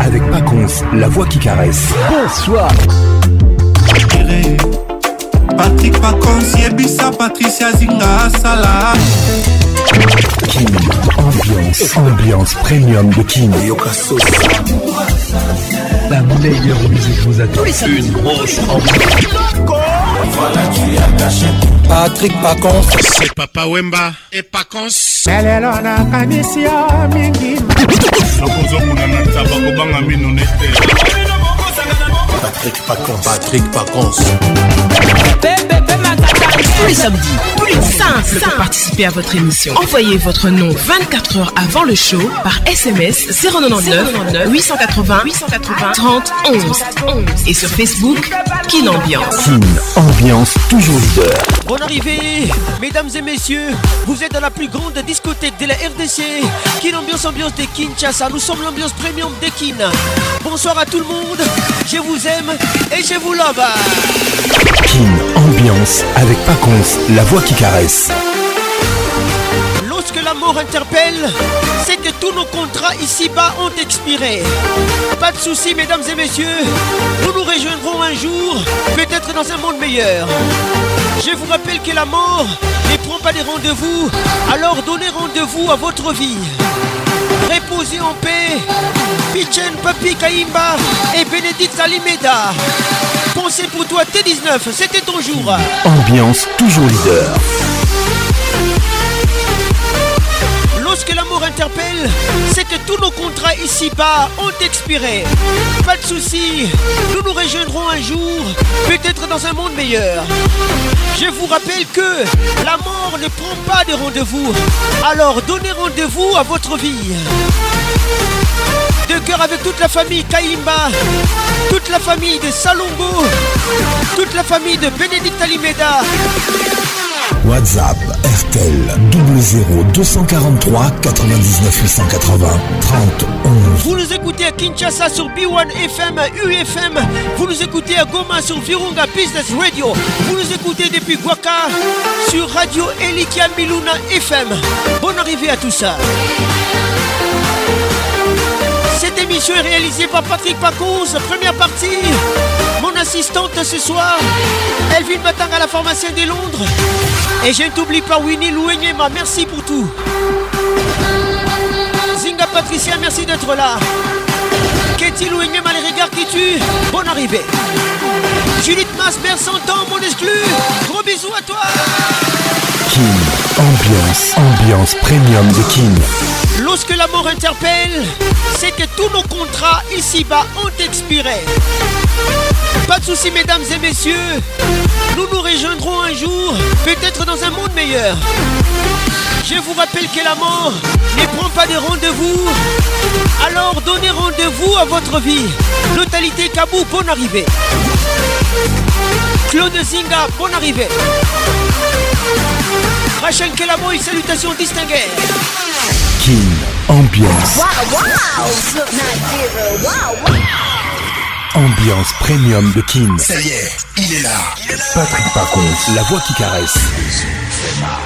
avec Pacons, la voix qui caresse. Bonsoir. Patrick Pacons, Yebissa, Patricia Zinga, Salah. King, ambiance, ambiance premium de King. La meilleure musique vous attend. Une grosse ambiance. Voilà, tu as caché. Patrick Pacons. C'est Papa Wemba et Pacons. Lelo na kanisi yo mingi. Nakozomona na tabakobanga mino nete. Patrick Pacons. Patrick Pacons. Tous les samedis, plus 5, pour participer à votre émission. Envoyez votre nom 24 heures avant le show par SMS 099 880 880 30 11 et sur Facebook Kin Ambiance. Kin Ambiance toujours leader. Bonne arrivée, mesdames et messieurs. Vous êtes dans la plus grande discothèque de la RDC. Kin Ambiance Ambiance de Kinshasa. Nous sommes l'ambiance premium de Kin. Bonsoir à tout le monde. Je vous et je vous l'envoie. Kin Ambiance avec Paconce, la voix qui caresse. Lorsque l'amour interpelle, c'est que tous nos contrats ici-bas ont expiré. Pas de soucis, mesdames et messieurs, nous nous rejoindrons un jour, peut-être dans un monde meilleur. Je vous rappelle que la mort ne prend pas des rendez-vous, alors donnez rendez-vous à votre vie. Reposez en paix. Pichen Papi Kaimba et Bénédicte Salimeda. Pensez pour toi T19, c'était ton jour. Ambiance toujours leader. Ce que l'amour interpelle, c'est que tous nos contrats ici-bas ont expiré. Pas de souci, nous nous rejoindrons un jour, peut-être dans un monde meilleur. Je vous rappelle que la mort ne prend pas de rendez-vous, alors donnez rendez-vous à votre vie. De cœur avec toute la famille Kaimba, toute la famille de Salombo toute la famille de Bénédicte Alimeda. WhatsApp RTL 00243 243 99 880 30 Vous nous écoutez à Kinshasa sur B1 FM, UFM. Vous nous écoutez à Goma sur Virunga Business Radio. Vous nous écoutez depuis Guaka sur Radio Elikia Miluna FM. Bonne arrivée à tout ça. Cette émission est réalisée par Patrick Pacouz, première partie. Mon assistante ce soir, Elvin Batang à la formation des Londres. Et je ne t'oublie pas Winnie Ma merci pour tout. Zinga Patricia, merci d'être là. Katie Louenema, les regards qui tuent, bonne arrivée. Judith merci 100 temps, mon exclu, gros bisous à toi. Kim, ambiance, ambiance premium de Kim. Lorsque la mort interpelle, c'est que tous nos contrats ici-bas ont expiré. Pas de soucis, mesdames et messieurs. Nous nous rejoindrons un jour, peut-être dans un monde meilleur. Je vous rappelle que la mort ne prend pas de rendez-vous. Alors donnez rendez-vous à votre vie. Totalité Kabou, bonne arrivée. Claude Zinga, bonne arrivée. Rachel une salutations distinguées. Ambiance. Wow, wow, Ambiance premium de King. Ça y est, il est là. Patrick Paconce, la voix qui caresse.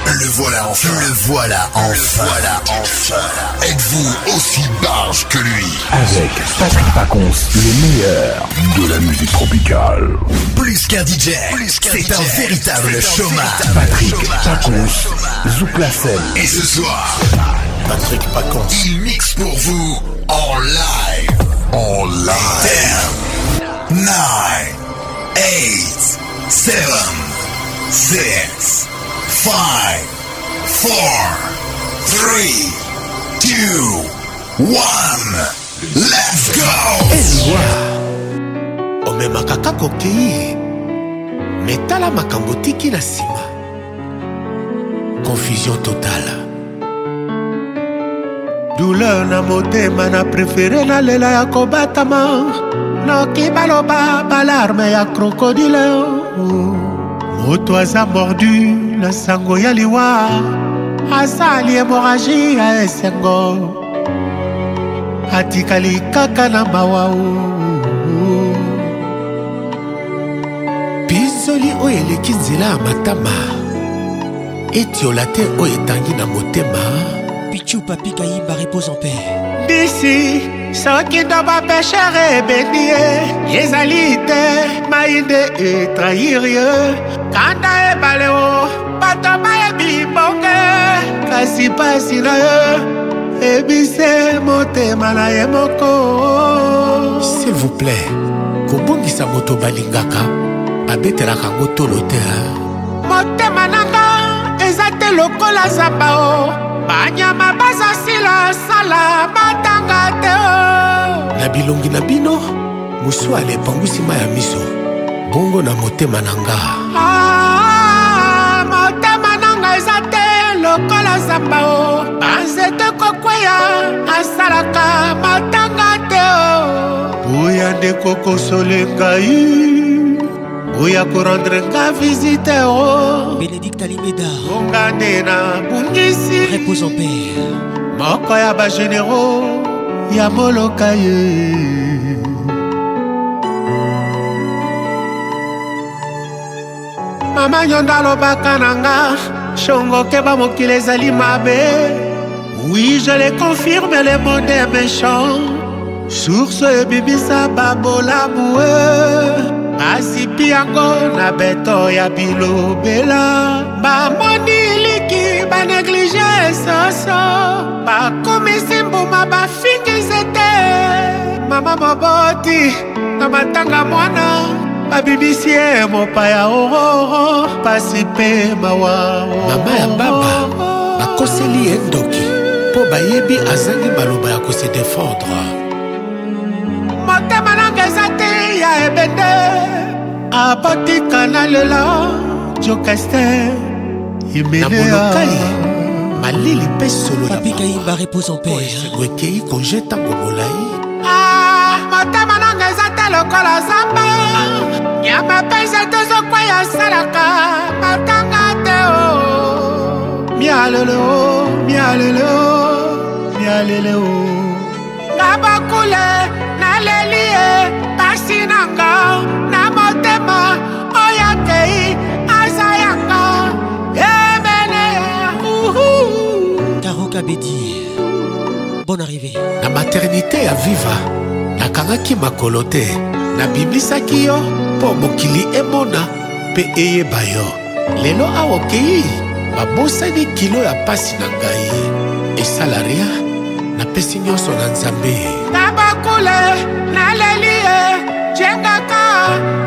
Le voilà enfin. Le voilà enfin. voilà enfin. Êtes-vous aussi barge que lui Avec Patrick Paconce, le meilleur de la musique tropicale. Plus qu'un DJ, c'est un véritable chômage. Patrick Paconce, Zouk la scène. Et ce soir. Patrick Pacons. Il mixe pour vous en live. En live. 10, 9, 8, 7, 6, 5, 4, 3, 2, 1. Let's go! Elwa omemaka kaka okei metala makambo tiki na nsima confusion totale douleur na motema na prefere nalela ya kobatama noki baloba balarme ya krokodile moto aza mordu na sango ya liwa asali hémoragi ya esengo atikali kaka na mawa pinzoli oyo eleki nzela ya matama etiola te oyo etangi na motema pichu papi kayiba repose en paix bisi soki ndoba peshere ebeni ye ezali te mai nde etrahir ye kanda ebale o bato bayebi bonge kasi mpasi na ye ebise motema na ye moko s'il vous plaît kobongisa moto balingaka babetelaka yango tolo te motema na nga eza te lokola zamba o banyama bazasila sala batanga te oh. na bilongi na bino mosu alepangwisi ma ya miso bongo na motema na nga ah, motema na nga eza te lokola zamba o oh. banzete kokweya asalaka matanga te o oh. oya ndekokosolengai oya korendre nga visite o bénédikte alimeda onga nde nabungisi repose en paix moko ya bagénéraux ya moloka ye mama nyonda alobaka na nga shongokeba mokili ezali mabe Oui, je les confirme, le monde est méchant. Source et bibisa babola boueux. asipi yango na beto ya bilobela bamoni liki baneglige soso bakomisi mbuma bafingi nzete mama moboti na matanga mwana babibisi ye mopaya ororo pasi mpe mawa mama ya baba bakoseli ye ndoki mpo bayebi azangi maloba ya kose defendre ya ebende abatika na lela jokester ebeleakai malili mpe solo yapabikaimba repose en pere ekei konge ntango molai ah, motema nanga eza te lokola zamba nyama mpe zete zokwei asalaka batanga te o mialelo mialelo mialelo na bakule naleli ye kopesi nanga na motema oyo tei aza yanga emene karoka bedi bonne arrivée na maternité ya viva nakangaki makolo te nabimisaki yo mpo mokili emona mpe eyeba yo lelo awa okei babosani kilo ya pasi na ngai esala ria napesi nyonso na nzambe nabakule naleli jengaka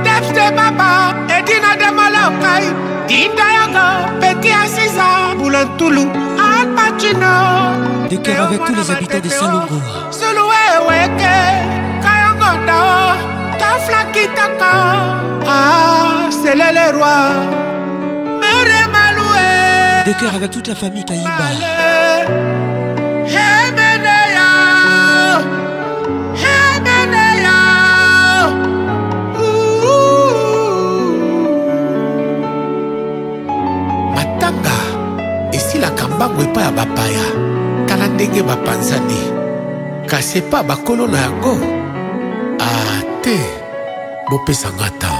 tefte baba edina demalokai dindayoko peti asiza bulantulu alpacino de cœur avec tous les habitants de salongo suluwe weke kayongondo taflakitaka ah, selele roi mere malue de cœur avec toute la famille kaimba Allez. mbango epai ya bapaya tala ndenge bapanzani kasi epai ya bakolo na yango ate bopesanga ta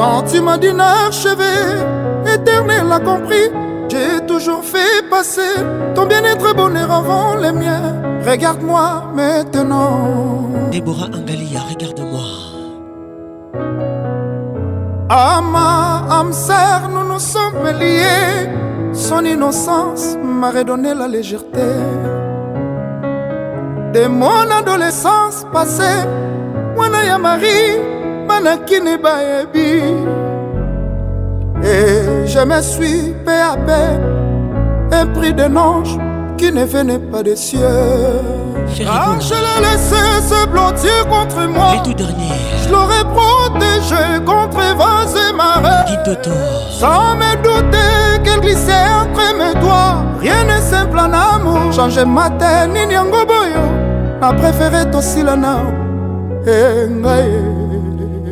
sentiment d'inachevé éternel a compris j'ai toujours fait passer ton bien-être bonheur avant les miens regarde-moi maintenant Déborah Angalia regarde-moi Ama, Amser, nous nous sommes liés son innocence m'a redonné la légèreté. De mon adolescence passée, mwana ya mari manakini bayebi Et je me suis paix à paix, un prix d'un ange qui ne venait pas des cieux. Ah, je l'ai laissé se blottir contre moi, tout dernier. je l'aurais protégé contre vents et marées. Sans me douter qu'elle glissait entre mes doigts. Rien n'est simple en amour. Changer ma tête, ni boyo. A préféré aussi la nao.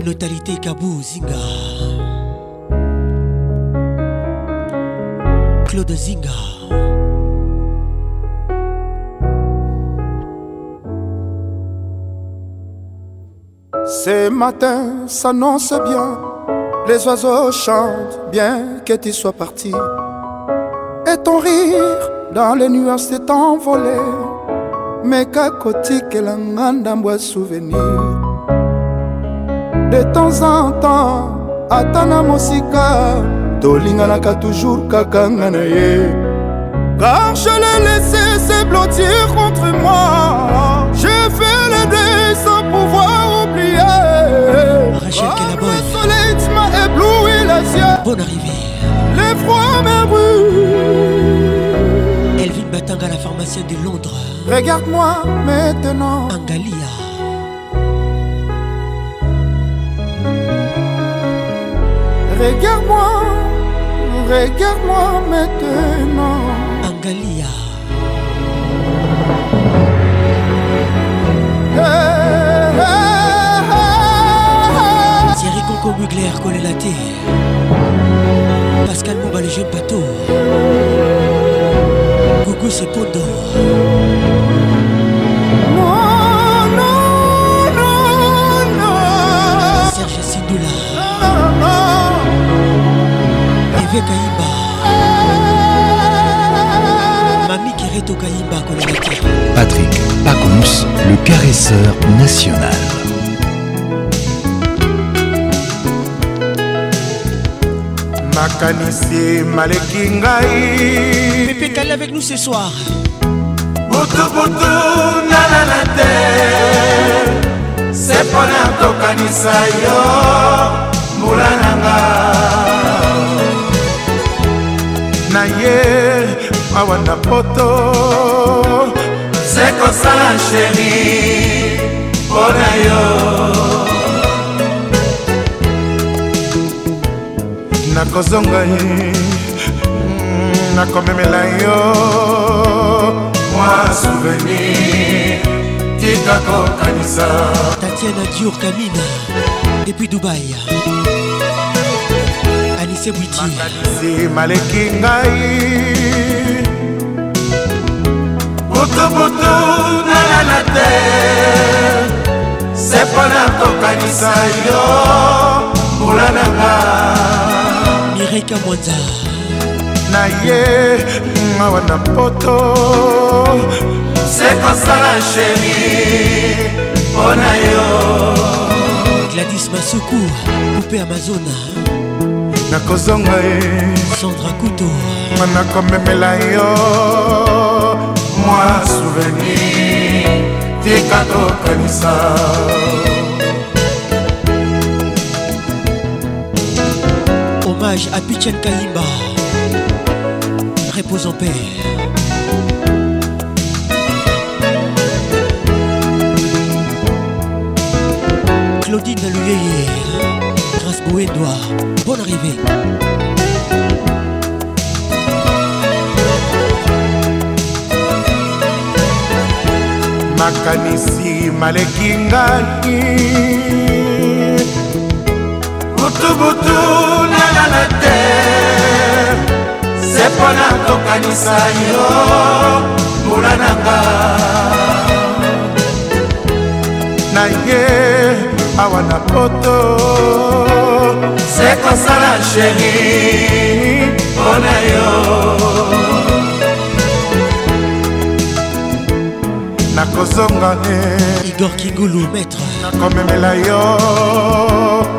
Notalité eh, Kabou Zinga. Claude Zinga. Ce matin s'annonce bien les oiseaux chantent bien que tu sois parti. Et ton rire dans les nuages s'est envolé. Mais qu'à côté, quel un souvenir. De temps en temps, atana mosika, tolinganaka toujours qu'à Car je l'ai laissé s'éblotir contre moi. J'ai fait le sans pouvoir oublier. Rachel arriver Le soleil ébloui les ciel. Bonne arrivée. Les froids Elvin Batanga, la pharmacie de Londres. Regarde-moi maintenant. Angalia. Regarde-moi, regarde-moi maintenant. Angalia. Claire Colelati, Pascal Mobalégé Bateau, c'est Sepondo. Non, non, non, non. Serge Sidoula. Eve Kaïba. Mamie Kireto Kaïba Colelati. Patrick Pacons, le caresseur national. makanisi maleki ngai pépétali avec nous ce soir butubutu nalala te se mpona tokanisa yo mbula nanga na ye mawa na poto se kosala sheri mpo na yo nakozonga ye mm, nakomemela yo mwa souvenir tika kokanisa tatiana dior kamina depuis dubai anise bwiti maleki ngai botoboto nalala te se mpo na kokanisa yo mbula na ngai erika mwanza na ye mawa na poto sekosala sheri mpo oh, na yo gladis masuku kupe amazona nakozonga ye sandra kuto nakomemela yo mwa souvenir tika tokanisa à Pichen Kalimba. Repose en paix. Claudine Luyeye, Grâce Edouard bonne arrivée. makanisi Malekingani butubutu nana na te se mpo na kokanisa yo mbula nanga na ye awa na poto se kosala sheri mpo oh, na yo nakozonga idor kigulu maître nakomemela yo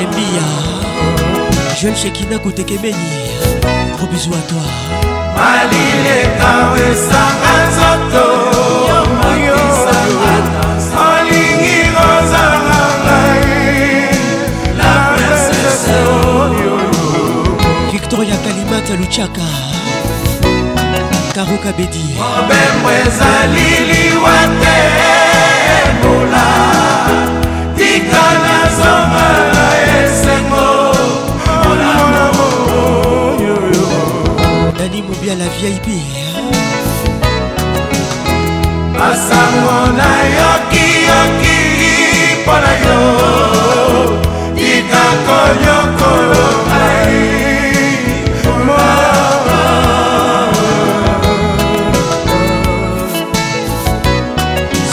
Alléluia. Jeune Shekina Koutekebeni. Gros bisous à toi. malile kawesanga nzoto olingi kozanga ngai la princese oyo victoria kalimata luchaka karuka bedi mobembo ezali liwa te bola tika nazonga ou bien la vieille bière masango nayokioki mpo na yo litakoyokoloka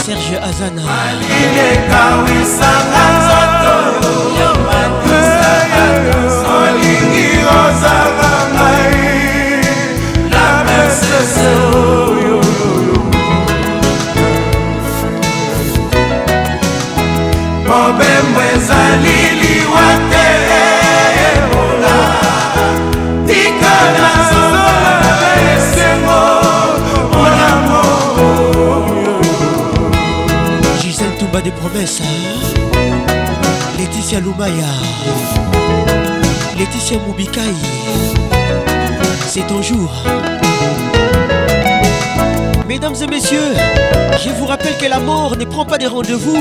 serge azana alilekawisanga mobembo ezali liwa te ebola tika na zola esengo monamo gisel tumba de promese leticia lumaya leticia mobikai c'est ton jour Mesdames et messieurs, je vous rappelle que la mort ne prend pas des rendez-vous.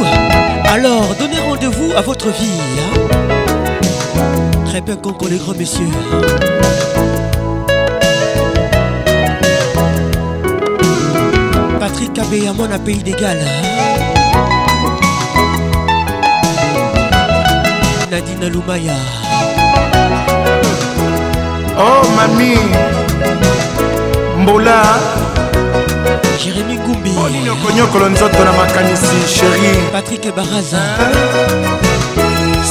Alors, donnez rendez-vous à votre vie. Hein. Très bien qu'on les grands messieurs. Patrick Cabéamon à Pays d'égal. Hein. Nadine Lumaya. Oh mamie, Mbola. jérémi gumbi olini okonyokolo nzoto na makanisi sheri patrik baraza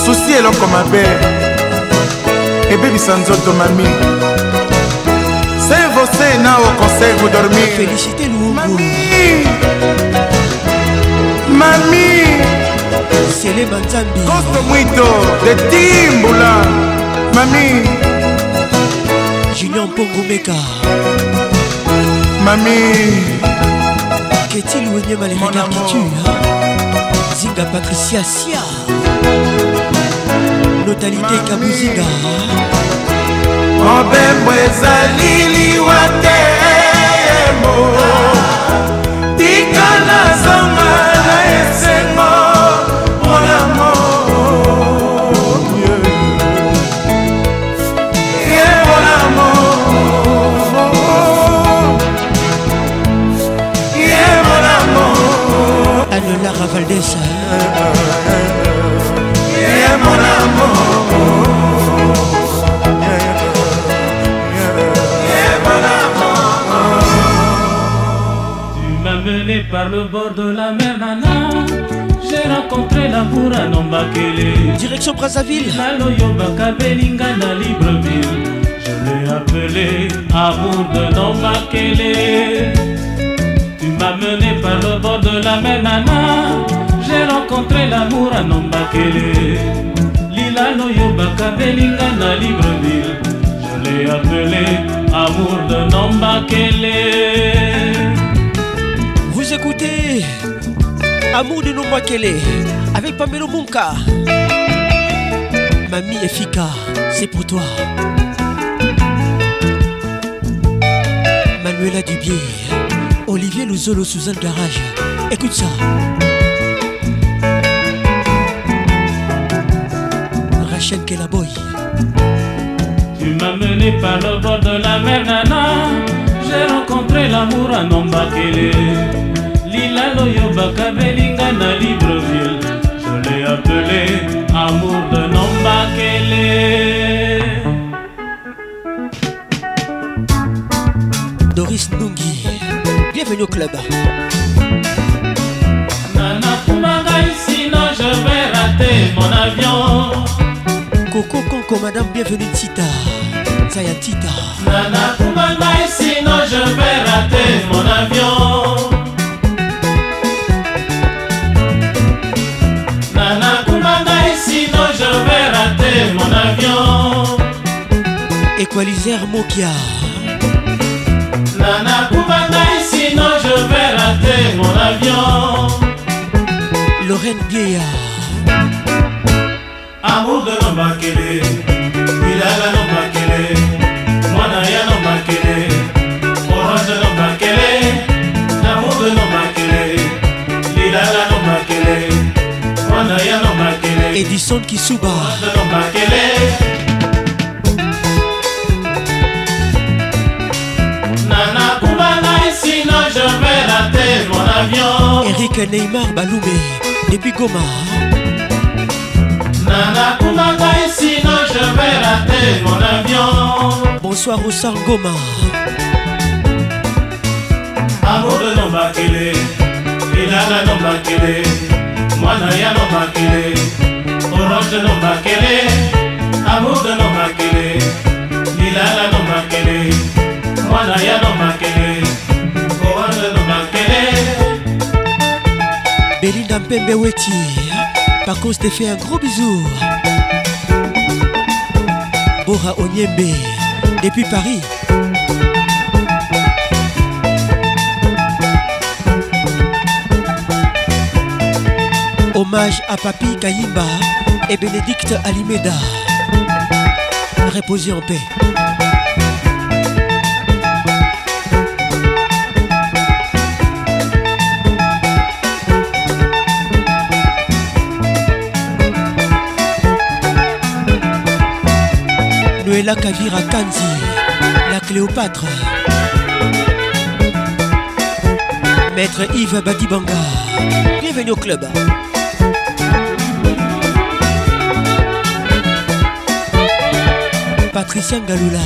susi eloko mabe ebebisa nzoto mami se vose eh, na o conseil vous dormir félicité luungu mami sele banzambi costo mwito de timbula mami julien mpongomeka mami keti louenie malerena kitu zinga patricia sia notalité kabuzinga mobembo ezali liwa te mo tika na zonga na ese Tu m'as mené par le bord de la mer, nana. J'ai rencontré l'amour à Nombakele. Direction Brazzaville. Naloyobaka Belinga Beningana Libreville. Je l'ai appelé amour de Nombakele. M'a mené par le bord de la mer Nana, j'ai rencontré l'amour à Nombakele. Lila Noyo Bakabelinga na Libreville, je l'ai appelé amour de Nombakele. Vous écoutez Amour de Nombakele avec Pamelo Munka. Mamie Efika, c'est pour toi. Manuela Dubier. Samuel sous un Garage. Écoute ça. Rachel Kelaboy. Tu m'as mené par le bord de la mer, Nana. J'ai rencontré l'amour à Nombakele. Lila Loyoba Kabelinga Libreville. Je l'ai appelé amour de Nombakele. Doris Nungi bienvenue au club. Nana sinon je vais rater mon avion. Coco Coco madame, bienvenue Tita. est, Tita. Nana ici? sinon je vais rater mon avion. Nana Kumagai, sinon je vais rater mon avion. Équaliseur Mokia. Nana sinon je vais rater mon avion. Lorraine Guéa. Amour de l'embakele, Bilala l'embakele, ya l'embakele, Orange l'embakele, Amour de l'embakele, Bilala l'embakele, Mwanaya l'embakele, Edison Kisuba. Orange Nombakele Eric Neymar Baloumé, depuis Goma. Nana Kumanga et sinon je vais rater mon avion. Bonsoir au sort Goma. Amour de Nombakele, Ilala Nombakele, non Nombakele, Orange Nombakele, Amour de Nombakele, Ilala Nombakele, Moanaya Nombakele. Par Weti. je te fait un gros bisou. Bora Onyembe, depuis Paris. Hommage à Papi Kayimba et Bénédicte Alimeda. Reposez en paix. Manuela Kavira Kanzi, la Cléopâtre. Maître Yves Badibanga, bienvenue au club. Patricia Ngaloula.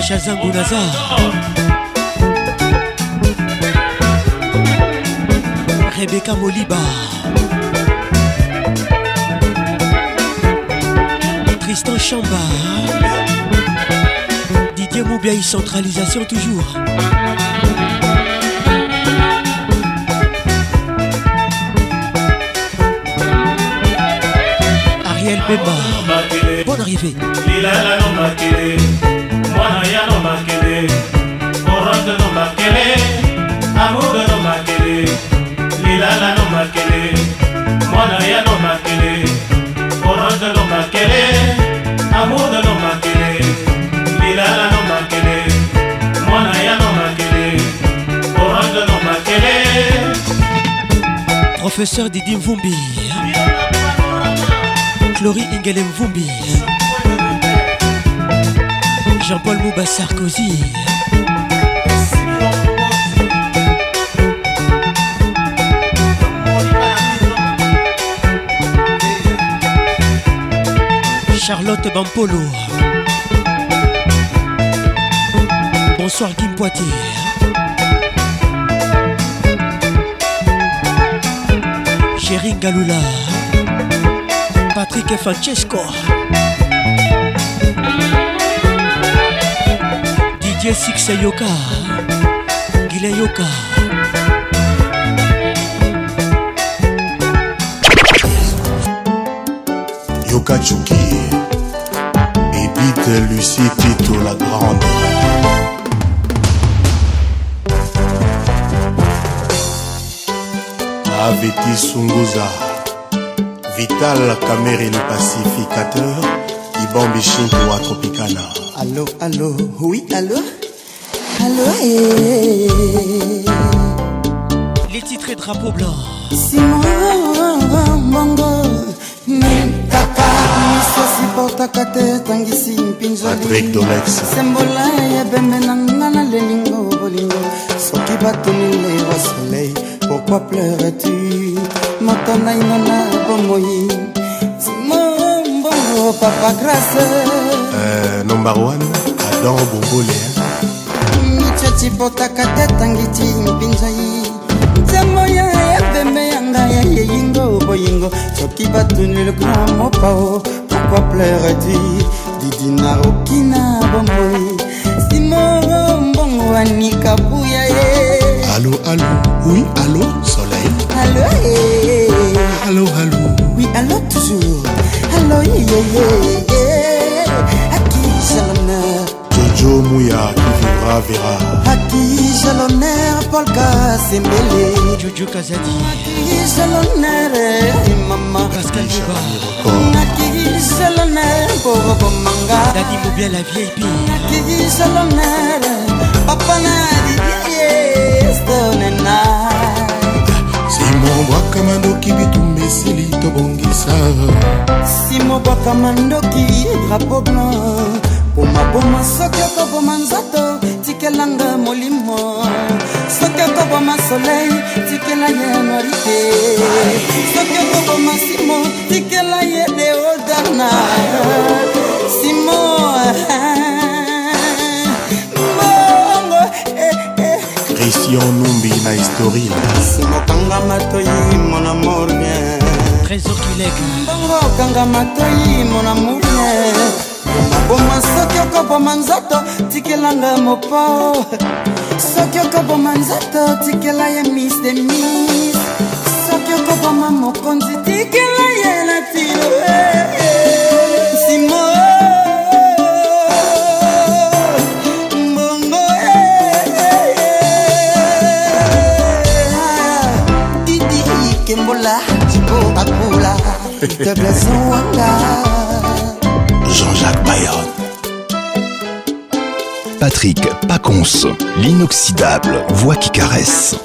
Kaka Rebecca Moliba Tristan Chamba Didier Moubiaï centralisation toujours Ariel Beba Bonne arrivée mwana ya no makele orange no makele amour no makele lilala no makele mwana ya no makele orange no makele amour no makele lilala no makele mwana ya no makele orange no makele professeur Didi Mvumbi Chloé Ingele Mvumbi yeah. Jean-Paul Mouba Sarkozy. Charlotte Bampolo. Bonsoir Kim Poitiers. Chérie Galula. Patrick Francesco. Yoka Yoka Chuki épite Lucie la Grande Aveti Sunguza Vital et le Pacificateur Ibambi Shinto Tropicana Allô, allô, oui, allô Les titres et drapeaux blancs. Simon Bongo, kaka miso siportaka te tangisi mpinzolisembola ya bembe na nga na lelingo bolingo soki batonile wa soleil pourquoi pleures-tu moto naino na bomoi simon bongo papa grâce euh, number one adam bombolea tibotaka te tangiti mpinza ye nzembo ya epembe ya ngai ya yeyingo boyingo soki batuneli grand mopao pourquoi pleureti didinarokina bomoi simoro mbongo anika buya ye alo alo oui alo soleil alo e eh, alo alo oui alo toujours alo yeyeye eh, eh, akisalana jojo muya vera vera akije l'honneur paul kasembele juju kazadi akije l'honneur mama nakije l'honneur bobobomanga dadi mobia la vieille pi nakije l'honneur papa na dibiestonena simobwaka mandoki bitumba esili tobongisa simobwaka mandoki drapo blan bomaboma soki okoboma nzoto tikelanga molimo soki okoboma soleil tikela ye norite soki okoboma simo tikela ye deodarna simo eh, eh. christian numbi na historil simokanga matoyi mona morne trésor kilek mbongo okanga matoyi mona morne boma soki okoboma nzoto tikelanga mopo soki okoboma nzoto tikela ye mis de mis soki okoboma mokonzi tikela ye natilo simo mbongo eh, eh, eh. Ah, didi ikembola jibo akula iteblesowanga Patrick Paconce, l'inoxydable voix qui caresse.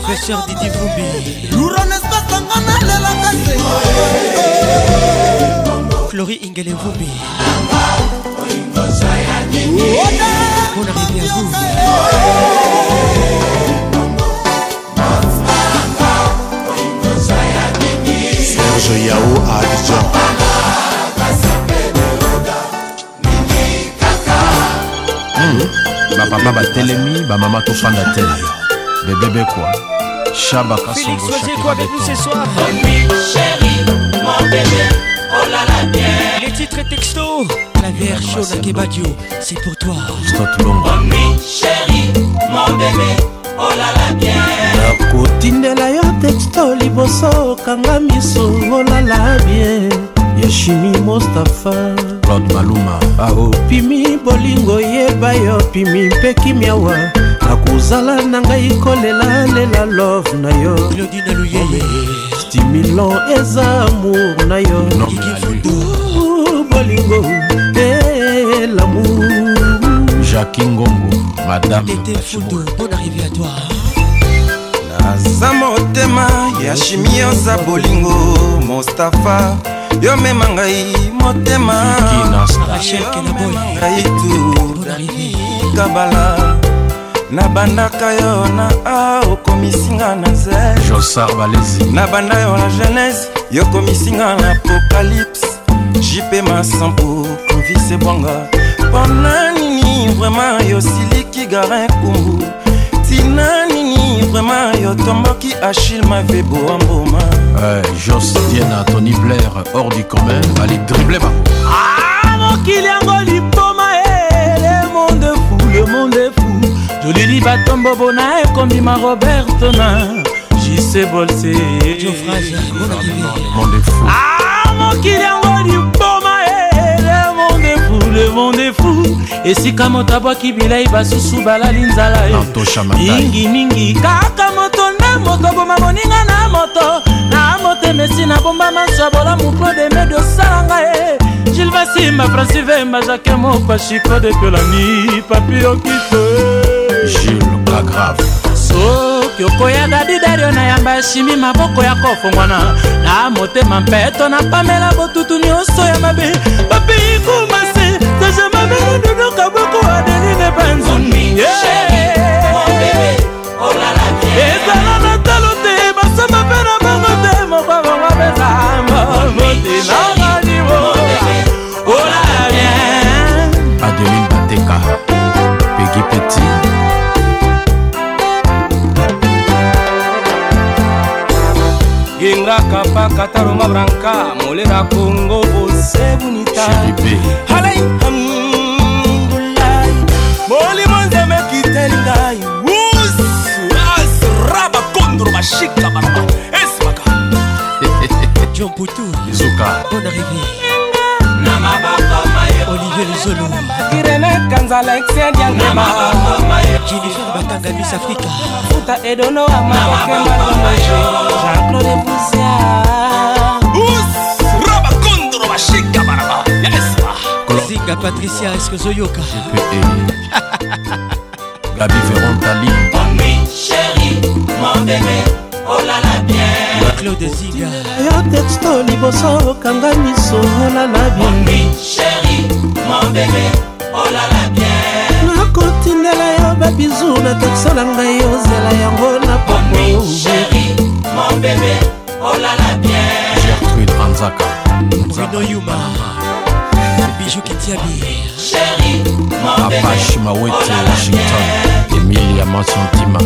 professeur didi vumbi luronesbasanga nalelaka se flori ingele vumbi bon arrivé à vous serge yao à abidjan hmm. bapapa batelemi bamama tofanda te les bébés quoi. Chabaka Félix, Songo, Shakira avec nous ce soir. chérie, mon bébé, oh là la bière. Les titres et textos, la bière chaude à Kebadio, c'est pour toi. Stop long. Mami, chérie, mon bébé, oh là la bière. kotindela yo texto liboso okanga miso olala oh bie yeshimi mustapha claude maluma aopimi bolingo yeba yo pimi mpe kimiawa nakozala na ngai kolela lela love na yo stimulan eza amour na yo bolingo elamour eh, jacqui ngongo madamenaza motema ya shimi oza bolingo mostafa yo mema ngai motema ngai tu kabala nabandaka yo na a ah, okomisinga na zer josar balezi nabanda yo na genèse yokomisinga na apocalypse jipe masampo provise bwanga mpo na nini vraimen yosiliki garin kumbu tina nini vraimen yotomboki achille mavebo wa mboma euh, jos diana tony blair hors du commun bali drible bango ah, mokili yango lipoma e le monde fou le monde fou tolili batombo bona ekondima roberto na jise bolse mokili yango liboma le monde fou le monde fou esika moto abwaki bilei basusu balali nzala eh. mingimingi kaka moto nde mokoboma moninga na moto na motema esi nabomba manso ya bolamu claude medi osalanga e gilvasimba francive mbazake mopa chiko de pelani papi okito jules kagrave soki okoyaka didario nayamba eshimi maboko ya kofongwana na motema mpeto na pamela botutu nyonso ya mabe papikumase tajamabela duduka boko adeline banzuni ezala natalo te basamba mpe na bango te moko bango mpeza motina lula kapaka taroma branka molera kongo osebunita halai hamdulai molimo nzambe kiteli ngai usraba kondro bashika baraba esmaka john putu zuka bon arrivé na mabaka maye olivier lizolo nzala exedialjulifer batanga bis afrika futa edono amaokeaajean-claude busia zinga patricia eske ozoyoka gabi verontali oh claude zinga yo texto liboso okanga miso olala bien nakotindela yo babizu na tekso na ngai ozela yango na popogertrude anzaka bruno yuma bijou kitiabiapache mawete washington emilia mansantima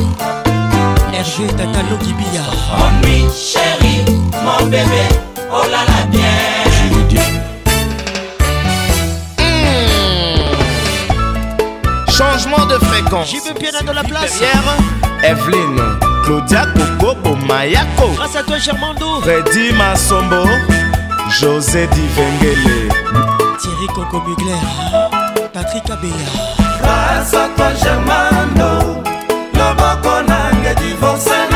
herge tatalokibia Mon chéri, mon bébé, oh là là bien Changement de fréquence. J'ai bien piano dans la place. Pierre, Evelyne, Claudia Coco, Mayako. Grâce à toi, Germando. Freddy Massombo, José Divengele. Thierry Coco Mugler, Patrick Abeya. Grâce à toi, Germando, le Nange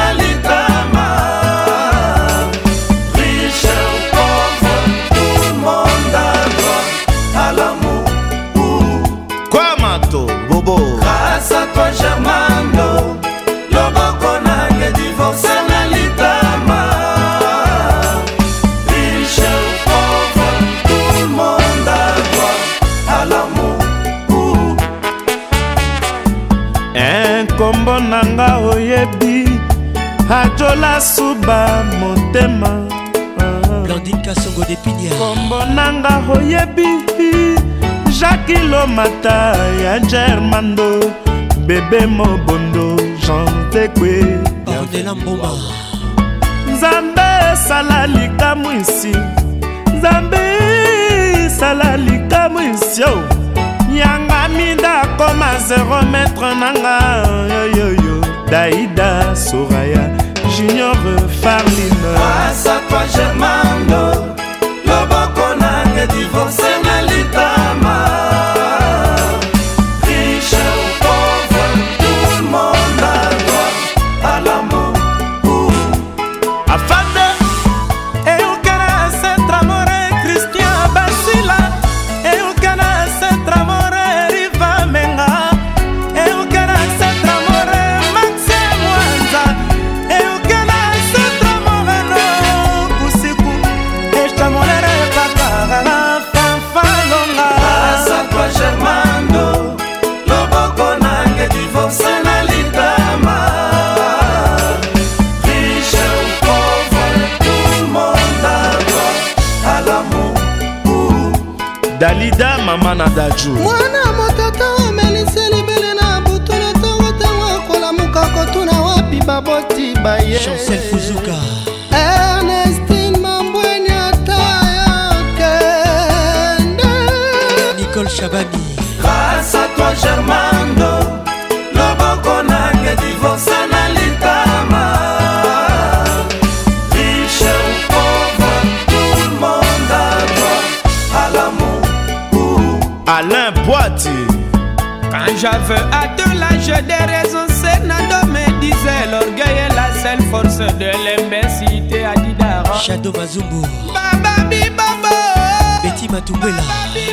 nasuba motema blandine kasongo depinia kombo nanga oyebi jakilomata ya germando bebe mobondo jantekwe pardela mboma nzambe esala likamw isi nzambe esala likamw isio yanga mida akoma 0 metre nanga yoyoyo daida soraya Junior à Ah, ça pas mama na daju mwana motata omelisi libele na butulu ntongo ntango akolamuka kotuna wapi baboti baye chancel fuzuka ernestine mambweni ata yoken nicole shabani grâce à toi germando J'avais atteint l'âge des raisons, Sénado me disait l'orgueil est la seule force de l'imbécité à Didara. Shadow Mazumbu. Baba bi babo. Betty Matumbela.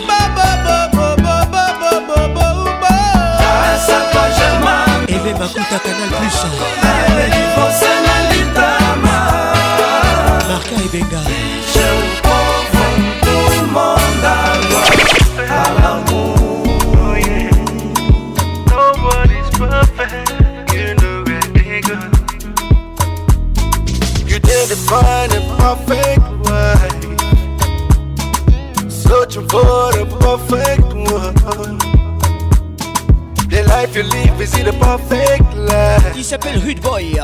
Baba bi babo babo babo babo babo. Asakojama. Eve Makuta Canal Plus. Eve Divorce Nalitama. Marca Ebenga. Je find a perfect way. Searching for the perfect one. The life you live is in the perfect life. Il s'appelle Rude Boy.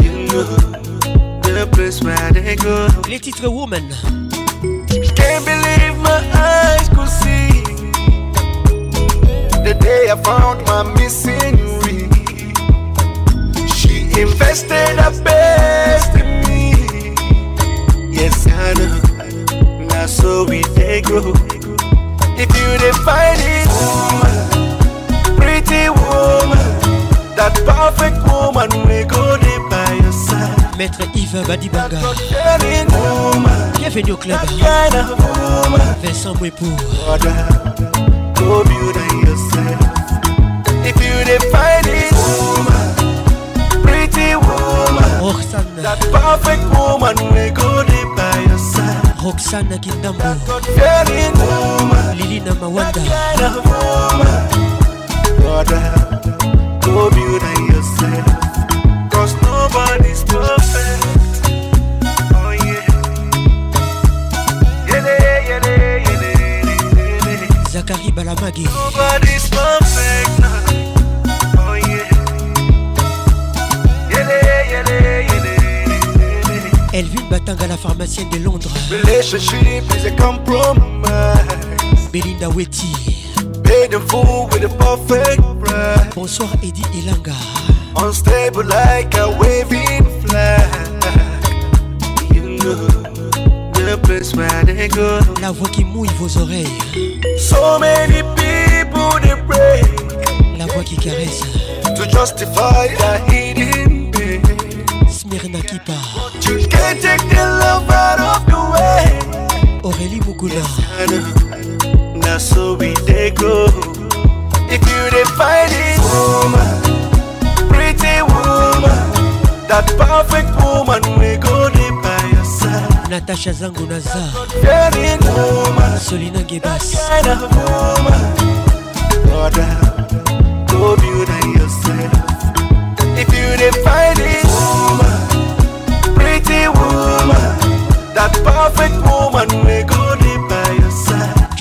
You know the place where they go. Les titres Woman. Can't believe my eyes could see the day I found my missing ring. She invested a bed so we go. If you define it, woman, pretty woman, that perfect woman we go to by your side. Maître Yves Badibanga. Bienvenue au club. Vincent Go build yourself. If you find it, woman, pretty woman, that perfect woman we go roxana kitambo lili na mawanda Go build on yourself Cause nobody's perfect zakari balamagi oh, yeah. Elle vit Elvin à la pharmacienne de Londres. Relationship is a compromise. Belinda Wetty Paid the full with a perfect price. Bonsoir Eddie Elanga. Unstable like a waving flag. You know the place where they go. La voix qui mouille vos oreilles. So many people they break. La voix qui caresse. To justify he did regular. Now so we they go. If you they find it, woman, pretty woman, that perfect woman we go deep by your side. Natasha Zango Naza, very woman, Solina Gebas, kind of woman, brother, go build yourself. If you they find it, woman, pretty woman, that perfect woman we go.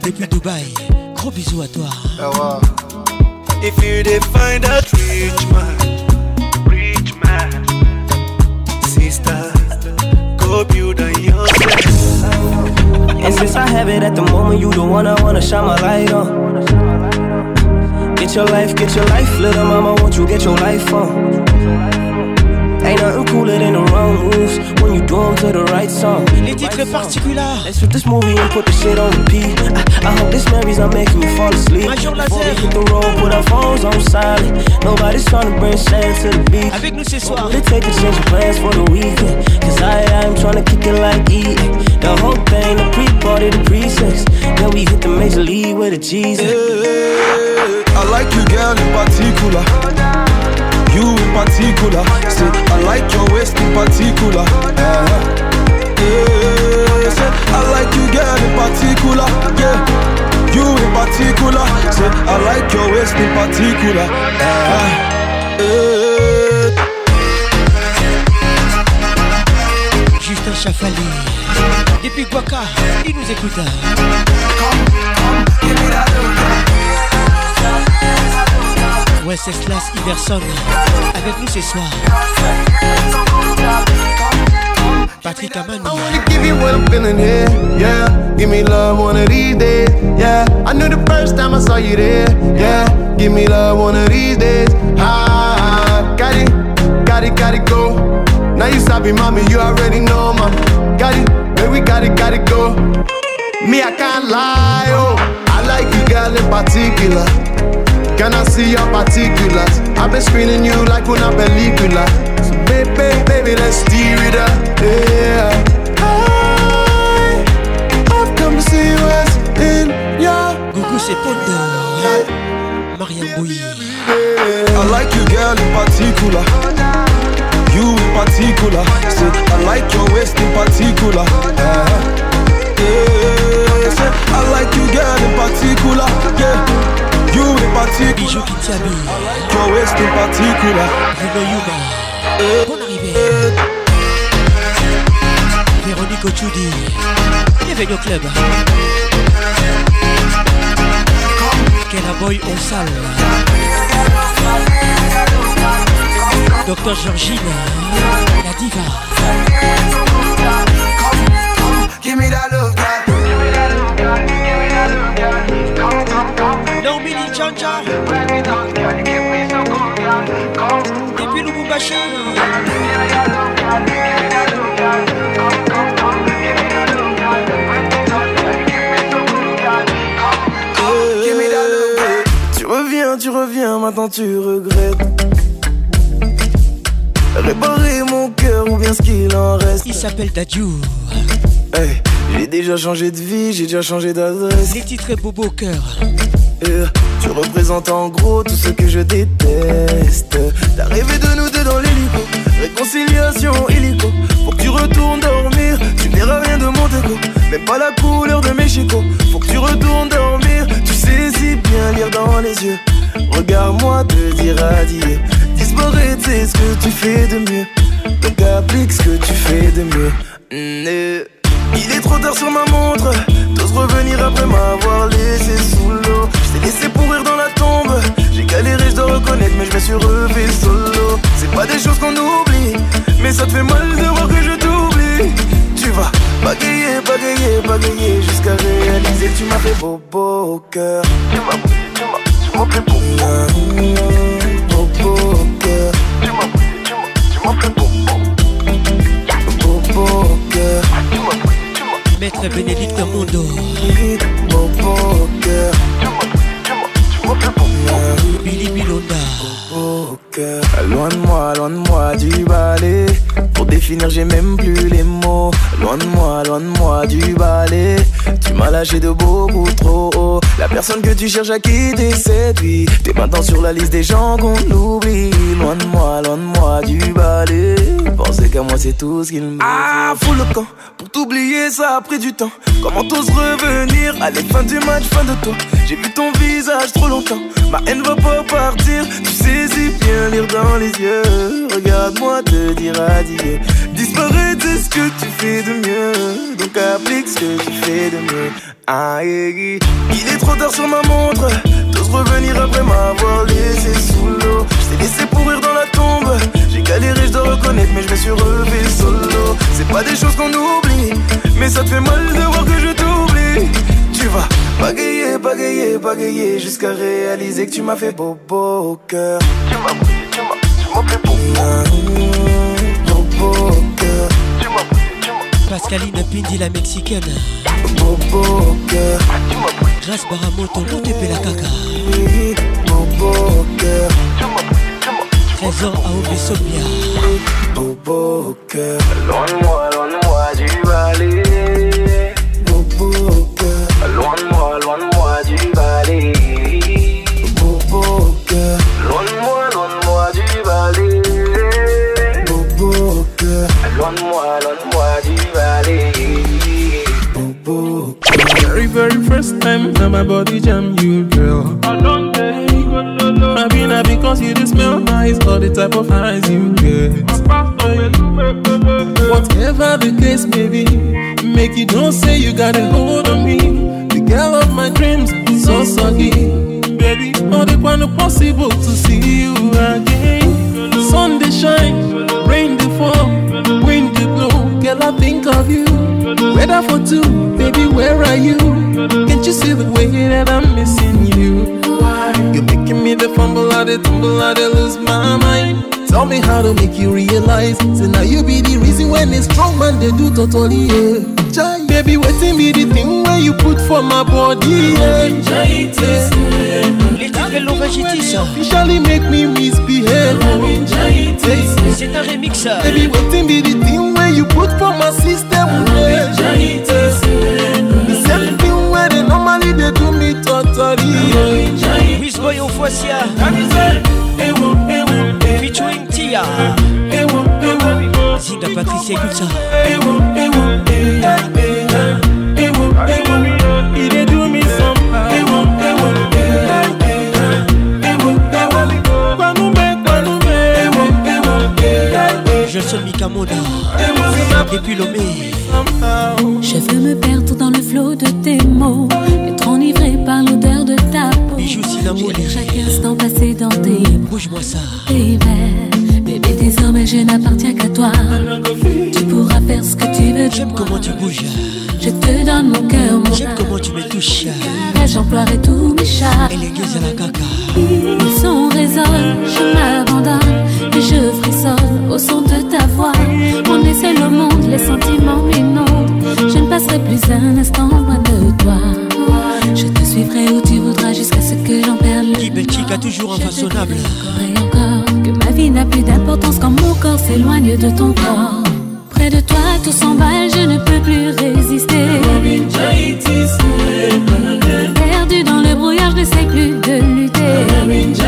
depuis Dubaï. Gros bisous à toi. Ah if you define that rich man, rich man, sister, go build on And since I have it at the moment, you the one I wanna shine my light on. Get your life, get your life, little mama, won't you get your life on? Ain't nothing cooler than the wrong moves when you do them to the right song. Les titres particuliers. Let's shoot this movie and put the shit on repeat. I, I hope this memory's not making me fall asleep. Major Before we hit the road, put our phones on silent. Nobody's trying to bring sand to the beat. Avec nous ce soir. Let's take a change of plans for the weekend. Cause I, I'm trying to kick it like eat. The whole thing, the pre-party, the pre-sex. Then we hit the major league with a Jesus. Hey, I like you, girl, in particular you in particular. Say, I like your waist in particular. Yeah. yeah. Say, I like you, girl, in particular. Yeah. You in particular. Say, I like your waist in particular. Yeah. yeah. Justin Chafali, depuis Guaca, il nous écouta. Come, come, give me that look. Wenceslas Iverson avec nous ce soir. Patrick Amani. I wanna give you what I'm feeling here, yeah. Give me love one of these days, yeah. I knew the first time I saw you there, yeah. Give me love one of these days, ah. Got it, got it, got it, go. Now you stop me, mommy, you already know, my. Got it, baby, we got it, got it, go. Me, I can't lie, oh. I like you, girl, in particular. Can I see your particulars? I've been screening you like una película. So baby, baby, let's steer it up. Yeah. I've come to see what's in your Google c'est Ponda. Mariam Bouy. I like you, girl, in particular. You in particular. I like your waist in particular. Uh-huh. yeah. I like you, girl, in particular. Yeah particular. Bijou qui t'habille. Your Yuga, in particular. Bon arrivée. Véronique Ochudi. Bienvenue au club. Quel aboy en salle. Docteur Georgine. La diva. John John. Depuis Lubumbashi. Tu reviens, tu reviens, maintenant tu regrettes. Réparer mon cœur ou bien ce qu'il en reste. Il s'appelle Tadjou Hey, j'ai déjà changé de vie, j'ai déjà changé d'adresse. Les titres beau beau Cœur en gros tout ce que je déteste. T'as rêvé de nous deux dans l'hélico, réconciliation hélico. Faut que tu retournes dormir, tu verras rien de mon déco. Même pas la couleur de mes chicots. Faut que tu retournes dormir, tu sais si bien lire dans les yeux. Regarde-moi te dire adieu. Disparaître, c'est ce que tu fais de mieux. Donc applique ce que tu fais de mieux. Mmh, euh. Il est trop tard sur ma montre, t'oses revenir après m'avoir laissé sous l'eau. Je laissé pourrir dans la sur le solo C'est pas des choses qu'on oublie Mais ça te fait mal de voir que je t'oublie Tu vas bagayer, bagayer, bagayer Jusqu'à réaliser tu m'as fait beau, beau cœur Tu m'as, tu m'as, tu m'as fait beau, beau, cœur Tu m'as, tu m'as, tu m'as fait beau, beau, cœur Maître Bénédicte Mondo Beau, beau cœur Loin de moi, loin de moi du balai. Pour définir, j'ai même plus les mots. Loin de moi, loin de moi du balai. Tu m'as lâché de beaucoup trop haut. La personne que tu cherches à quitter c'est lui T'es maintenant sur la liste des gens qu'on oublie. Loin de moi, loin de moi du balai. Pensez qu'à moi, c'est tout ce qu'il me Ah, fous le camp, t'oublier, ça a pris du temps. Comment t'oses revenir Allez, fin du match, fin de toi. J'ai vu ton visage trop longtemps. Ma haine va pas partir. Tu saisis bien lire dans les yeux. Regarde-moi te dire adieu. Disparaître, c'est ce que tu fais de mieux. Donc applique ce que tu fais de mieux. Aïe, ah, eh, eh. il est trop tard sur ma montre. T'oses revenir après m'avoir laissé sous l'eau. Je t'ai laissé pourrir dans la tombe. Galéré, je dois reconnaître, mais je me suis relevé solo. C'est pas des choses qu'on oublie, mais ça te fait mal de voir que je t'oublie. Tu vas bagayer, bagayer, bagayer jusqu'à réaliser que tu m'as fait beau beau cœur. Tu m'as, tu m'as, tu m'as fait beau cœur. Tu m'as, tu Pascaline Pindi la mexicaine. Beau beau cœur. Grâce Baramoto, la caca. Mon beau cœur. Trésor à Obisobia. Bobo cœur. Loin de moi, loin de moi du balai. Bobo cœur. Loin de moi, loin de moi du balai. Bobo cœur. Loin de moi, loin de moi du balai. Bobo cœur. Loin de moi, loin de moi du balai. Bobo cœur. Very, very first time that my body jam you, girl. want because you just smell nice or the type of eyes you get. Whatever the case may be, make you don't say you got a hold on me. The girl of my dreams so soggy. Baby, not the one possible to see you again. sun they shine, rain they fall, wind they blow. Girl, I think of you. Weather for two, baby, where are you? Can't you see the way that I'm missing you? me the fumble or the tumble or the lose my mind. Tell me how to make you realize. Say now you be the reason when a strong man they do totally. Yeah. Jai, baby, waiting be the thing where you put for my body. Yeah. Jai, Officially make me misbehave. C'est un remix. Baby, waiting be the thing where you put for my system. Yeah. The same thing where they normally they do me totally. Yeah. Je eh. Tia Je suis eh. depuis Je veux me perdre dans le flot de tes mots, par l'odeur de ta peau. J'ai chaque instant passé dans tes Bouge-moi ça. Bébé, désormais je n'appartiens qu'à toi. Tu pourras faire ce que tu veux. J'aime comment tu bouges. Je te donne mon cœur, mon J'aime comment tu me touches. J'emploierai tous mes chats. Et les guises à la caca. Ils sont résonnent, je m'abandonne. Et je frissonne au son de ta voix. On est seul au monde, les sentiments non Je ne passerai plus un instant loin de toi. Vivrai où tu voudras jusqu'à ce que j'en perde le a toujours un Et encore, que ma vie n'a plus d'importance quand mon corps s'éloigne de ton corps. Près de toi, tout s'emballe, je ne peux plus résister. Perdu dans le brouillard, je ne sais plus de lutter.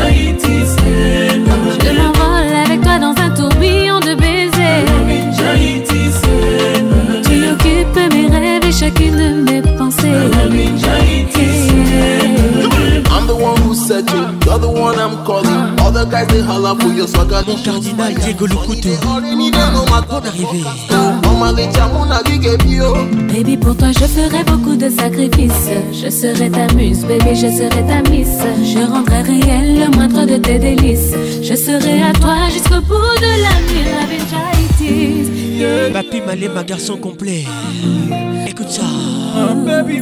the one I'm calling. All the guys they holla for your swagger. Mon cardinal Diego Lukutu. arrivée. Baby, pour toi, je ferai beaucoup de sacrifices. Je serai ta muse, baby, je serai ta miss. Je rendrai réel le moindre de tes délices. Je serai à toi jusqu'au bout de la nuit. Papi Malé, ma garçon complet. Écoute ça. baby,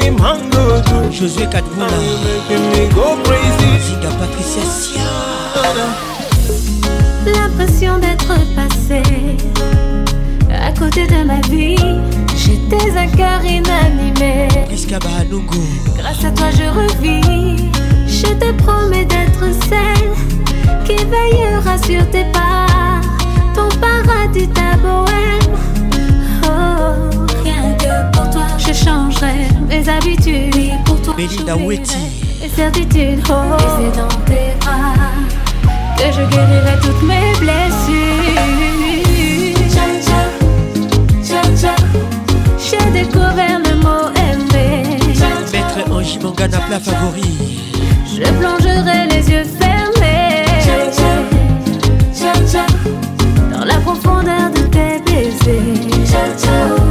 Josué Katmuna Ziga Patricia Sia L'impression d'être passé à côté de ma vie J'étais un cœur inanimé Grâce à toi je revis Je te promets d'être celle Qui veillera sur tes pas Ton paradis, ta bohème je changerai mes habitudes. pour toi, Belinda Wetty. Et certitude, oh. c'est dans tes bras que je guérirai toutes mes blessures. Cha cha, cha cha. J'ai découvert le mot aimer. Cha, cha. Maître Angie Mangana, plat favori. Je plongerai les yeux fermés. Cha cha, cha Dans la profondeur de tes baisers. Cha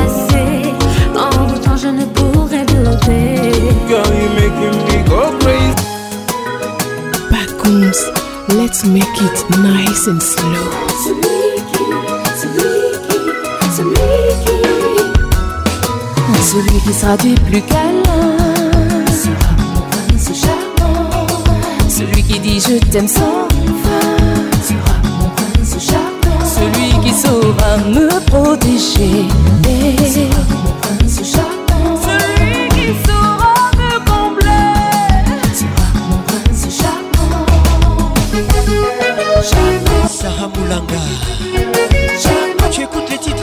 to make it nice and slow. Celui qui sera du plus câlin sera mon prince charmant. Celui qui dit je t'aime sans fin sera mon prince charmant. Celui qui saura me protéger sera mon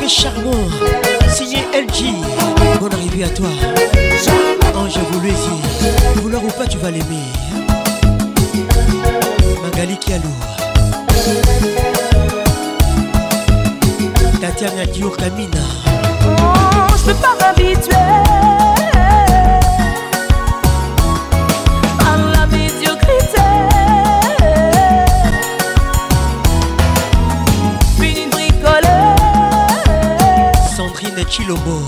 Michel Charbon, signé LG. Bonne arrivée à toi. Ange voulu dire, vouloir ou pas, tu vas l'aimer. Magali Kialou. Tatiana Dior Kamina. Oh, je peux pas m'habituer. chilombo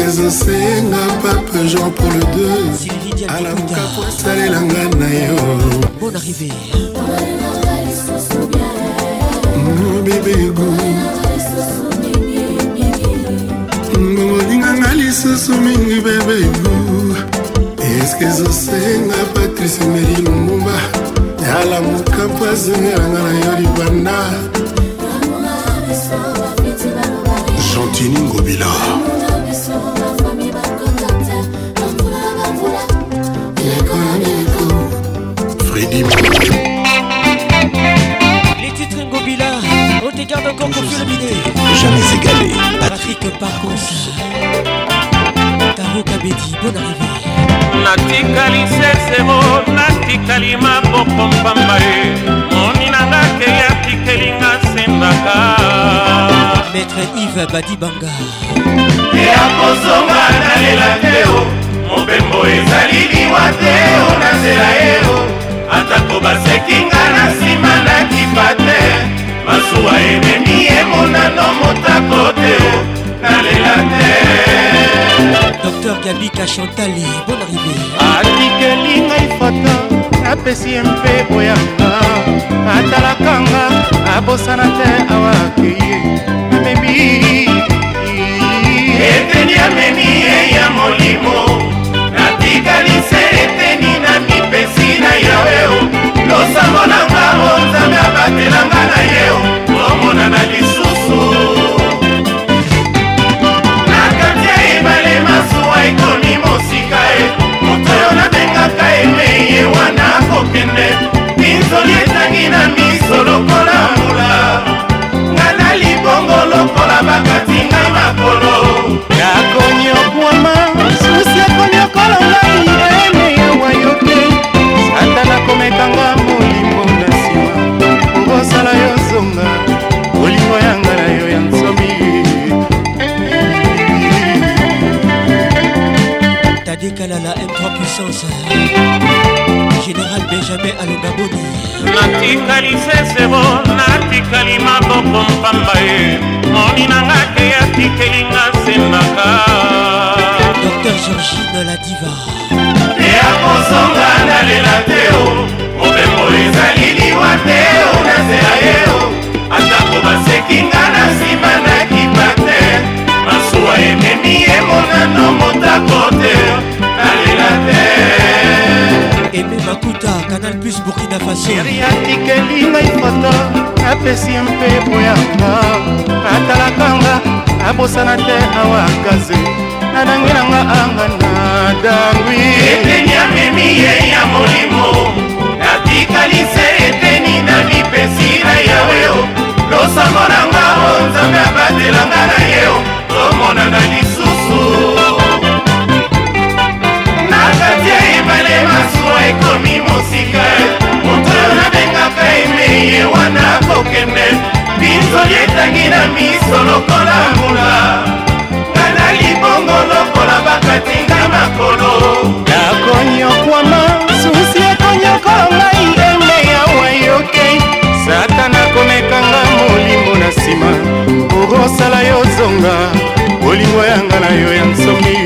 ezosenga pape jean paul ii alamuka po asalelanga na yo mobebego bongoninganga lisusu mingi bebego eske ezosenga patrice meri lumumba alamuka mpo azengelanga na yo libanda gentini ngobila Les titres Ngobila, on te garde encore pour le bidet. Jamais égalé, Patrick, Patrick Pacons. Taro Kabedi, bonne arrivée. natikali sesebo natikali maboko mpamba ye moni nanga keya tikelinga sendaka maître ive badibanga eya kozonga nalela te o mobembo ezali liwa te o na nzela ye o atako basekinga na nsima nakifa te masuwa ememi ye monano motako te o nalela te dr gabika chantali bon arrivé atikeli ngai foto napesi ye mpe oyanga atalaka nga abosana te awakeye amemi eteni amemi ye ya molimo natikalise eteni yawe losango nanga o nzambe abatelanga na ye omonana lisusu na kati ya ebale masuwa ekomi mosika e moto oyo nabengaka emeye wana kokende minzoli etangi na mi la M3 puissance Général Benjamin Alobaboni natikali sesebo natikali maboko mpamba ye moni nanga te ma sembaka docteur georgine la diva Et à nalela te o mobembo ezali liwa Nazé o nazela ye o atako basekinga na nsima nakipa ememi emonano eme makuta canal plus burkina fasoyatikelingai foto apesi mpe boyaka atalakanga abosana te awakaze nadangi nanga anga nadangwi eteni amemi ye ya molimo natikalise eteni na lipesi na yaweo losango nanga o nzambe abatelanga na yeo tomonana lisu ekomi mosika e. moto nabengaka eme ye wana kokende binzoli etangi na miso lokola mbula kana libongo lokola bakatinga makolo nakonyokwama susi ekonyokwa ngai eme yawa yoke satana komekanga molimo na nsima okosala yo zonga bolingo yanga na yo ya nsoki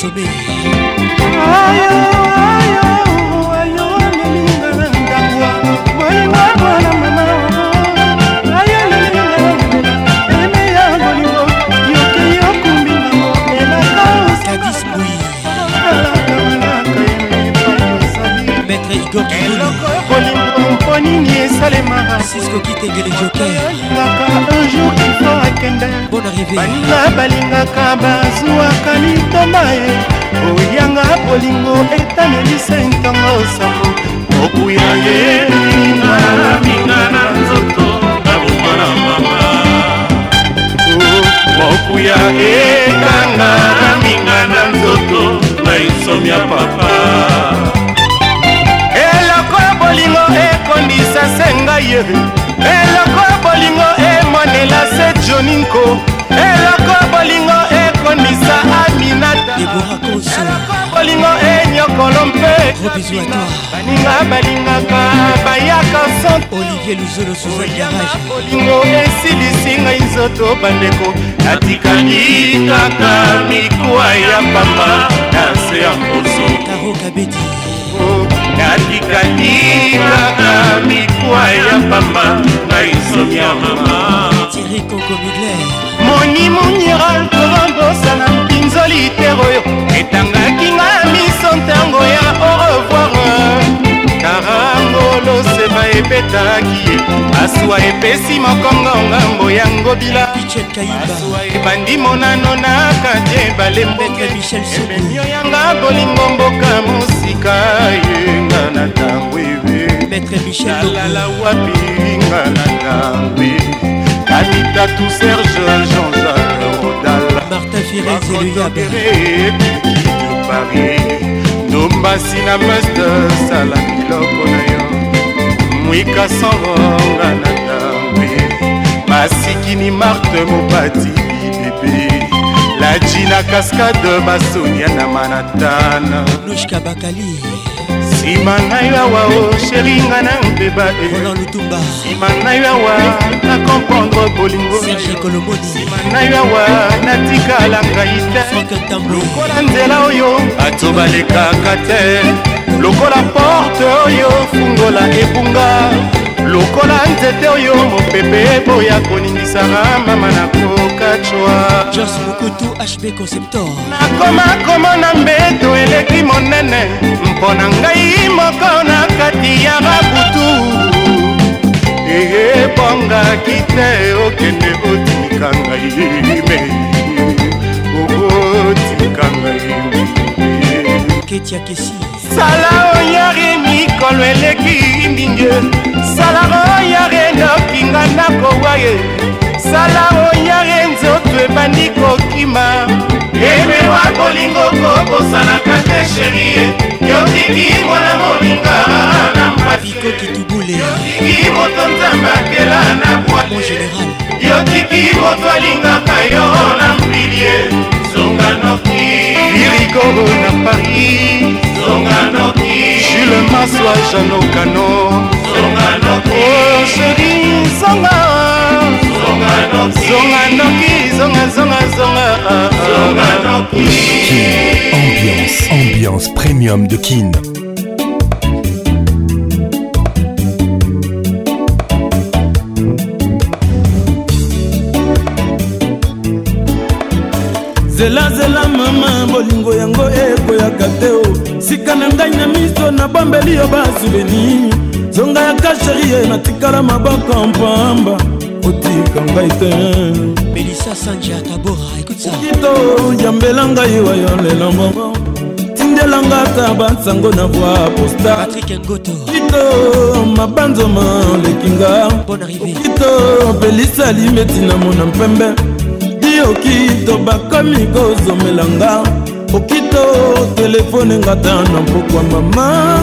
sobe Maître Igor Kibulu kosalema sisko kitegeli jokerbalingaka un jour kifo akende baninga balingaka bazwaka litoma ye oyanga bolingo etanelisa ntongo osambo okuya ye minga na nzoto naboma na mama mokuya oh, ekanga na minga na nzoto na isom ya papa eloko bolingo e se ngai ye eloko bolingo emonela se joninko eloko bolingo ekondisa aminataeloko bolingo enyokolo mpe baninga balingaka bayaka sotoyanga bolingo esilisi ngai nzoto bandeko natikali kaka mikuwa ya pamba na se ya mposo atikatikaka mikwa ya pamba ngai soki ya mama monimo miral korambosana mpinzoli tero oyo etangaki nga miso ntango ya orevoir karango loseba ebetaki ye aswa epesi mokongo ngambo ya ngobila richard kayibamasuwa ebandi monano na kati ebale mbokeebenio yanga bolingo mboka mosika yenga na ntango ebealala wapi nga na ntango kabita e. tu serge jean-jacques rodala martin firezeluyaba paris ndombasi na master sala biloko na yo mwika sangonga na tambe masikini marte mopati bebe lajina cascade basonia na manatana lushka bakali nsima ngai awa o oh, sheringa na mbeba elutumba eh. nsima ngai awa na komprendre bolingonsima ngai awa natikala ngai te lokola nzela oyo bato balekaka te lokola porte oyo fungola ebunga lokola nzete oyo mopepe eboya koningisaka mama na kokacwa jos mokutu hb conceptor nakoma komona mbeto eleki monene mpo na ngai moko na kati ya babutu eyebongaki te okende otika ngai me otika ngai ketiakesi sala oyarina mikolo eleki mbinge sala oyare nokinga nakowa ye sala oyare nzoto ebandi kokima ebewa kolingo kokosanaka te sherie yotiki mwana moninga na mpasiyotiki moto nzambakela na bwate yotiki moto alingaka yo na mpilie Zonganoki Irigo na Paris Zonganoki Jules Maswa Jano Cano Zonganoki Oh chéri Zonga Zonganoki Zonganoki Zonga Zonga Zonga Zonganoki Ambiance Ambiance Premium de Kin zelazela mama bolingo yango ekoyaka te o sika na ngai na miso nabombeli yo basuveni zonga ya kasherie natikala maboko mpamba otika ngai te melisa sanja tabora ekutisaokito yambela ngai wayo lelo moko tindelanga ata bansango na voi postakito mabanzoma olekinga okito pelisa limeti na mona mpembe soki okito bakomi kozomelanga okito telefone ngata na mpokwa mama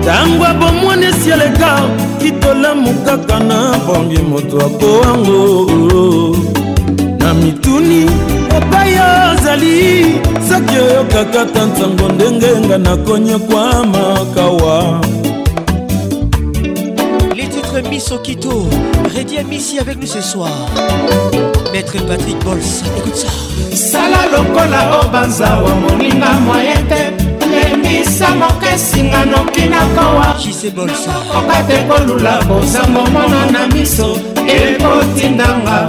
ntango abomwani esi aleka kitolamu kaka na bangi moto akowango na mituni epai ozali soki oyokaka ta ntango ndenge nga nakonyekwa makawa Les titres Miss Okito, Redie Missy avec nous ce soir. maître patrick bols écoute ça sala lokola o banzawa moninga mwaye te lemisa moko esinga noki nakowa oka te kolula bozango mona na miso ekotindanga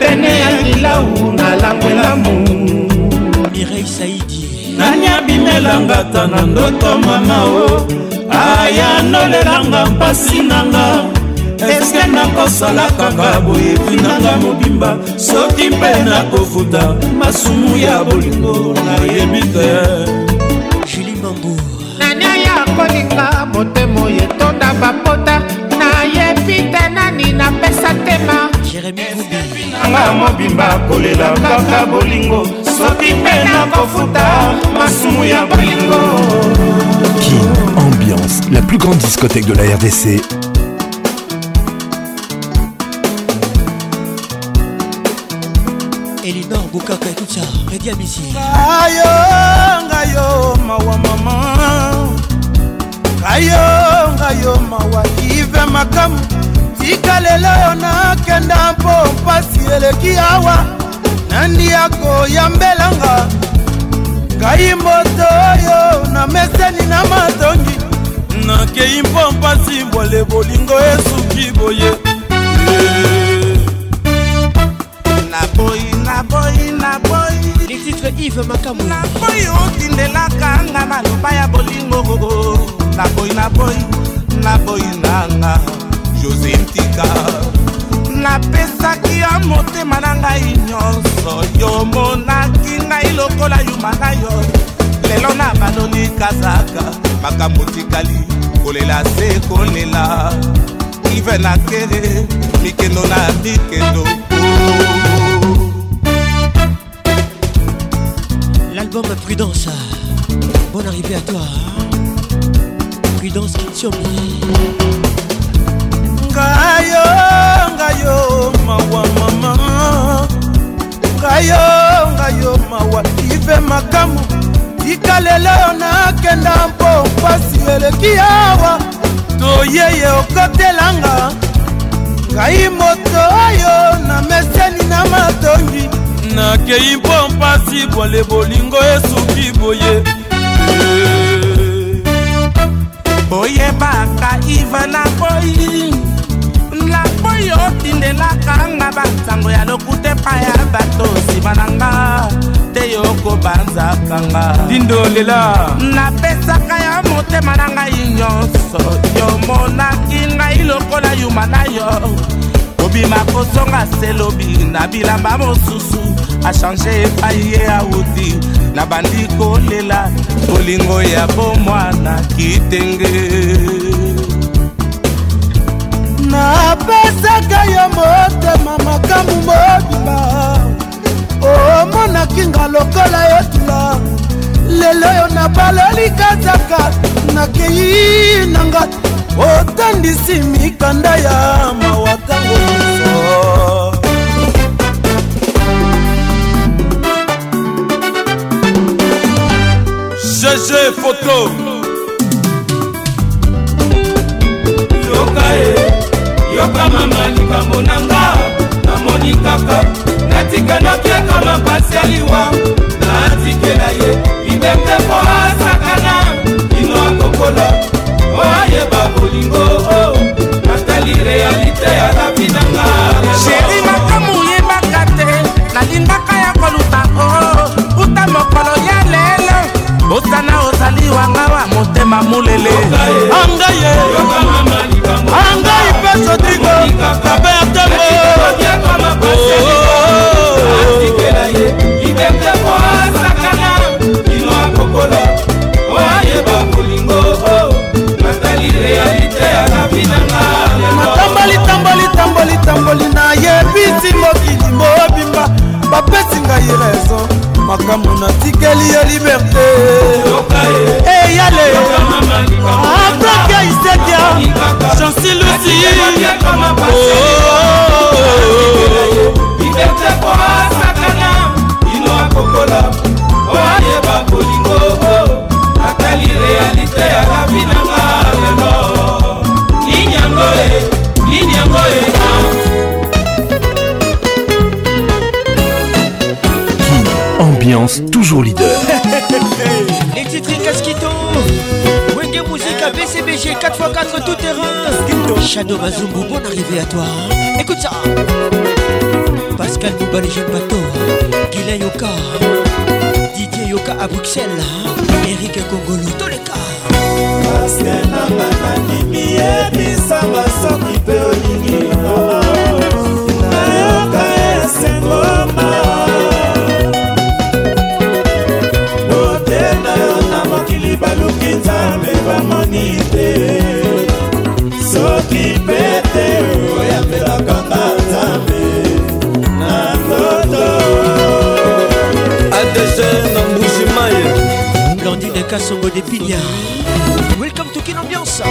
pene ya lilau nalangwela mu mirei saidi nani abimelanga ta na ndoto mama o ayanolelanga mpasi nanga eske nakosala kaka boyebi nanga mobimba soki mpe nakofuta masumu ya bolingo nayebi te juli mambour nani aya kolinga motemo yetonda bapota nayebi te nani napesa tema nanga mobimba kolela kaka bolingo soki mpe nakofuta masumu ya bolingo King Ambiance, la plus grande discothèque de la RDC elinor bukaka ekuta redia misi ngayo ngayo mawa mama ngayo ngayo mawa ive makamu tika lelo oyo nakenda mpo mpasi eleki awa nandi ya koyambelanga ngai moto oyo na meseni na matongi nakei mpo mpasi mbwale bolingo esuki boye yeah. naboyi naboyi naboyi les titres ive makamu naboyi otindelaka nga maloba ya bolingo naboyi naboyi naboyi nanga josé ntika napesaki yo motema na ngai nyonso yo monaki ngai lokola yuma na yo lelo na banoni kazaka makambo tikali kolela se kolela ive na kere mikendo na mikendo L'album Prudence, bonne arrivée à toi. Prudence Kitsomi. Ngayo, ngayo, mawa mama. Ngayo, ngayo, mawa, ive makamu. tika lelo nakenda mpo mpasi eleki awa toyeye okotelanga ngai moto oyo na meseni na matongi nakei mpo mpasi bwale bolingo esuki boye oyebaka iva na boyi na boyi otindelaka nga bantango ya lokuta epai ya bato nsima na nga te yo kobanzakanga lindo lela napesaka yo motema na ngai nyonso yo monaki ngai lokola yuma na yo kobima kosonga selobi na bilamba mosusu achange epai ye awuti na bandi kolela bolingo ya bomwana kitenge napesaka yo motema makambu mobimba omonaki nga lokola etula lelo oyo nabaleli kataka nakei na nga otandisi mikanda ya mawakango nyonso gg foto yoka e yoka mama likambo na nga amoni kaka natikanaki ekama mpasi ya liwa natikela ye libembe mpo asakana ino akokola mpo oh, ayeba bolingo natali realite ya lavi nanga sheri makamu yebaka te nalingaka mama molele angai angai mpe sotiko tabe atembo tamboli tamboli tamboli tamboli nayebi ti mokili mo bapesi ngai reso makambo natikeli yo liberté eyale eh, abrake isekia chansi lusi oyeba oh, kolingo oh, oh. atali realite ya kabi nanga lelo linyango e linyango e ambiance toujours leader. et titre Casquito, Wenge Musique à BCBG 4x4 tout terrain. Shadow Mazumbu, bonne arrivé à toi. Hein. Écoute ça. Pascal Mouba, les jeunes bateaux. Hein. Guilain Yoka, hein. Didier Yoka à Bruxelles. Eric Kongolo, tous les cas. Pascal Namba, de Welcome to Kin Ambiance.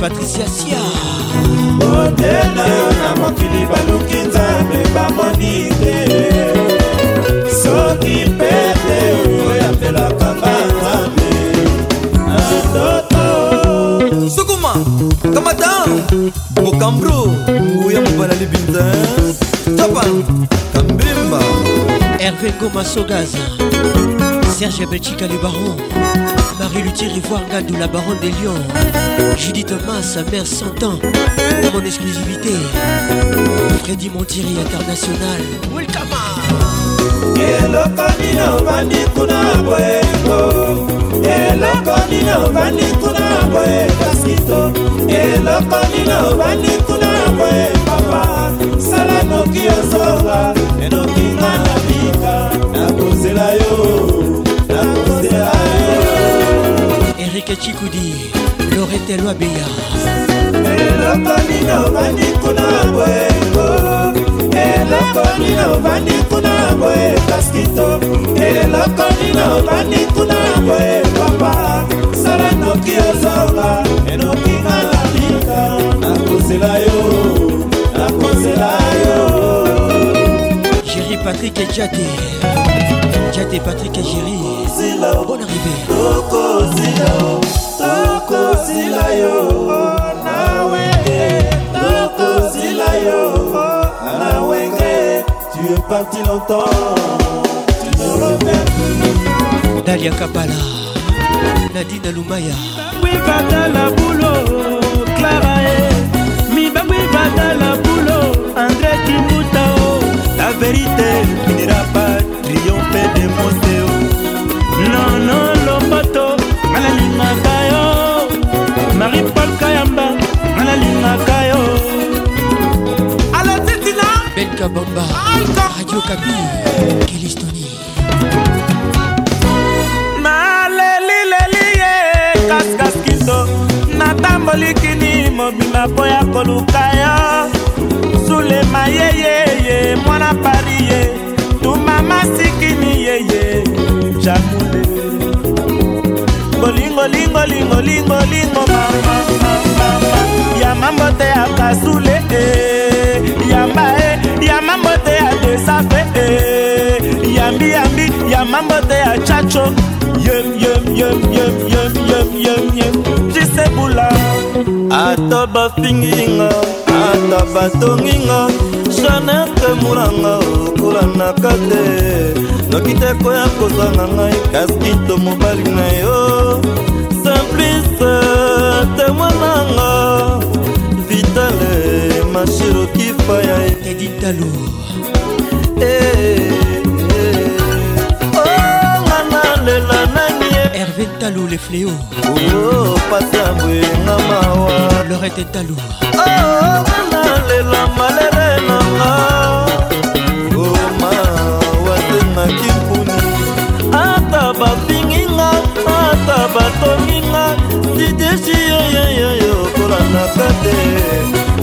patricia sia kambro nguya mobala libinza tapa kambemba herve gomasogaza serge belchika le baron marie-luthier rivoire gadou la baronne des lions judith massa mère cent ans pour mon exclusivité freddy montiri international welkama eloko nino bandi kuna boyengo eloko nina obandi kuna boye kasito eloko nina obandi kuna boye papa sala noki ozonga enokinga na bika nakozela yo nakozela yo erike chikudi loreteloabeya eloko nina obandi kuna boye oh. eloko nina obandi kuna boye kaskito eloko nina obandi kuna boye papa sala noki ozonga enokinga na linga nakozela yo nakozela yo jéri patrik ejate jate patrik ejéri bon arrivé tokozila yo tokozila yo parti longtemps, tu ne reviens plus. Dalia Kabala, Nadine Lumaya. Oui, bata la boulot, Clara et mi bambou bata la boulot, André Kimutao. La vérité finira par triompher de mon Non, non, l'opato, malalingaka yo. E Marie-Paul Kayamba, malalingaka e ya bamba radio kapi kilistoni malelileli ye kaskaskinto natambolikini mobimba mpo ya koluka yo sulema yeyeye mwana pari ye tumama sikini yeye jamule bolingolingolingolingolingo mama ya mambo te ya kasule eh. ya mambote ya desafe eh. yambi yambi ya mambote ya chacho jisebula ata bafinginga ata batonginga janete mulanga okolanaka te noki te koya kozanga ngai kaskito mobali na yo simplice temwananga vitale mashirokifa ya editalo eh, eh, eh. ongana oh, lela nani herve talo le fléo pasi yango enga mawa lorete talo ongana oh, lela malere nanga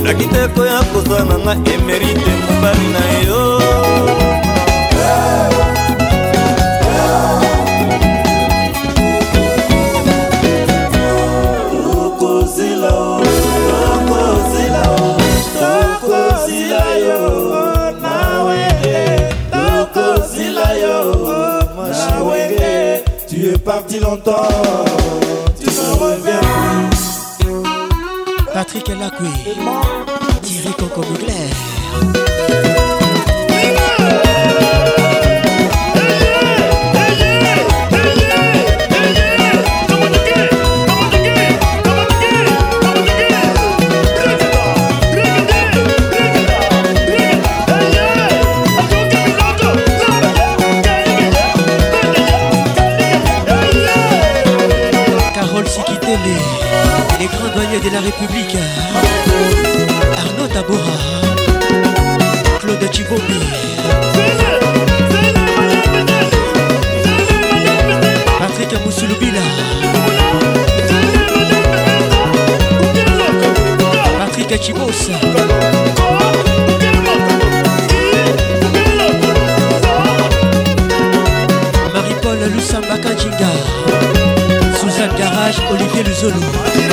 na kitoko ya kozwanga nga emerite mobali na yo Parti longtemps Patrick Elakwe Thierry Coco Mugler les grands douaniers de la République, Arnaud Tabora, Claude Chibobi. Patrick Moussouloubila. Patrick Chibos. Marie-Paul Lusamba Sous Suzanne Garage, Olivier Luzolo.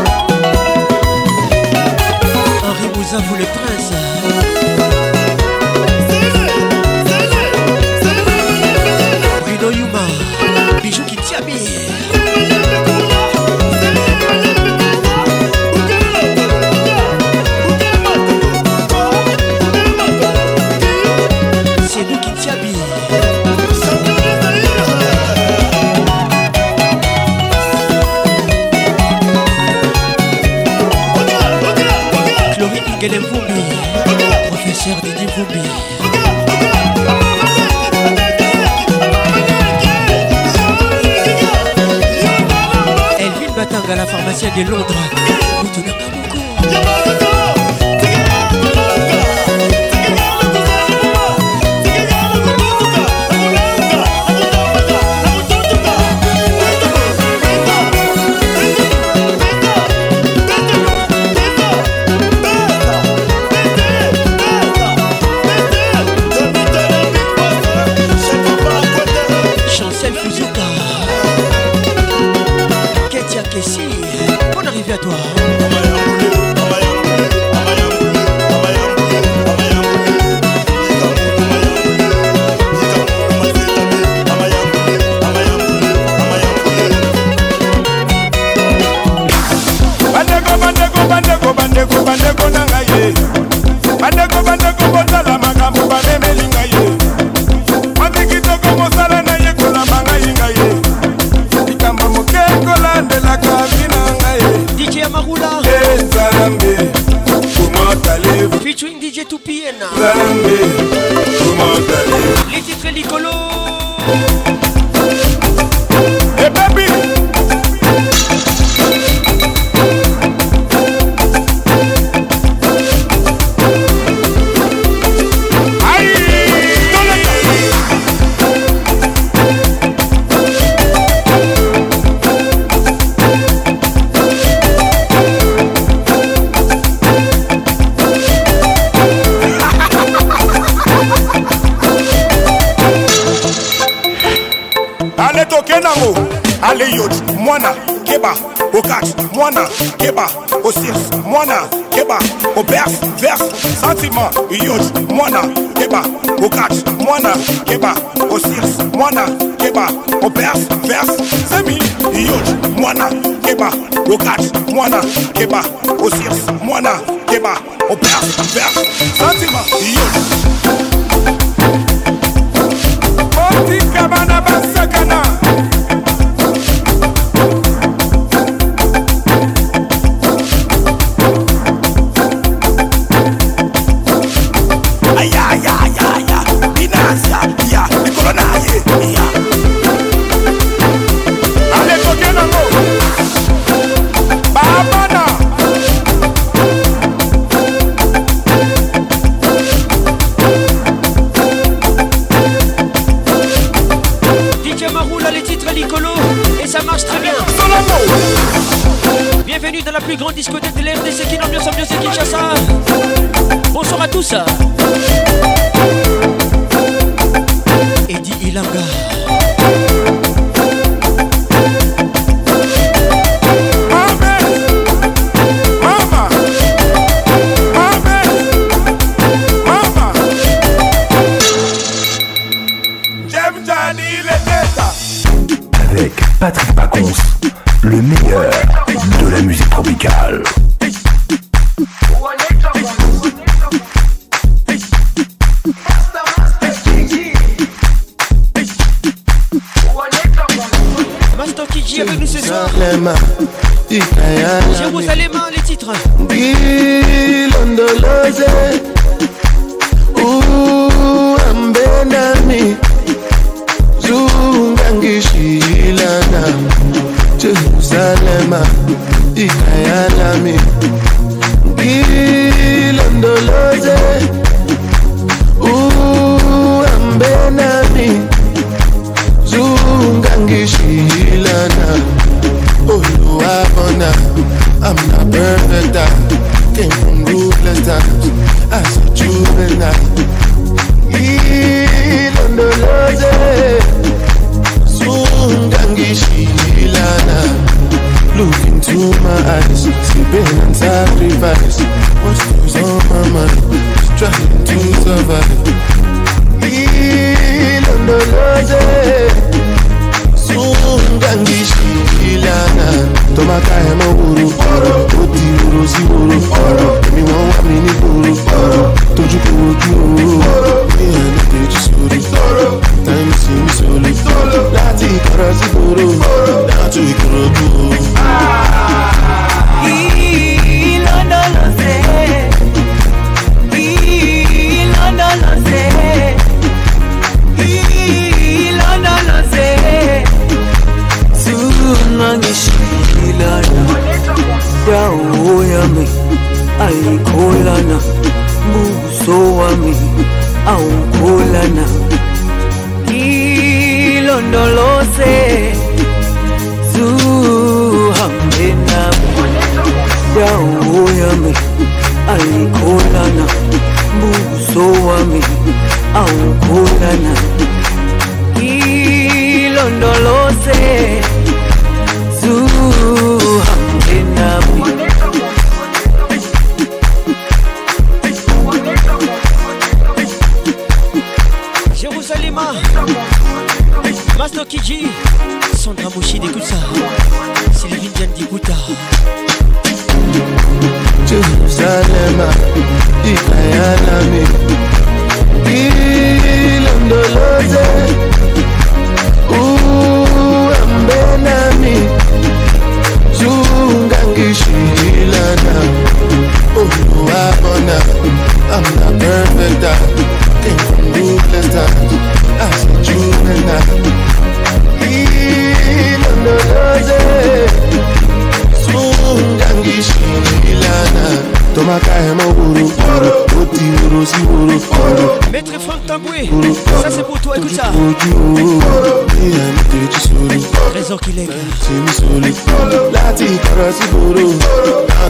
à vous le prince Y you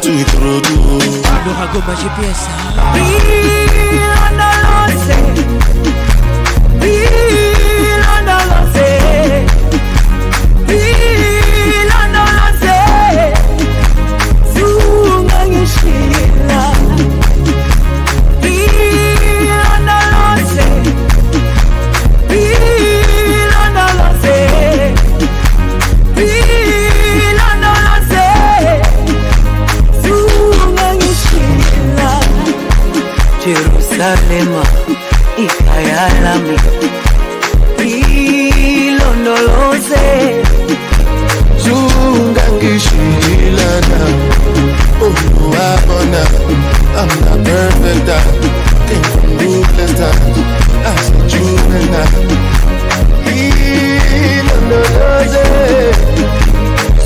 tout est trop doux. Laura Goma GPS. Bien annoncé. Bien I'm not perfect I came from ruthless times I said you and I ilondoloze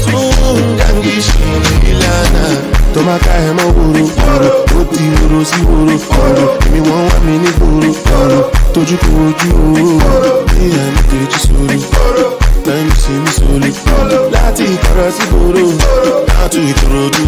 zungangishilana tomaka ẹ mọ woro kọlu ó ti woro sí woro kọlu mi wan wá mi ní gbòòrò kọlu tójú kò ojú òru ní ẹni kejì sórí láì mi sí mi sórí láti ìkọrọ sí gbòòrò láti ìtòròdú.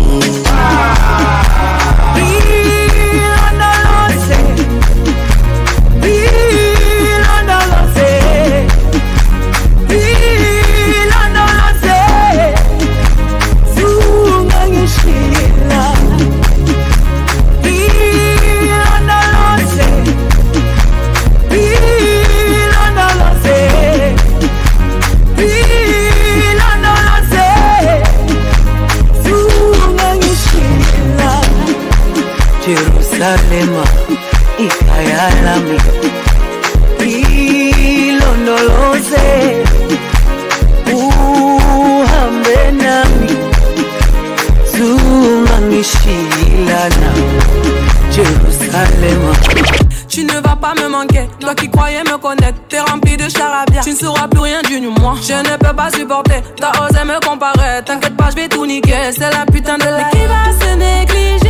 tu ne vas pas me manquer. Toi qui croyais me connaître, t'es rempli de charabia. Tu ne sauras plus rien d'une moi. Je ne peux pas supporter, t'as osé me comparer. T'inquiète pas, je vais tout niquer. C'est la putain de la qui va se négliger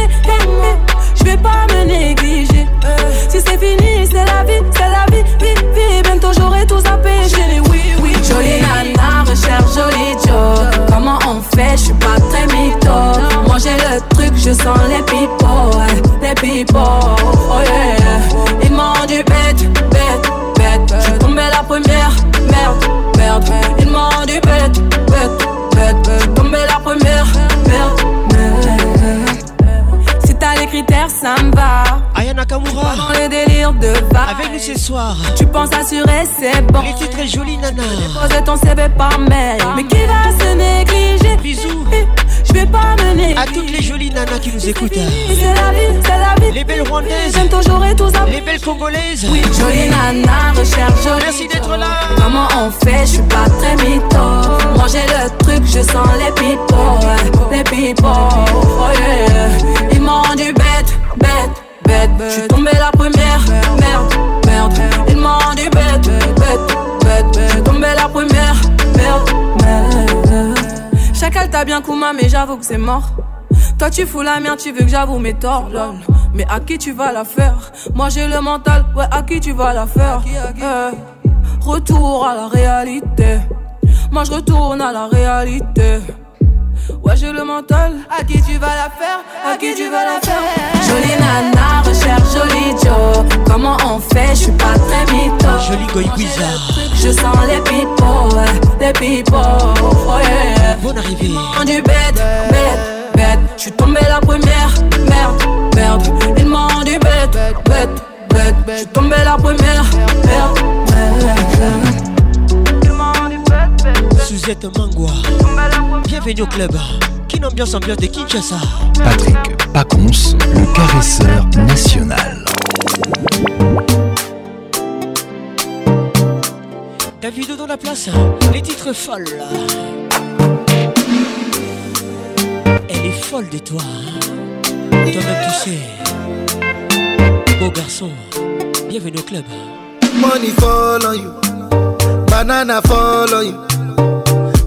pas me négliger. Euh, si c'est fini, c'est la vie, c'est la vie, vie, vie. Bientôt j'aurai tous à pécher. Oui, oui, jolie nana, recherche joli Joe Comment on fait, je suis pas très mytho. j'ai le truc, je sens les pipos, les pipos. Oh yeah, ils m'ont du bête, bête, bête. Je tombais la première, merde, merde. Ils m'ont du bête. Ayana Kamura. Dans les délires de va. Avec nous ce soir. Tu penses assurer, c'est bon. Tu titres très jolie nana. Pose ton CV par mail. Mais qui va se négliger Bisous. Je vais pas mener. À toutes les jolies nanas qui nous écoutent. C'est la vie, c'est la vie. Les belles rwandaises. J'aime toujours et tous Les belles congolaises. Oui, jolie nana, recherche jolie. Merci d'être là. Comment on fait Je suis pas très mytho. Manger le truc, je sens les people. Les people. Oh yeah. Ils m'ont rendu bête bête, bête, je suis tombé la première, merde, merde, il m'a rendu bête, bête, bête, bête, suis tombé la première, merde, merde. Chacal t'a bien couma mais j'avoue que c'est mort. Toi tu fous la merde, tu veux que j'avoue mes torts, lol. Mais à qui tu vas la faire Moi j'ai le mental, ouais à qui tu vas la faire eh, Retour à la réalité. Moi je retourne à la réalité. Ouais, je le mental. À qui tu vas la faire À qui tu vas la faire Jolie nana, recherche jolie Joe. Comment on fait Je suis pas très mytho. Joli goy bizarre. Je sens les people, les people. Oh yeah. Bonne arrivée. On du bête, bête, bête. Je suis tombé la première. Merde, merde. Ils m'ont rendu bête, bête, bête. Je suis tombé la première. Merde, merde. Suzette Mangwa Bienvenue au club qui ambiance ambiance de Kinshasa Patrick Pacons, le caresseur national David dans la place, les titres folles Elle est folle de toi Toi-même tu sais Beau garçon, bienvenue au club Money fall you Banana fall you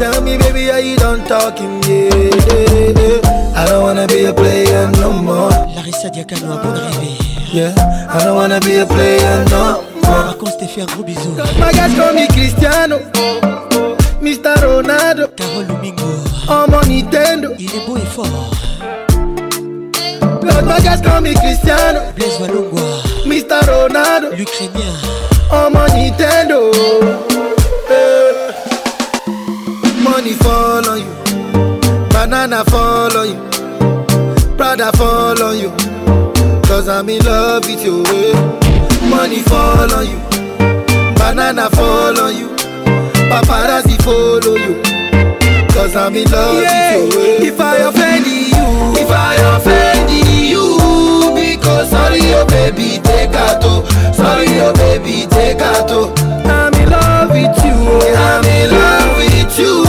Tell me, baby, I you done talking? Yeah, yeah, I don't wanna be a player no more. Larissa Diacano a bon rêvé. Yeah, I don't wanna be a player no more. Raconte contre, fait un gros bisou. Magas comme Cristiano. Mr. Ronaldo. Carole Oh mon Nintendo. Il est beau et fort. guys Magas comme Cristiano. Blaise Valongo. Mr. Ronaldo. L'Ukrainien. Oh mon Nintendo. Baby fall on you, banana fall on you, Prada fall on you, cause I'm in love with you. Money fall on you, banana fall on you, paparazzi follow you, cause I'm in love yeah. with you. If I offend you, if I offend you, because sorry, oh baby, take out, to, sorry, oh baby, take out. to. I'm in love with you, I'm in love with you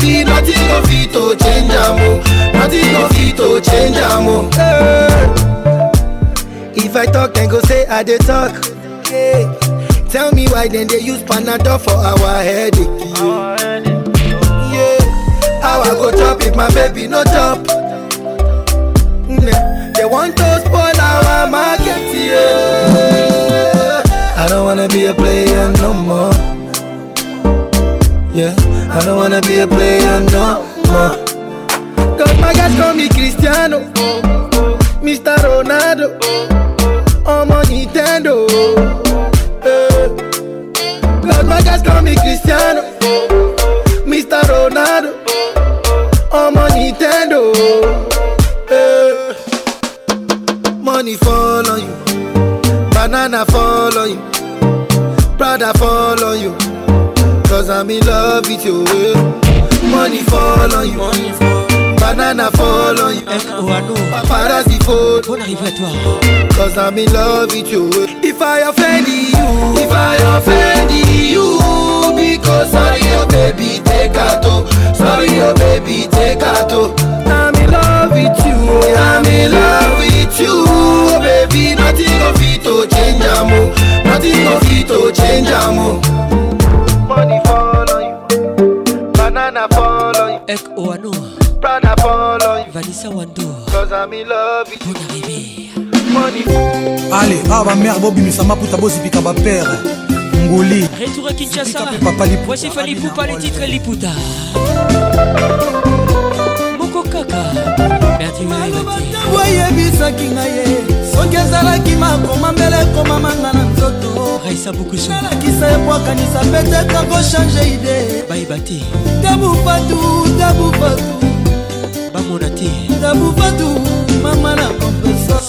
nothing, nothing no fit to change am o. Nothing no fit to change am Hey. Oh. Eh. If I talk, then go say I dey talk. Hey. Eh. Tell me why then they use Panadol for our headache. Yeah. yeah. How I go chop if my baby no chop? They want to spoil our market. Yeah. I don't wanna be a player no more. Yeah, I don't wanna be a player no more. Cause my guys call me Cristiano, Mr. Ronaldo, i my on Nintendo. Eh. Cause my guys call me Cristiano, Mr. Ronaldo, i my Nintendo. Eh. Money fall on you, banana fall on you, brother fall on you. Cause I'm in love with your way. Eh. Money fall on you. Money fall. Banana fall on you. m o a n Paparazzi fall. Bon arrivé à toi. Cause I'm in love with you. Eh. If I offend you. If I offend you. Because sorry, your baby, take a toe. Sorry, your baby, take a toe. I'm in love with you. Eh. I'm in love with you. Oh, baby, nothing of it to change, amo. Nothing of it to change, amo. Ek Oano Vanessa Wando Bon arrivé ale awa bamere bobimisa maputa bozipika bapere nguli retour à kinshasa voici fali poupa le titre liputa moko kaka merdiwayebisaki ngai ye soki ezalaki makoma mbele ekomamanga na raisa bukusunalakisa ebwakanisa petetre kochange ide bayeba te tabufatu tabufatu bamona te tabufatu mama na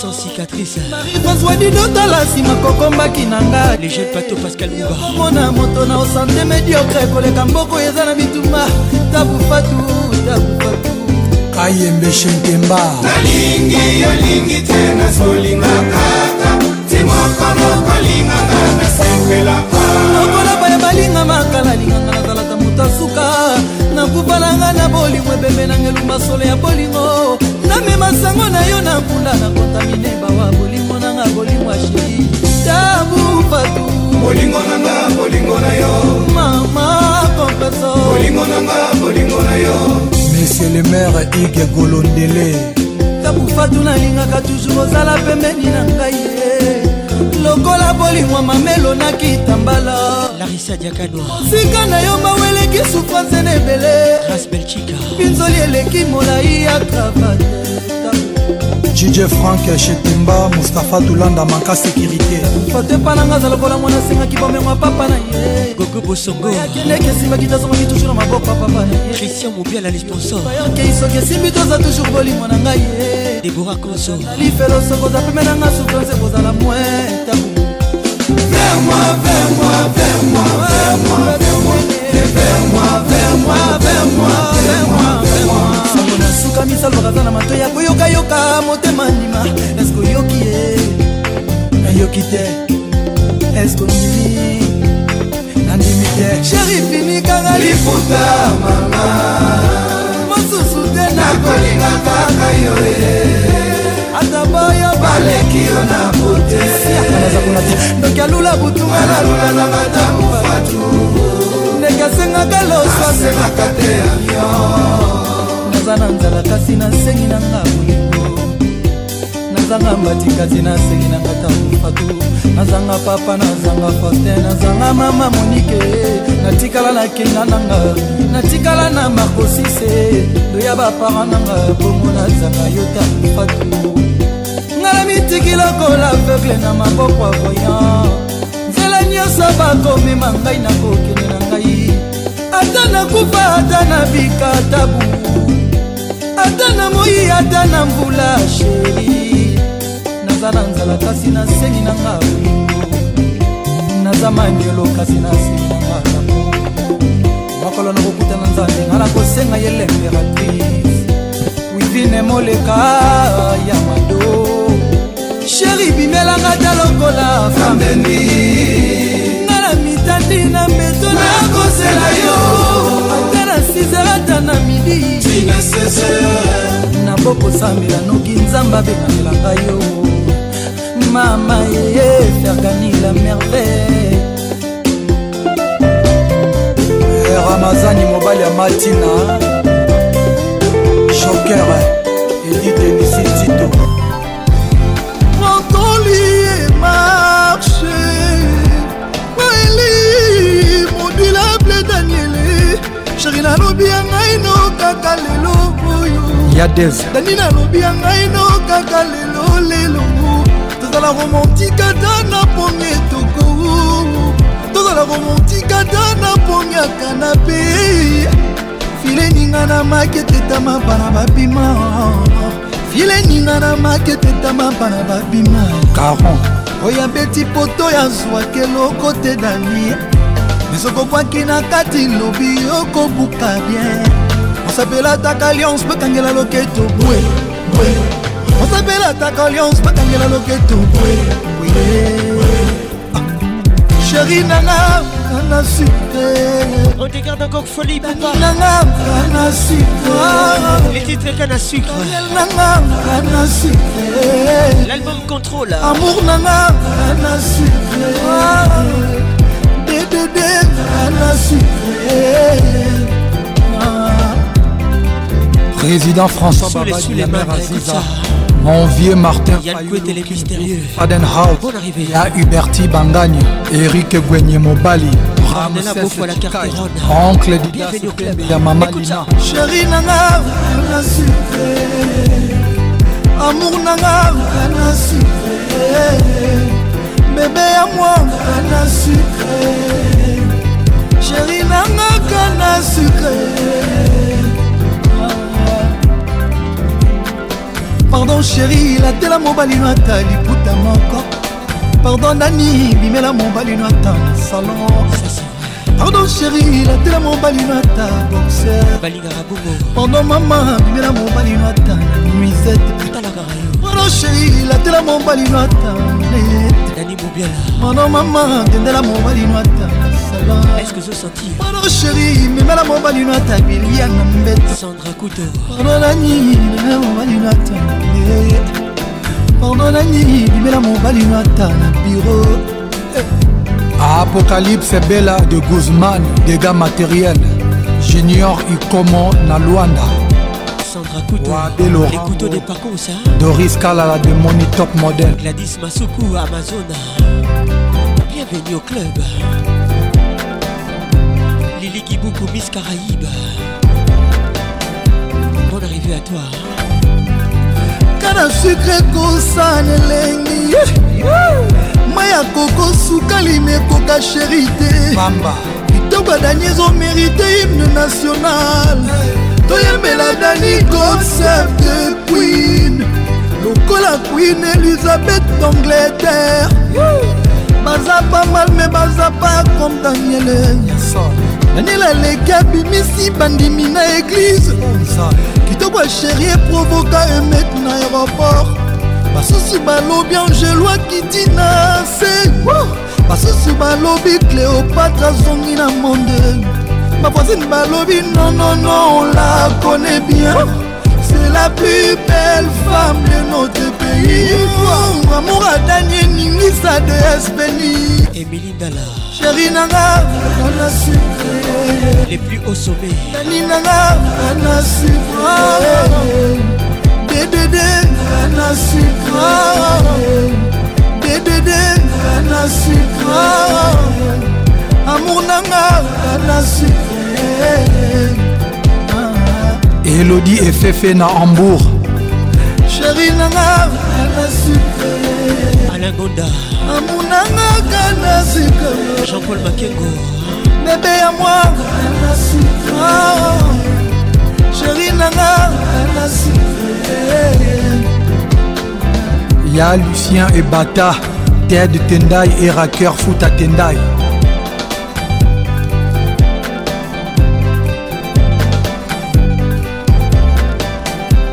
sans cicatrice marifaswadino tala nsima kokombaki na nga le jeune pato pascal muba omona moto na osante mediocre koleka mboko eza na bituma tabufatu tabufatu ayembe shenkemba nalingi yolingi te nazolinga kaka timoko moko linganga nasepelaka lokola baya balinga makala linganga nazalaka moto asuka nakufa nanga na bolingo ebembe nanga elumba solo ya bolingo namema sango na yo na nkunda na kontamine bawa bolingo nanga bolingo ashii tabu fatu bolingo nanga bolingo na yo mama kompeso bolingo nanga bolingo na yo monsieur le maire ige golondele tabu fatu nalingaka toujours ozala pembeni na ngai lokola bolimwa mamelo na kitambala larisa diakadwa sika na yo mawe eleki souffrance na ebele ras belgika binzoli eleki molai ya travate dj frank shetemba mustapha tolanda maka sécurité fotepa na nga aza lokola mwana asengaki bomengwa papa na ye gogo bosongoyakendeke esimbaki tozongaki toujours na maboko ya papa na ye christian mobiala le sponsorbayokei soki esimbi toza toujours bolimo na ngai ye debora konso alifelo sokoza peme na nga souffrance ekozala mwi etabu Vers moi, vers moi, vers moi, vers moi, vers moi. sango nasukami salvaka aza na mato ya koyokayoka motema ndima eske oyoki ye nayoki te eske ondimi nandimi te sheri finikanga liputa mama mosusu te nakolinga kaka yo ye ata bayo baleki yo na bute noki alula butu alalula na matamu fatu asengaka loso asengaka te avio naza na nzala kasi nasengi nanga bolingo nazanga mbatikati nasengi nanga tamufatu nazanga papa nazanga faustin nazanga mama monike natikala na kenda nanga natikala na markosise doya bapara nanga bongo nazanga yo tamufatu ngala mitiki lokola aveugle na maboko ya voyant nzela nyonso bakomema ngai nakokende na ngai ata nakufa ata na bikatabu ata na moi ata na mvula sheri naza na nzala kasi nasengi na nga olingo naza manyolo kasi nasengi na nga kambo mokolo nakokuta na nzambe ngala kosenga ye lemperatrice wivine moleka ya mado sheri bimelanga ta lokola fambeni ezali na mbeto nakosela yo ata na sizerata na midi nabokosambela noki nzambe abengelaka yo mama yeye fergani la merveille eh, ramazani mobali ya matina shoker edi denisi tito sheri nalobi ya ngai no kaka lelo oyo ya des dani nalobi ya ngai no kaka lelo lelo tozala romantika ta na pongi etoko tozala romantika ta na pongi ya kanape fileninga na maketetama bana babima fileninga na maketetama bana babima caron oyo abeti poto ya zwaka eloko te danie ezokobwaki na kati lobi okobuka bien osapela ataka alliance bakangela loketo bwe bwe osapela ataka alliance bakangela loketo bwe bwe sheri ah. nanga kana sucre regarde encore folie papa nanga kana sucre les titres kana sucre nanga kana sucre l'album contrôle amour nanga kana sucre dedem la Président François Baba Aziza mon vieux Martin Adenhouse, à Huberti Bangagne, Eric Gwenye Mobali, Oncle Dida Maman Lina. Chérie Nana, Nana Sucré, Amour Nana, Nana Sucré. bebe ya mwanga na sukre sheri nangaka na sukre pardon sheri latela mobali no ata liputa moko pardon nani bimela mobali no ata na salon pardon sheri latela mobali no ata boxerpardon mama bimela mobali no ata na nuisette pardon sheri latela mobali no ata dani bobiala mano mama ndendela mobali no ata sala eske ozosentir mano sheri memela mobali no ata bilia na mbete sandra kuto pardon nani memela mobali no ata pardon nani memela mobali no ata na biro eh. apocalypse bela de guzman dégâts matériels junior ikomo na luanda Couteau Les couteaux des Paco ça Doris Kalala de Money Top Model Gladys Masuku Amazon Bienvenue au club Lily Kibuku Miss Caraïbe Bonne arrivée à toi kana sucre kosana elengi mai akoko sukali mekoka sheri te kitoko adani ezomerite hymne national hey. toyembela dani concert de queen lokola queen elizabeth d'angleterre baza pa mal me baza pa comme daniele daniele aleki abimisi bandimi na eglize kitoko asheri eprovoka emet na aéroport basusu balobi angelo akiti na se basusu balobi cléopatre azongi na monde bavoisine balobi nonnono on la connaît bien c'est la plus belle femme de notre pays amour adanie ningisa de espeni emili dala sheri nanga ana sucre les plus au sommet dani nanga ana sucre ddd ana sucre ddd ana sucre amour nanga ana sucre Ah. elodie efefe na hambourg sheri nanga na alagoda amunangaka na sika jean-paul makengo bebe ya mwanga na sika sheri nanga na sika ya lucien ebata ted tendai et raqueur foot à tendai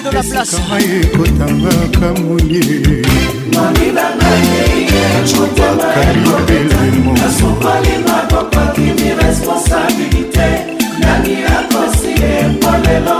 Kennedy dans la place ekotangaka moye nani akosi embolelo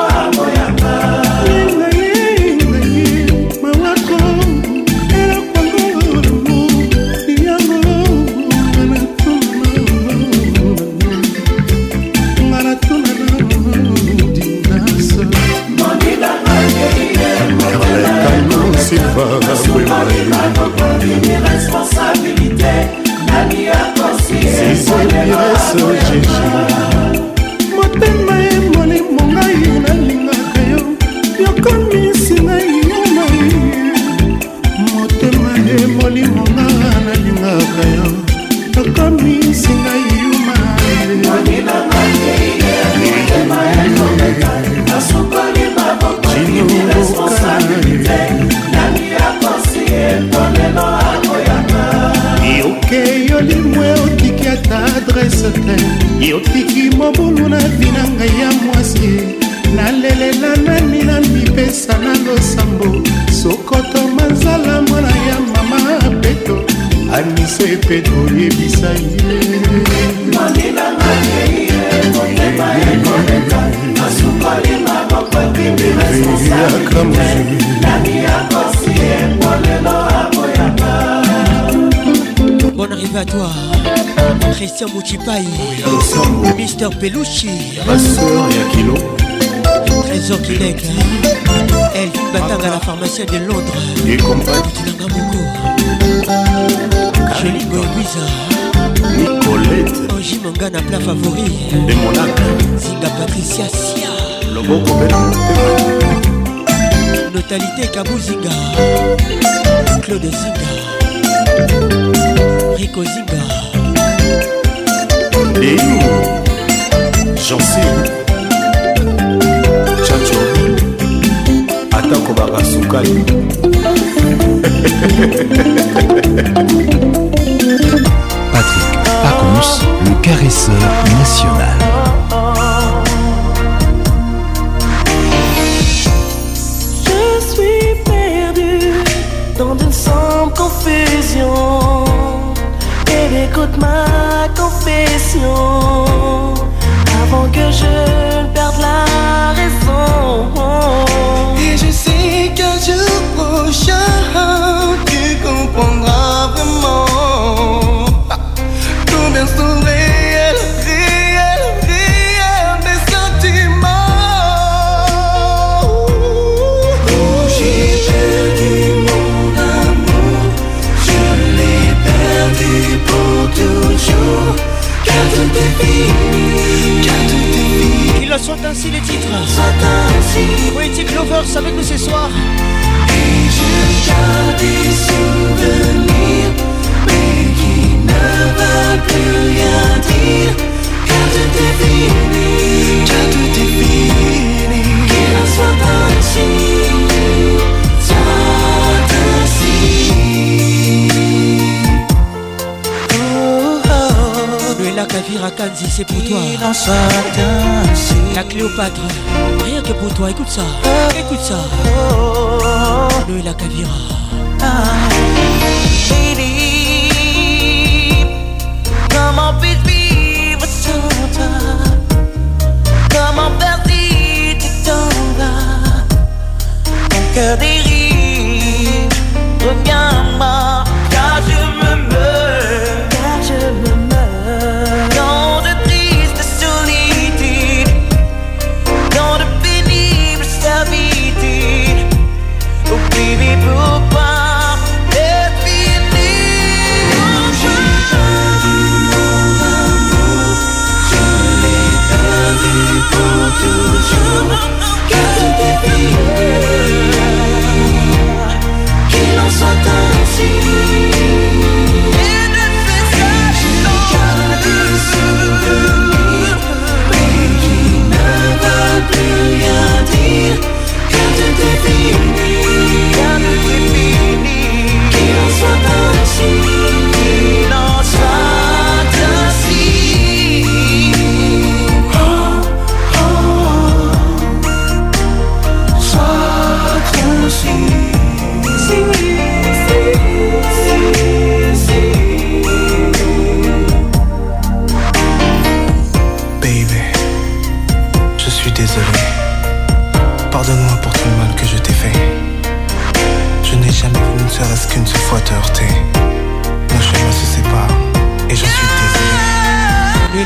silver, silver, silver, silver, Christian Mouchipai Mister Pelushi Trésor Kinec Elle ah, batanga la pharmacie de Londres Tilanga Moko Jolie Goybiza Nicolette Angie Mangana plat favori De Monaco Zinga Patricia Sia Loboko Notalité Kabuzinga Claude Zinga Rico Zinga leyu jansi chacho atako bakasukali Patrick Pacons, le caresseur national. confession avant que je Ils le sont ainsi les titres. Poetic Lovers avec nous ce soir. Et je garde des souvenirs, mais qui ne veulent plus rien dire. Car tout est fini, car tout est fini. Qu'il en soit ainsi. La cavira, Kanzi, c'est pour toi. La Cléopâtre, rien que pour toi, écoute ça, écoute ça. Le la ah, comment puis-je vivre sans toi Comment perdit, tu t'en vas. Mon cœur dérive, reviens-moi, car je me meurs.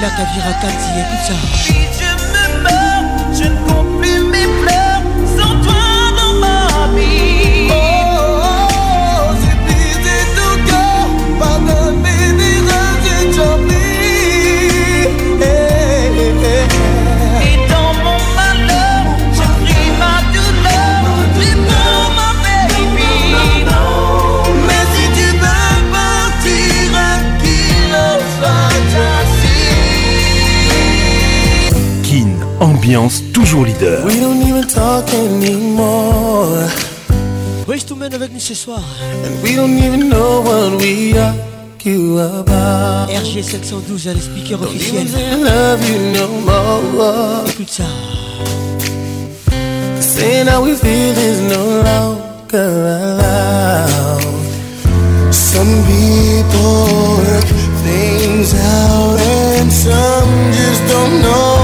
vu à et tout ça. ambiance toujours leader. We don't even talk anymore. Wesh tout mène avec nous ce soir. And we don't even know what we argue about. RG 712 à l'expliqueur officiel. Love you no more. Écoute ça. Saying how we feel is no longer allowed. Some people work things out and some just don't know.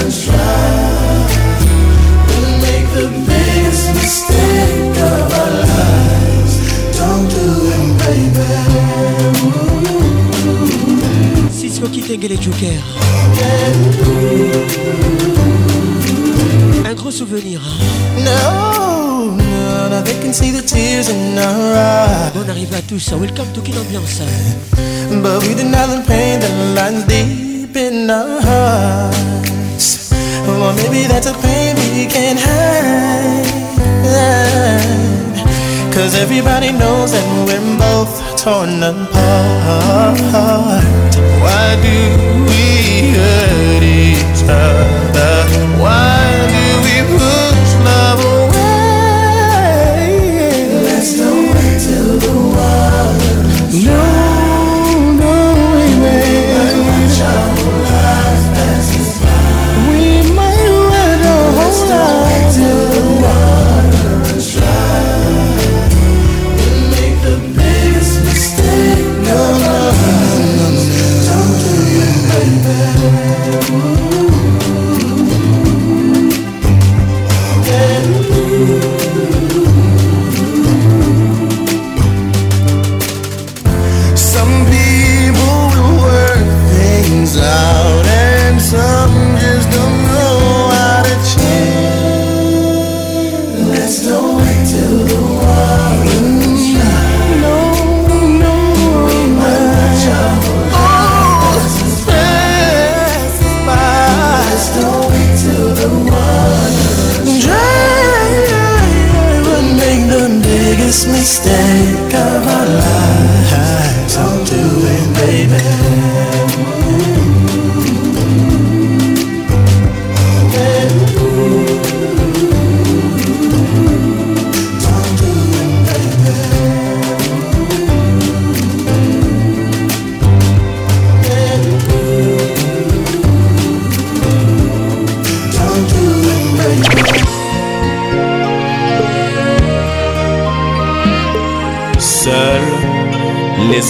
Joker. Un gros souvenir. Hein. No, no, Bon arrive à tous, hein. welcome to Kin Ambiance. Hein. But we deny the pain that lies deep in our hearts. Well, maybe that's a pain we can hide. Cause everybody knows that we're both torn apart. Why do we hurt each other? Why do we put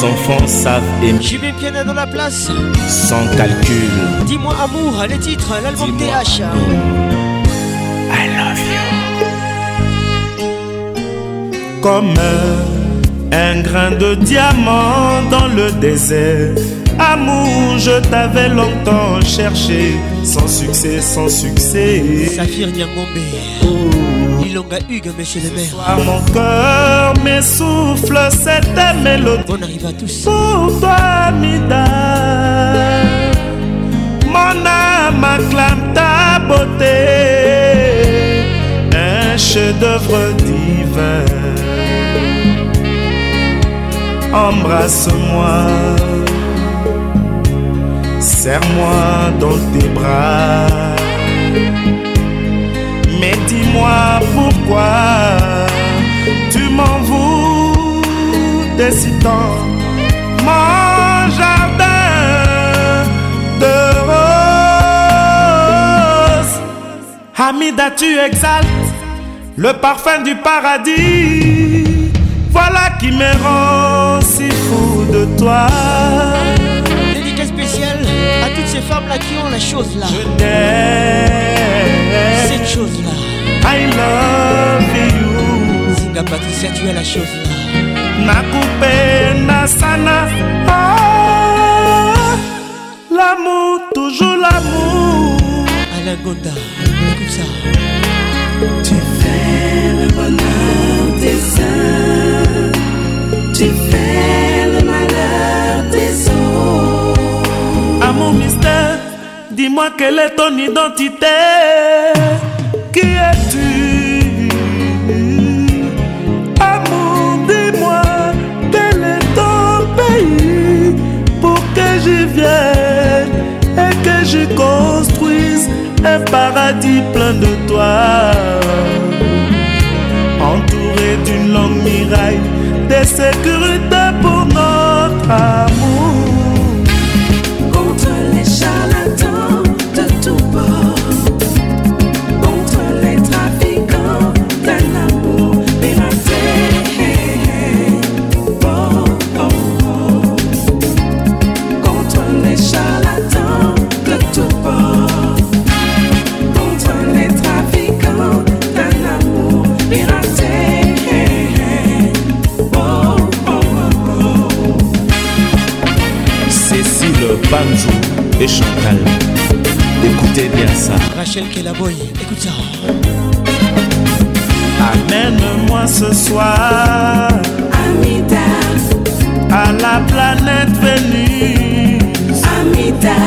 enfants savent aimer. bien Pianet dans la place. Sans calcul. Dis-moi amour, les titres, l'album TH. I love you. Comme un grain de diamant dans le désert. Amour, je t'avais longtemps cherché, sans succès, sans succès. Saphir Diangombe. Oh. Hugues, monsieur le maire. mon cœur souffles, cette mélodie. On arrive à tous. Pour toi, Mida. Mon âme acclame ta beauté. Un chef-d'œuvre divin. Embrasse-moi. Serre-moi dans tes bras. Dis-moi pourquoi tu m'en Dès si tant mon jardin de rose Amida, tu exaltes le parfum du paradis. Voilà qui me rend si fou de toi. Dédicace spéciale à toutes ces femmes-là qui ont la chose là. Je t'aime. Cette chose là. I love you Zinga Patricia tu es la chose na sana ah, l'amour toujours l'amour Alain Gonda tu fais le bonheur des uns tu fais le malheur des autres amour mystère dis-moi quelle est ton identité et que je construise un paradis plein de toi. Entouré d'une longue miraille, des sécurités pour notre âme. Banjo et Chantal. Écoutez bien ça. Rachel Kelaboy, écoute ça. Amène-moi ce soir, Amita. à la planète Vénus, Amita.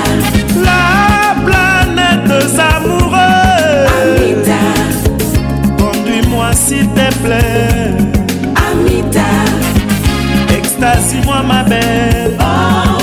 la planète amoureuse. Amita. conduis-moi s'il te plaît, Amita. extasie-moi ma belle. Oh.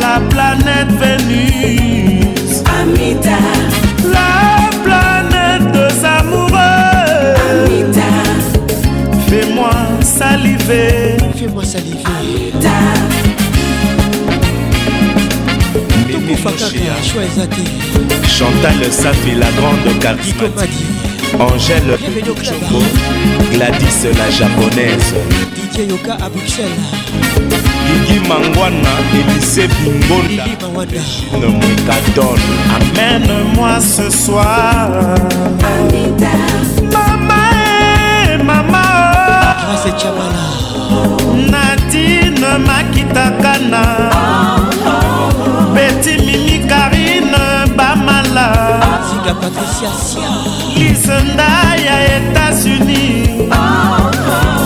la planète Vénus. Amita, la planète des amoureux. Amita, fais-moi saliver. Fais-moi saliver. Amita. choix Chantal Safi, la grande charismatique. Angèle Gladys la japonaise. Didier Yoka à Bruxelles. ligi mangwana elise bingondachine mwekadon amène moi ce soir Anita. mama e mama oh. grâce cabala nadine makitakana oh, oh, oh. beti mimi karine bamala zinga patricia sia lisenda ya états-unis oh, oh.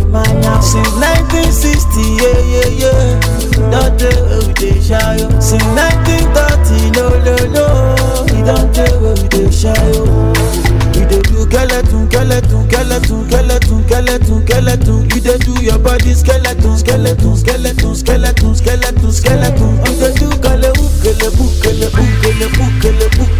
C'est now since 1960, yeah, yeah, yeah. Don't do what they shy. Since 1930, no, no, no. We don't do what shy. We do skeleton, skeleton, skeleton, skeleton, skeleton, skeleton. You dey do your body skeleton, skeleton, skeleton, skeleton, skeleton, skeleton. You do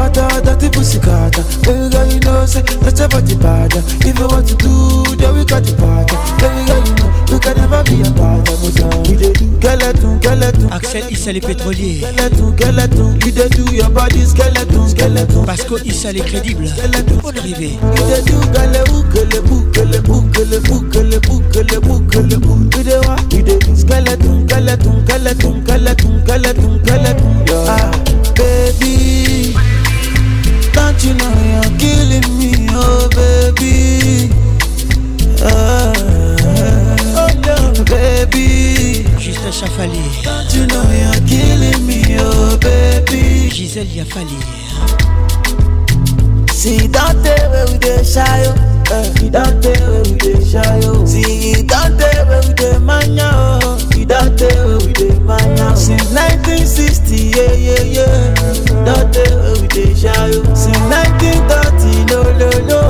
water, dirty pussy cutter. Baby you know, say, your body, skeleton, skeleton. Parce que les You Don't you know you're killing me, oh baby? Oh, oh no, baby. Gisèle Chafali. Don't you know you're killing me, oh baby? Giselle Yafali. See that day where we dey shy, Eh, e don tey wey we dey shy o. See, e don tey we dey manya o. E don tey wey we dey manya o. Since 1960, yeah, yeah, yeah. E don tey wey we dey shy o. Since 1930, no, no, no.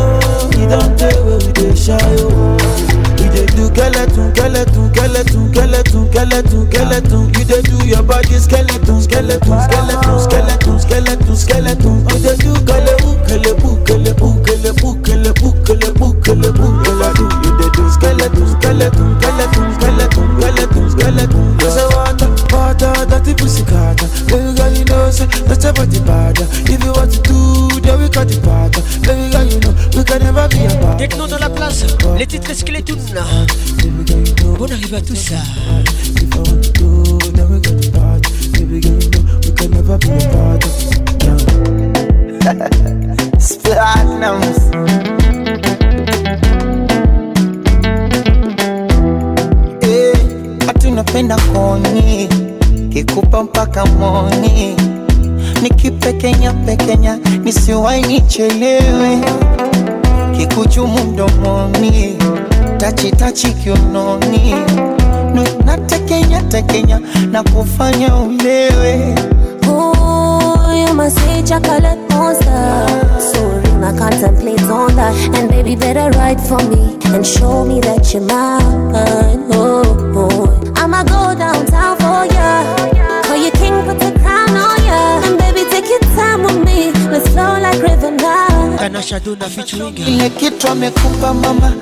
E don tey wey we dey shy o dey do skeleton skeleton skeleton skeleton skeleton skeleton you dey do your body skeleton skeleton skeleton skeleton skeleton skeleton you dey do kelebu kelebu kelebu kelebu kelebu kelebu kelebu kelebu you dey do skeleton skeleton skeleton skeleton skeleton skeleton you say water water dirty pussy carter baby girl you know say that's your body bad if you want to do Techno dans la place, les titres skeletons. On arrive à tout ça. Hey, eh, koni kikupa mpaka moni nikipekenya pekenya kikuchumu mdomoni, tachi tachi kiunoni, na tekenya na kufanya ulewe. Ooh, masicha kale monster on that And baby, better for me And show me that you're mine Oh, boy I'm a god na Shadow na featuring ile kitu amekupa mama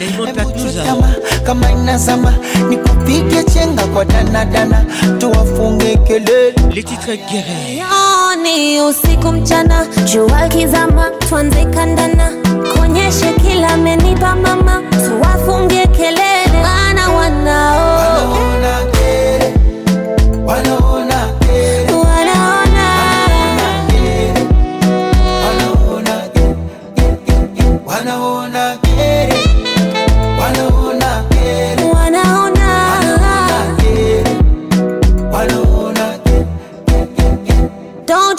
kama, kama inazama nikupige chenga kwa dana dana tuwafunge kelele lititre gere yoni usiku mchana jua kizama tuanze kandana konyeshe kila amenipa mama tuwafunge kelele maana wanao wanaona kere wanaona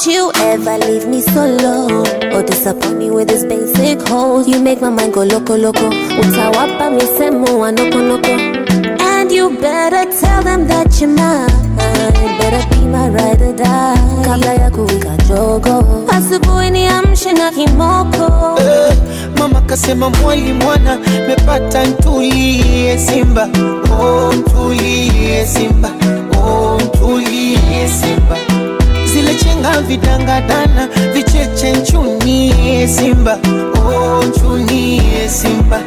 you ever leave me solo or disappoint me with this basic hole. You make my mind go loco loco. Utawapa misemo anoko noko. And you better tell them that you're mine. Better be my ride or die. Kabla ya kuwika jogo, asubuhi amshi na kimoko. Eh, mama kasema mwali mwana mepata, ntulie eh, Simba, oh ntulie eh, Simba, oh ntulie eh, Simba zile chenga vidangadana vicheche nchuni simba oh, nchuni simba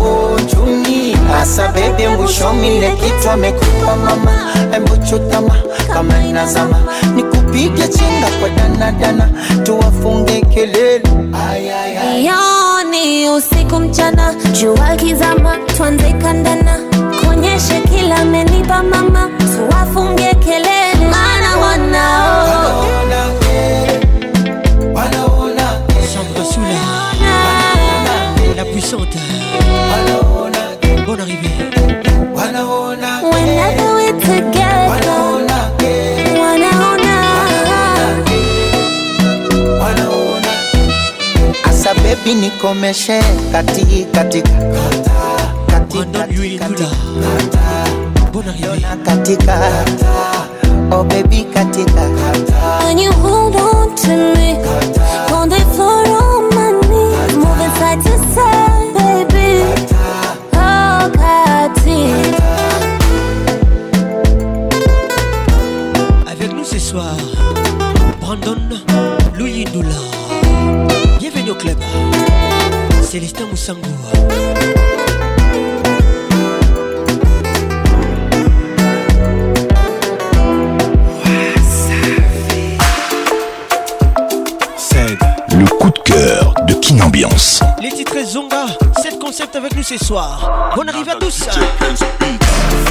oh, nchuni asa bebe mbushomile kitwa mekupa mama embuchutama kama inazama nikupige chenga kwa danadana tuwafunge kelele ni usiku mchana jua kizama twanze kandana konyeshe kila menipa mama tuwafunge kelele Mara hivi nikomeshe kati katika katika katika katika katika katika katika oh baby Katita When you hold on to me, on the floor my moving side to side, baby. Oh Avec nous ce soir, Brandon Louis Bienvenue au club, Célestin Moussangou coup de cœur de King Ambiance. Les titres Zonga, 7 concepts avec nous ce soir. On arrive à tous.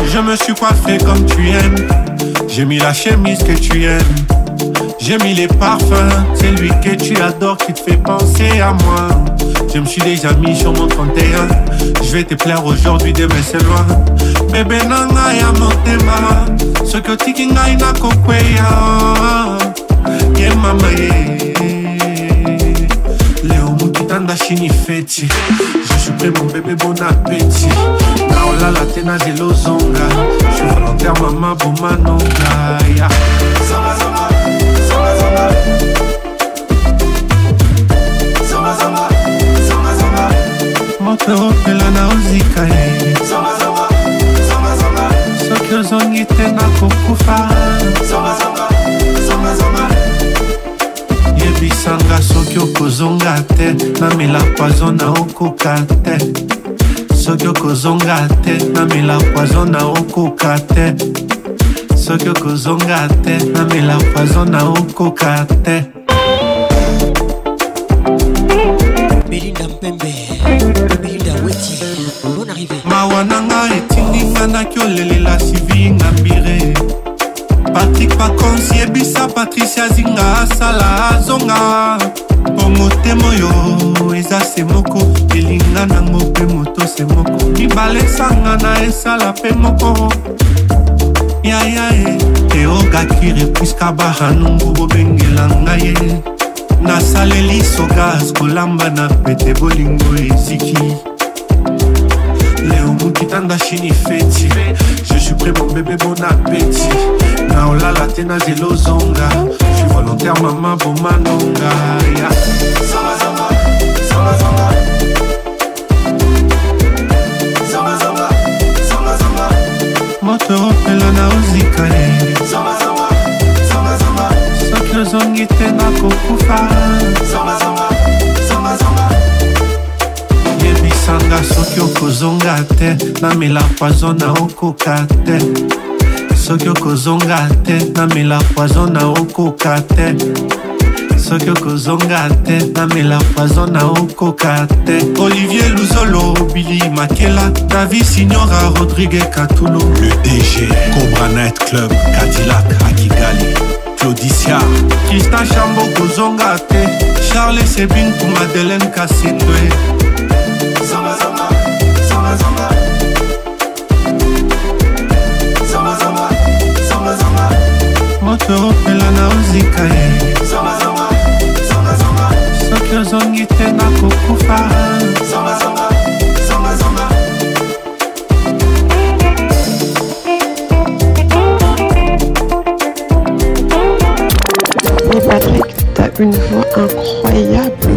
Je me suis coiffé comme tu aimes. J'ai mis la chemise que tu aimes. J'ai mis les parfums. C'est lui que tu adores qui te fait penser à moi. Je me suis déjà mis sur mon 31. Je vais te plaire aujourd'hui, demain c'est loin. Bébé nana ya Ce que tikinga ina kokweya. banda shini feti jusupre mon bebe bon apeti naolala te nazela ozonga je volontaire mama bomanonga ya moto opela na ozika ye soki ozongi te nakokufa oyebisanga soki okozonga te namela poizo na okoka te soki okozonga te namela poizo na okoka te soki okozonga te namela poizo na okoka te belinda mpembe belinda weti bon arrivé mawa nanga etinginga naki olelela sivinga mbire patrik pakonsi yebisa patricia zinga asala azonga mpo motema oyo eza se moko elinga nango mpe moto se moko mibale esangana esala mpe moko yaya e teogakire puiska bahanungu bobengela ngai ye nasaleli sogas kolamba na pete bolingo eziki leo mokitanda shini feti suis prêt mon bébé bon appétit naolala te na zela ozonga je suis volontaire mama bomanonga yeah. Zama, zama, zama, zama. moto opela na ozikane soki ozongi te nakokufa ebebisanga soki okozonga te namela poison na okoka te soki okozonga te namela poison na okoka te soki okozonga te namela poison na okoka te olivier luzolo bili makela davi signora rodrigue katulo le dg cobra night club cadillac akigali claudicia kristan chambo kozonga te charles sebin ku madeleine kasindwe Somazomba Somazomba Somazomba On te rock de la musique hein Somazomba Somazomba So que on y tenna Patrick t'as une voix incroyable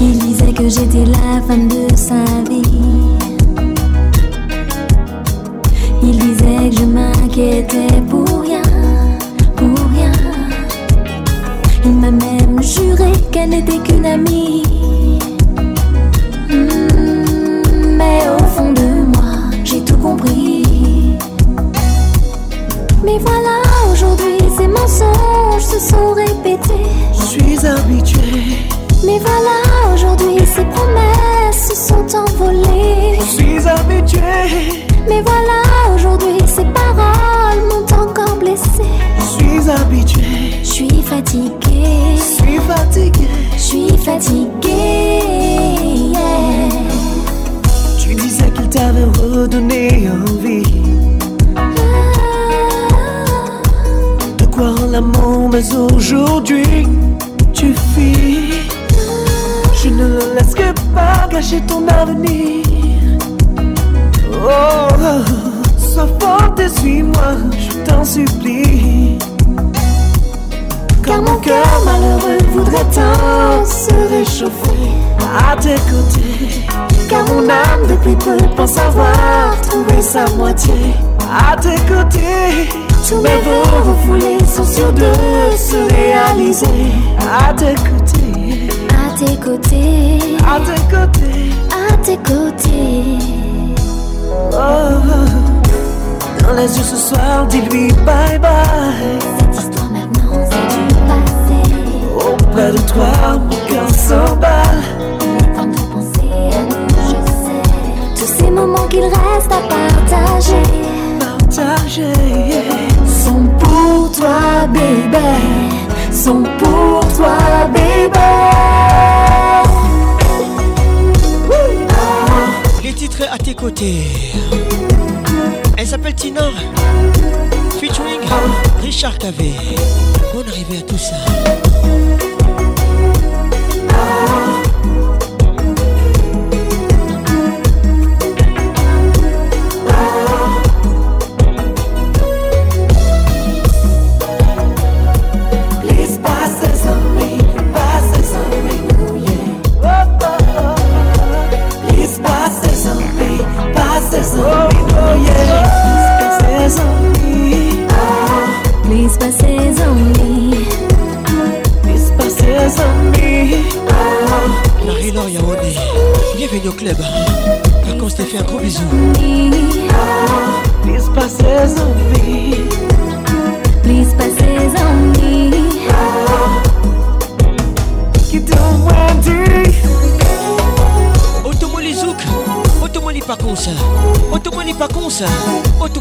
il disait que j'étais la femme de sa vie. Il disait que je m'inquiétais pour rien, pour rien. Il m'a même juré qu'elle n'était qu'une amie. Hmm, mais au fond de moi, j'ai tout compris. Mais voilà, aujourd'hui, ces mensonges se sont répétés. Je suis habituée. Mais voilà, aujourd'hui, ces promesses se sont envolées. Je suis habitué. Mais voilà, aujourd'hui, ces paroles m'ont encore blessé. Je suis habitué. Je suis fatigué. Je suis fatigué. Je suis fatigué. Tu disais qu'il t'avait redonné envie. Ah. De quoi l'amour, mais aujourd'hui. pas gâcher ton avenir. Oh, sois forte et suis-moi, je t'en supplie. Car mon cœur malheureux voudrait tant se réchauffer à tes côtés. Car mon âme depuis peu pense avoir trouvé sa moitié à tes côtés. Tous mes vœux refoulés sont sûrs de se réaliser à tes côtés tes côtés. À tes côtés. À tes côtés. Oh, oh. dans les yeux ce soir, dis-lui bye bye. Cette histoire maintenant, c'est du passé. Auprès de toi, mon cœur s'emballe. Tant de pensées, à nous, je sais. Tous ces moments qu'il reste à partager. Partager, Sont pour toi, bébé. Sont pour toi, bébé. Oui. Ah. Les titres à tes côtés. Elle s'appelle Tina. Featuring Richard Cavé. Bonne arrivée à tout ça. Ah.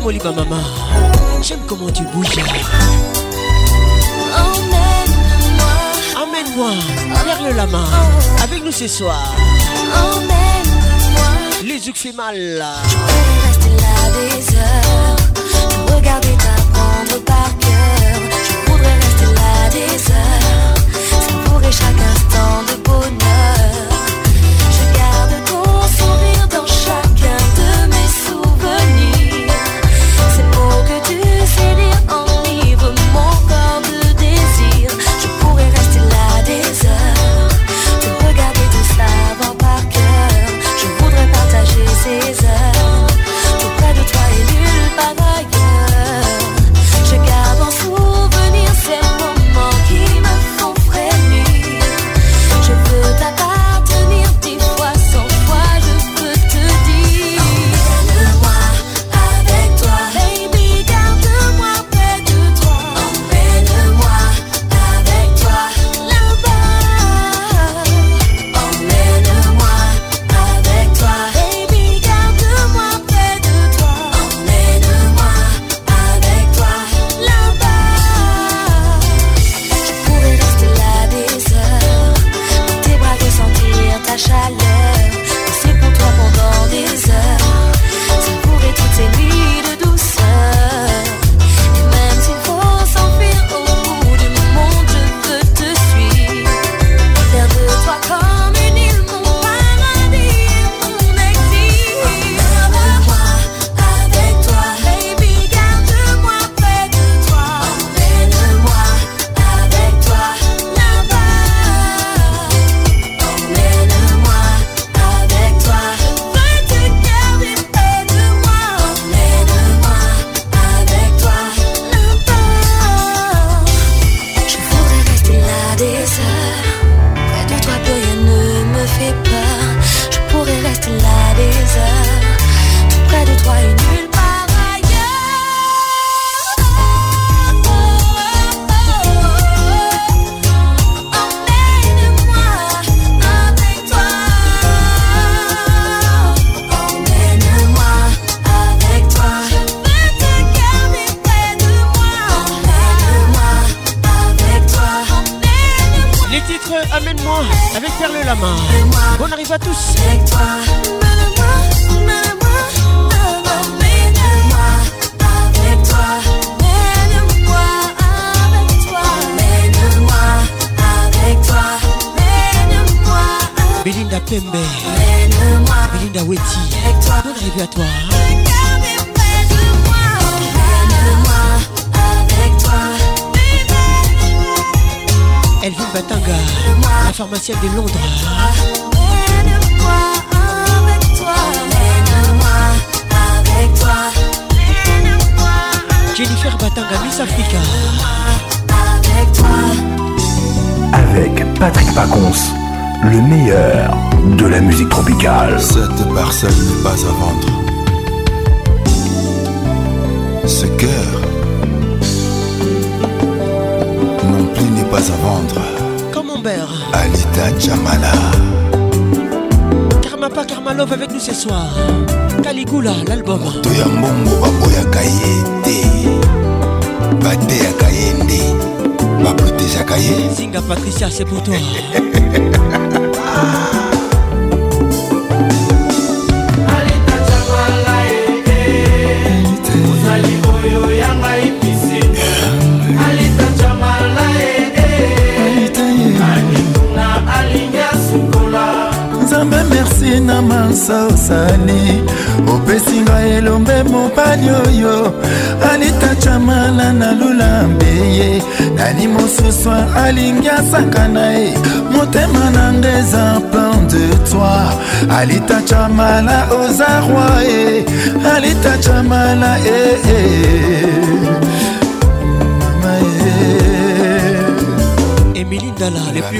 ma maman, j'aime comment tu bouges. Emmène-moi emmène-moi, vers le lama, avec nous ce soir. Emmène-moi. Les yeux fait mal. Je pourrais rester là des heures, te regarder t'apprendre par cœur. Je pourrais rester là des heures, pour chaque instant de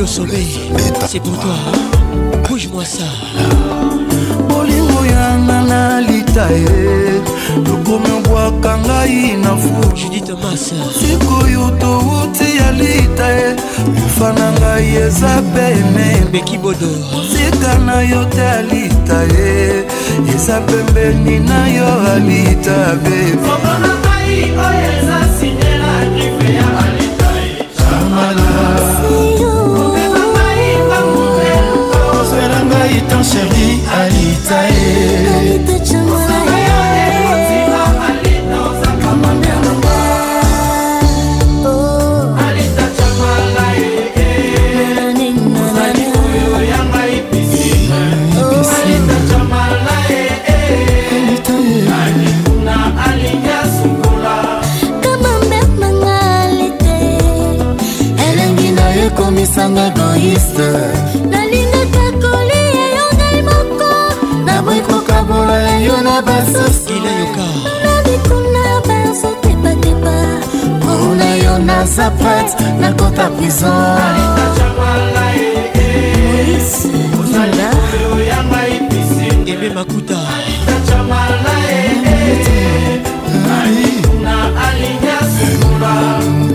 au sommeil c'est pour toi bouge-moi ça bolingo yanga na lita ye lokomi obwaka ngai na fu sikoyo touti ya lita ye kufa na ngai eza penebekibodo sika na yo te alita ye eza pembeni na yo alita be nanga egoïste nalingaka kolia yo ngai moko naboyi kokabola yo na basusuilayoka nabikuna bazotepatepa mpona yo naza prete nakota prison ebe makuta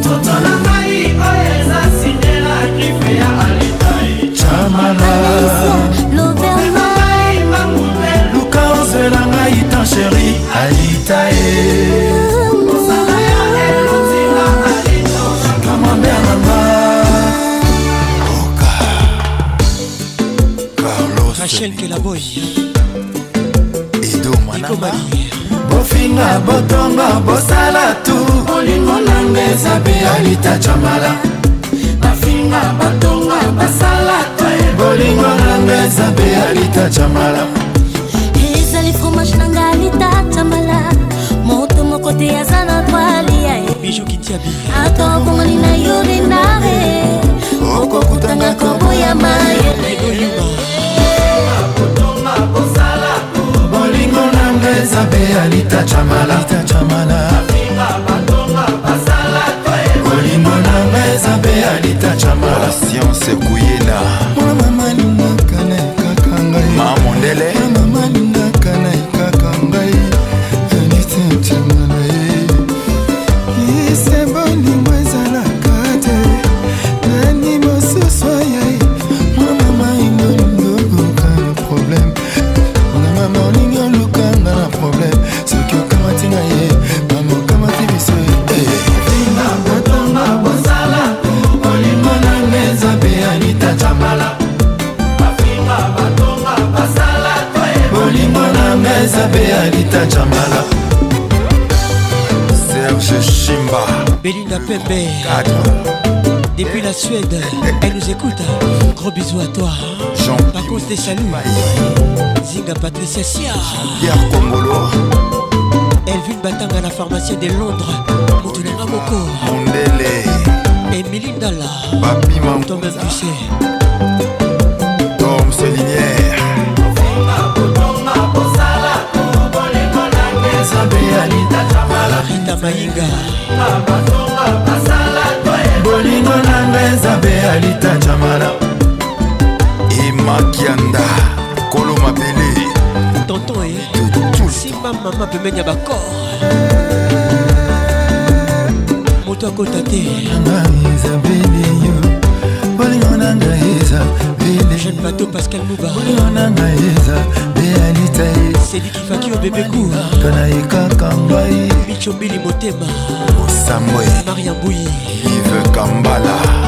totonanga chérie alitae Rachel Kelaboy Edo Mwanamba bofinga botonga bosala tu olingo nanga eza pe alita camala bafinga botonga basala tu bolingo nanga eza pe alita camala anita tambala moto moko te aza na twalia ata okongoli na yo denare okokutanga koboya mayele bolingo nanga eza mpe alita chamala bolingo nanga eza mpe alita chamala siance kuyena Bébé. 4. Depuis la Suède, elle nous écoute. Gros bisous à toi. Jean. Par contre, des saluts. Zinga Patricia Sia. Pierre Congolo. Elvin bataille à la pharmacie de Londres. Moutounanga Moko. Mondele. Emilie là. Papi Mamouza. Tom Buchet. Tom Solinière. Rita Maïga. anita jamala emakianda kolo mabele tonton e simba mama pemeni ya bakor moto akota te bolingo nanga eza belejeune bato pascal mouba bolingo nanga eza beanita ye selikifaki obebekuka na ye kaka ngai micombili motema osambwe mariambui ive kambala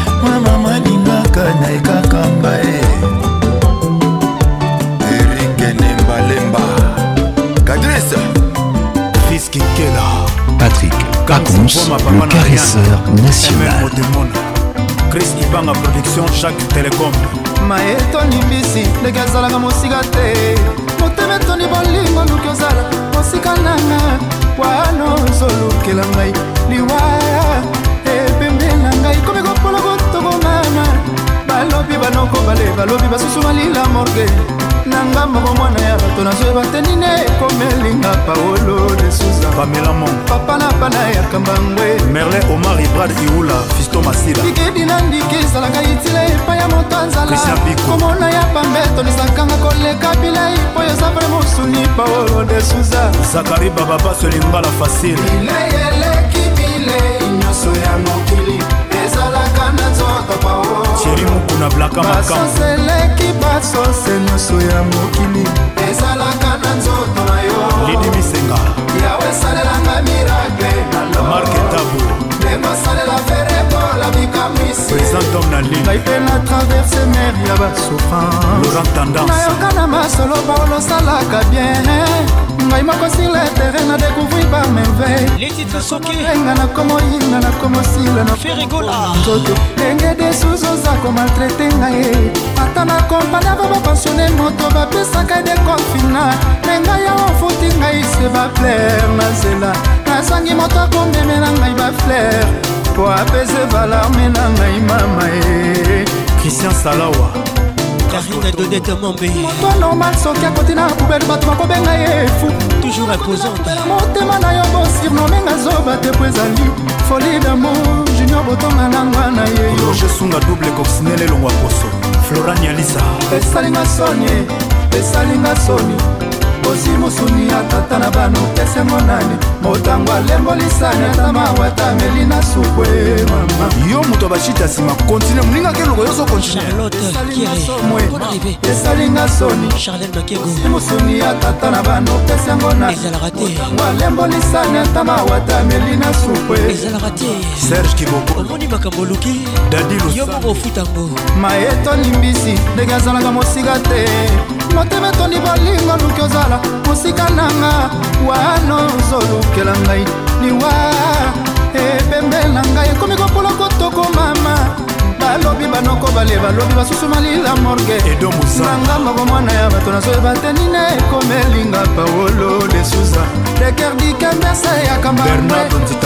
mwa mama lingaka na ekaka mbae erigenembalemba kadrese fiskinkela patrik cacons le caresseur national chris ibanga production jacques telecom maye etoni mbisi ndenge azalaka mosika te motema etoni bolingo luki ozala mosika nanga wana ozolukela ngai liwa ekomi kokola kotokongana balobi banoko bale balobi basusu malila morge na nga moko mwana ya bato nazoye bateni ne ekomelinga paolo de suza pamelamon papa na bana ya kambangwe merle omar ibrad iula fisto masila likedi na ndiki ezalaka itila epai ya moto anzala komona ya bambeto lisakanga koleka bilai mpo yoza vre mosuni paolo de suza zakari bababa selimbala fasile bilei eleki bilei nyonso ya mokili ezalaka na nzoto paoeri mokuna blaka makambo eleki basose nyonso ya mokili ezalaka na nzoto na yo lidi misenga ya esalelanga mirakemarketabo ndenge osalela verebola bikamwisiai mpe na traverse mer ya basouffrancenayoka na masolo baolosalaka bien ngai moko sur le terrain na découvrir par merveillenga nakomoyinga nakomosila ndenge desusu oza komaltraite ngai ata na kompani avo bapensione moto bapesaka dekonfina me ngai awa ofuti ngai se bafleur na nzela nasangi moto akomemela ngai bafleur mpo apese balarme na ngai mama e christian salawa karine dodete mombe moto normal soki akoti na poubele bato bakobenga ye efu toujours imposante motema na yo bosirnomenga zoba te po ezali foli damour junior botonga nangwa na ye roge sunga double coxinele elongwa poso florani alisa esalinga soni esalinga soni bosi mosuni ya tata na bano pese monani motango alembolisani ata mawata meli na sukwe mama yo moto abashita nsima kontinue moninga keloko yo so kontinueesalinga soni mosuni ya tata na bano pese yango nanitango alembolisani ata mawata meli na sukwe serge kibokomoni makambo luki dadiyo moko ofutango mayeto limbisi ndenge azalaka mosika te motema etondi bolingo luki ozala mosika nanga wana ozolukela ngai liwa ebembe na ngai ekomi kopola kotoko mama balobi banoko bale balobi basusu malila morge nanga moko mwana ya bato nazoyeba te nina ekomelinga paolo de suza deker dikembese ya kambareeleki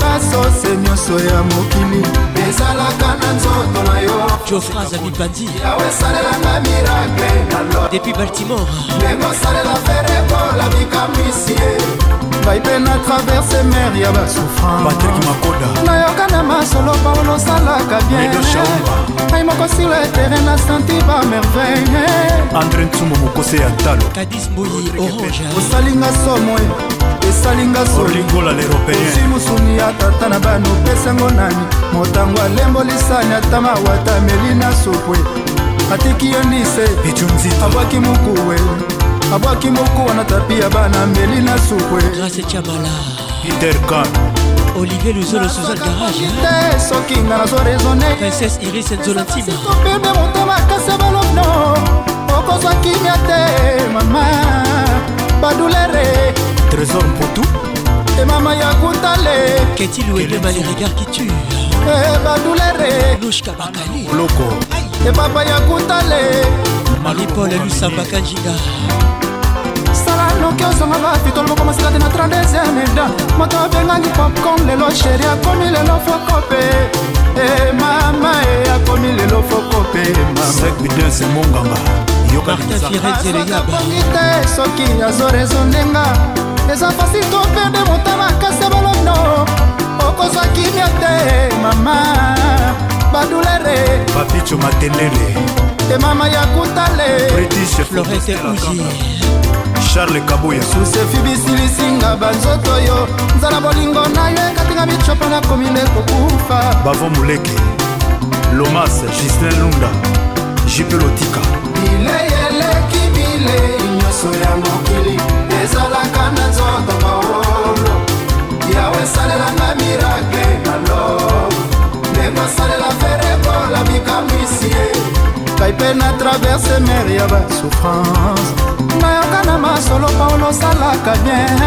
basose nyonso ya mokili esalaka na nzoto na yo jofraz amibandi yawe esalelanga mirakle nalo depuis baltimore ndenge osalela ferekola mikamwisi ye ngai mpe na traverse mer ya basouffranpatrik makoda nayoka na masolo paolo osalaka bien ngai moko sur le terrain na santi bamerveille andre nsumo mokose ya talo kadis mboyi orange osalinga somo e. esalinga sokozwi mosuni ya tata na bano pesango nani motango alembolisani ata mawata meli na sopwe atiki yo ndise abwaki mokuwe abwaki mokuwa na tapi ya bana meli na sopwe grace cabala peter kan olivier luzolo suzan garage te soki nga nazo raisonne princesse iris nzolontinaopeme motema kasi balobno okozwa kimia te mama badulere trésor potu emama ya kutale ketilwede baleregard qui tue eh, badoulere lushka bakali loko ebaba ya kutale malipole lusambaka njinga sala noki ozonga bafitolo moko masika te na 32mda moto abengaki popcorn lelo sheri akomi lelo fokope eh, mama e eh, akomi lelo fokope mamaequidense mongamba yokaaakongi te soki ah, azoresondenga eza fasi to perde mota makasi ya bolono okozwa kimia te mama badulere papicho matelele temama ya kutale florete uji charles kabuya susefi bisilisinga banzoto yo nzala bolingo na yo ekatinga bicopa nakomi nde kokufa bavo moleke lomas justin lunda jipe lotika bilei eleki bilei nyonso ya mokili ezalaka na nzoto maolo yawe esalelanga mirakle na lo ndenge asalela ferekola bikamwisie ngai mpe na traverse mare ya basouffrance nayoka na masolo paolo osalaka bien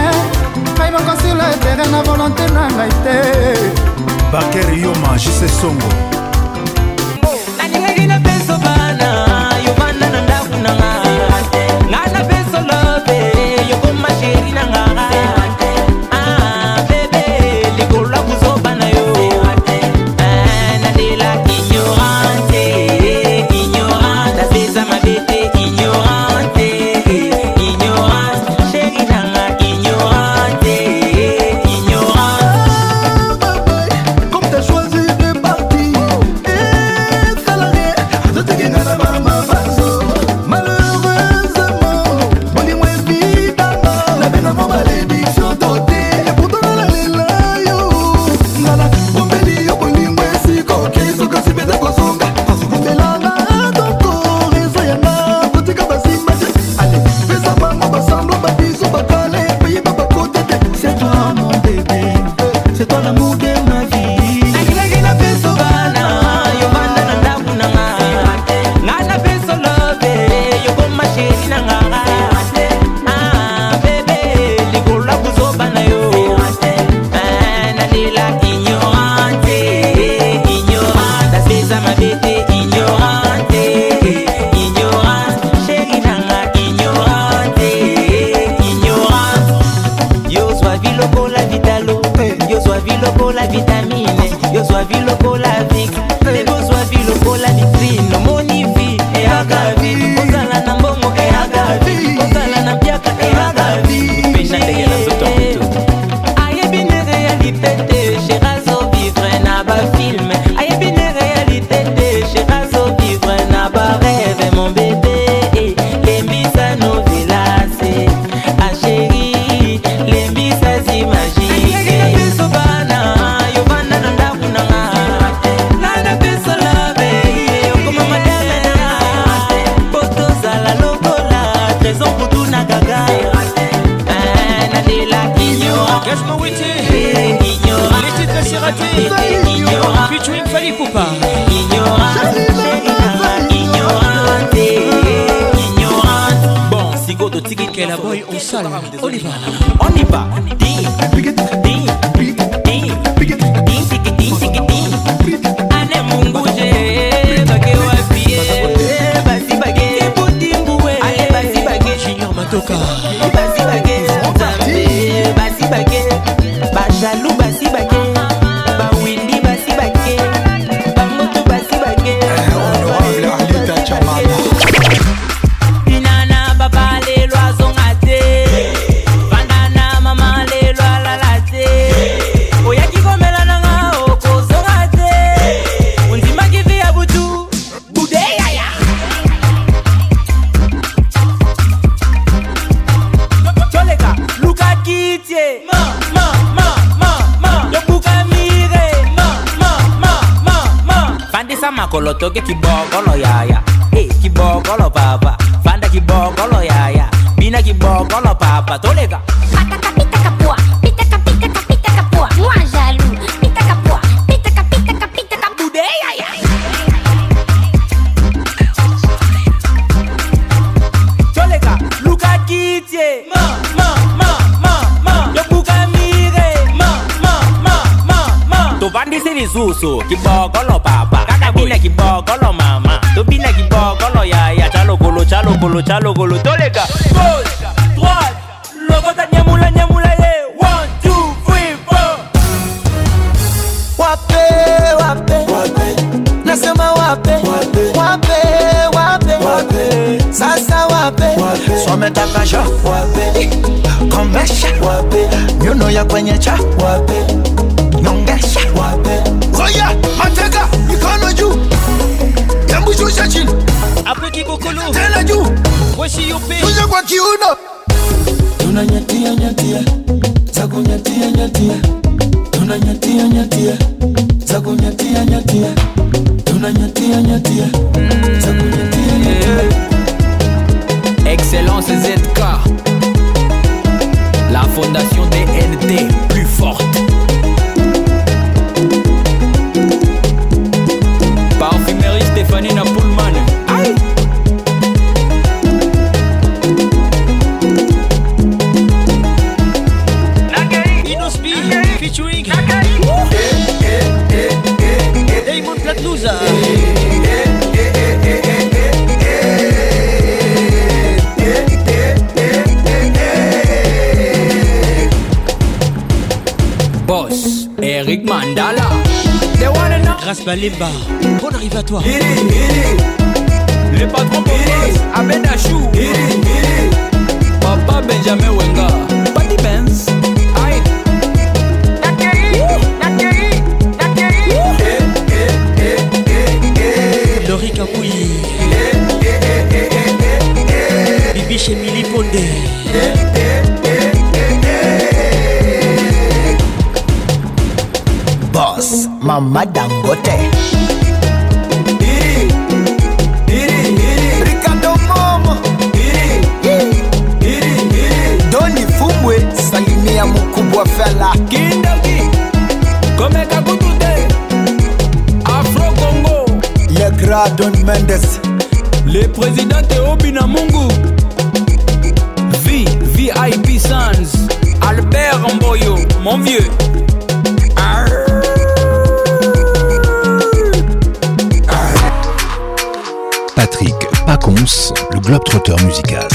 ngai moko sur le terrain na volonté na ngai te bakerio magise songo golo mama tobina kibo golo yaya calogolo calogolo calogolo tolega gauche droite lokota nyamula ya kwenye cha nyongesha wape mikono juu Chachil Applaudi Bokolo Telaju Voici Yopé Kuja kwa kiuna Tunanyatia nyatia Za kunyatia nyatia Tunanyatia nyatia Za kunyatia nyatia Tunanyatia nyatia Za kunyatia nyatia Excellence ZK La fondation DNT plus forte Grâce bas, on arrive à toi. Le patron Boris, Abed Papa Benjamin Wenga, Buddy Benz, Aïe. Bibi chez Mili eh, eh, eh, boss, Ma madame côté. salimia mukubwa fela kindoki komeka kutute afro congo le grand don mendes le président teobi na mungu v vip sans albert mboyo mon vieux Racons le globe-trotteur musical.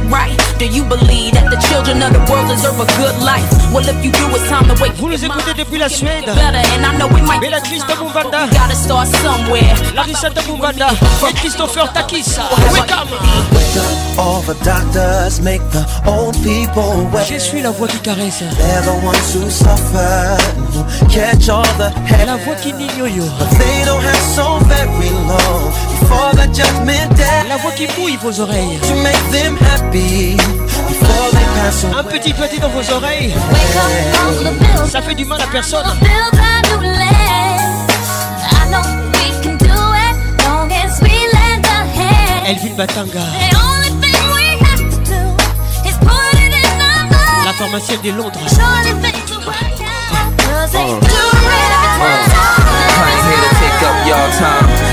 it right? Do you believe that the children of the world deserve a good life? Well, if you do, it's time to wake Vous les écoutez depuis la Suède. Bellatrice de Bouvanda. Larissa de Bouvanda. Et Christopher Takis. Wake up! All the doctors make the old people wait. Je suis la voix qui caresse. They're the ones who suffer. Catch all the hell. La voix qui dit yo they don't have so very long. La voix qui bouille vos oreilles. make them happy Un petit pâté dans vos oreilles. Ça fait du mal à personne. Elvin Batanga. La pharmacienne de Londres.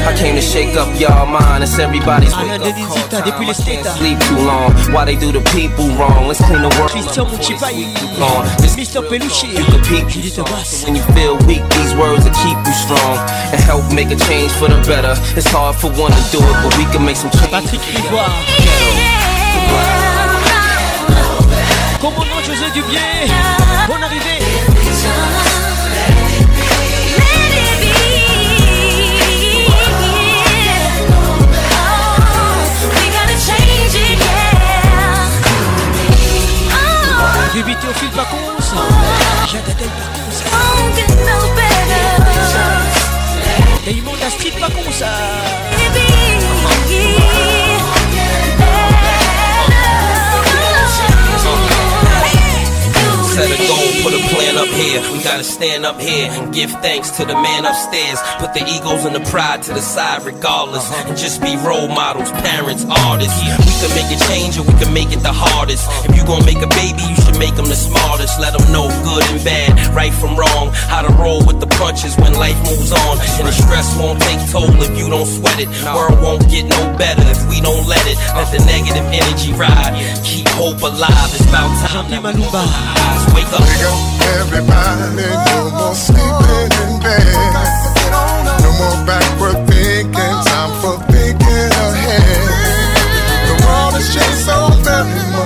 I came to shake up y'all mind. It's everybody's wake up call time. I can't sleep too long. Why they do the people wrong? Let's clean the world Christian up before sleep too long. You can peek. when you feel weak. These words will keep you strong and help make a change for the better. It's hard for one to do it, but we can make some change. Patrick Rivoire. Comment non, José Dubier Bonne arrivée set goal, put a plan up here. We gotta stand up here and give thanks to the man upstairs. Put the egos and the pride to the side, regardless, and just be role models, parents, artists. We can make a change, or we can make it the hardest. If gonna make a baby, you should make them the smartest. Let them know good and bad, right from wrong. How to roll with the punches when life moves on. And the stress won't take toll if you don't sweat it. World won't get no better if we don't let it. Let the negative energy ride. Keep hope alive. It's about time that we open our eyes. Wake up. Wake up, everybody. No more sleeping in bed. No more backward thinking. Time for thinking ahead. The world has changed so very much.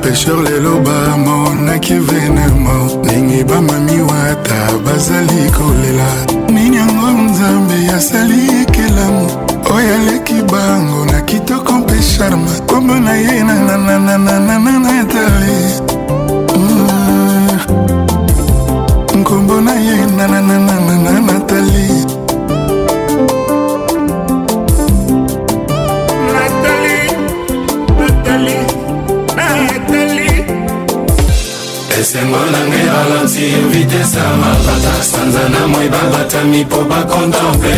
bapesher lelo bamonaki venema ndenge bamami wata bazali kolela nini yango nzambe asali banza na moi babatami mpo bakontemple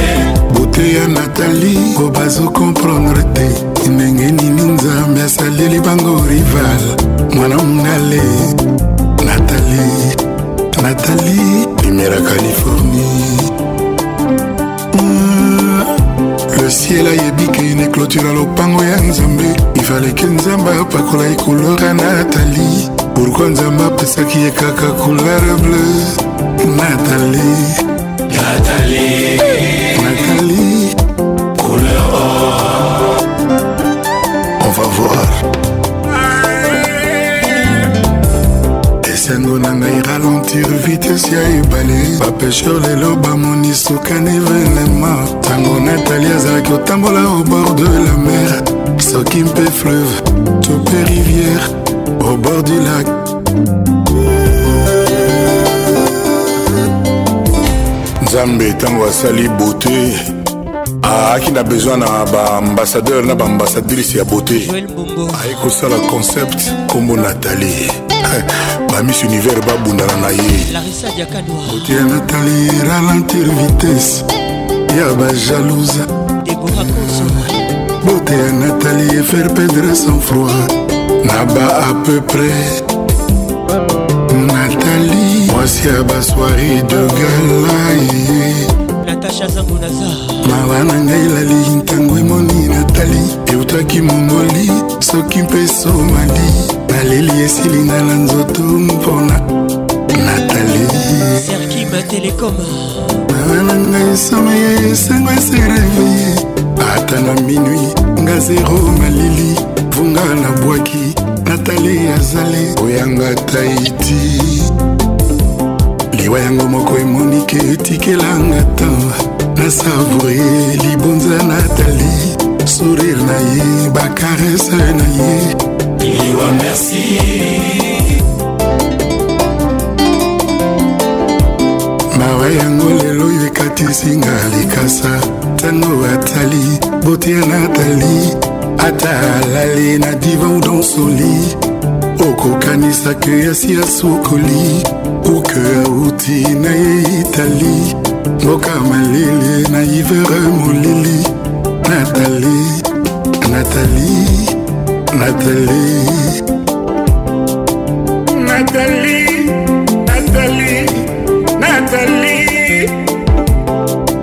bote ya natali po bazokomprendre te ndenge nini nzambe asaleli bango rival mwana mongale natali natali primera californie hmm, le ciel ayebi keine clôtura lopango ya nzambe ifaleke nzambe apakola ekulora natali pourkui nzambe apesaki ye kaka couleur bleu Nathalie Nathalie Nathalie Couleur or On va voir esengo na ngai ralentir vitese ya ebale bapesher lelo bamoni sokan evenema ntango natali azalaki otambola au bord de la mer soki mpe fleuve to mpe rivière au bord du lac nzambe ntango asali beauté aaki na besoin na baambasadeur na baambasadrice ya beauté aye kosala concept nkombo natalie bamis univers babundana na ye beauté ya natalie ralentir vitesse ya bajalousa beauté ya natalie faire perdre sans froid na ba à peu près mwasi ya baswari de gala natasha zangonaza mawa na ngai elali ntango emoni natali eutaki mongoli soki mpe somali naleli esilinga na nzoto mpona natali serkima telekom mawa na ngai someye esengo eserevie ata na minui nga zero malili vunga nabwaki natali azali oyanga taiti liwa yango moko emonike etikelanga tan nasavoure libonza natali sourire na ye bakarese na ye liwa merci mawa yango lelo oyo ekatisinga likasa ntango atali bote ya natali ata alali na divan dansoli okokanisa ke yasi asukoli buke auti na ye itali mboka malili na ivere molili natali natali natali natali natali natali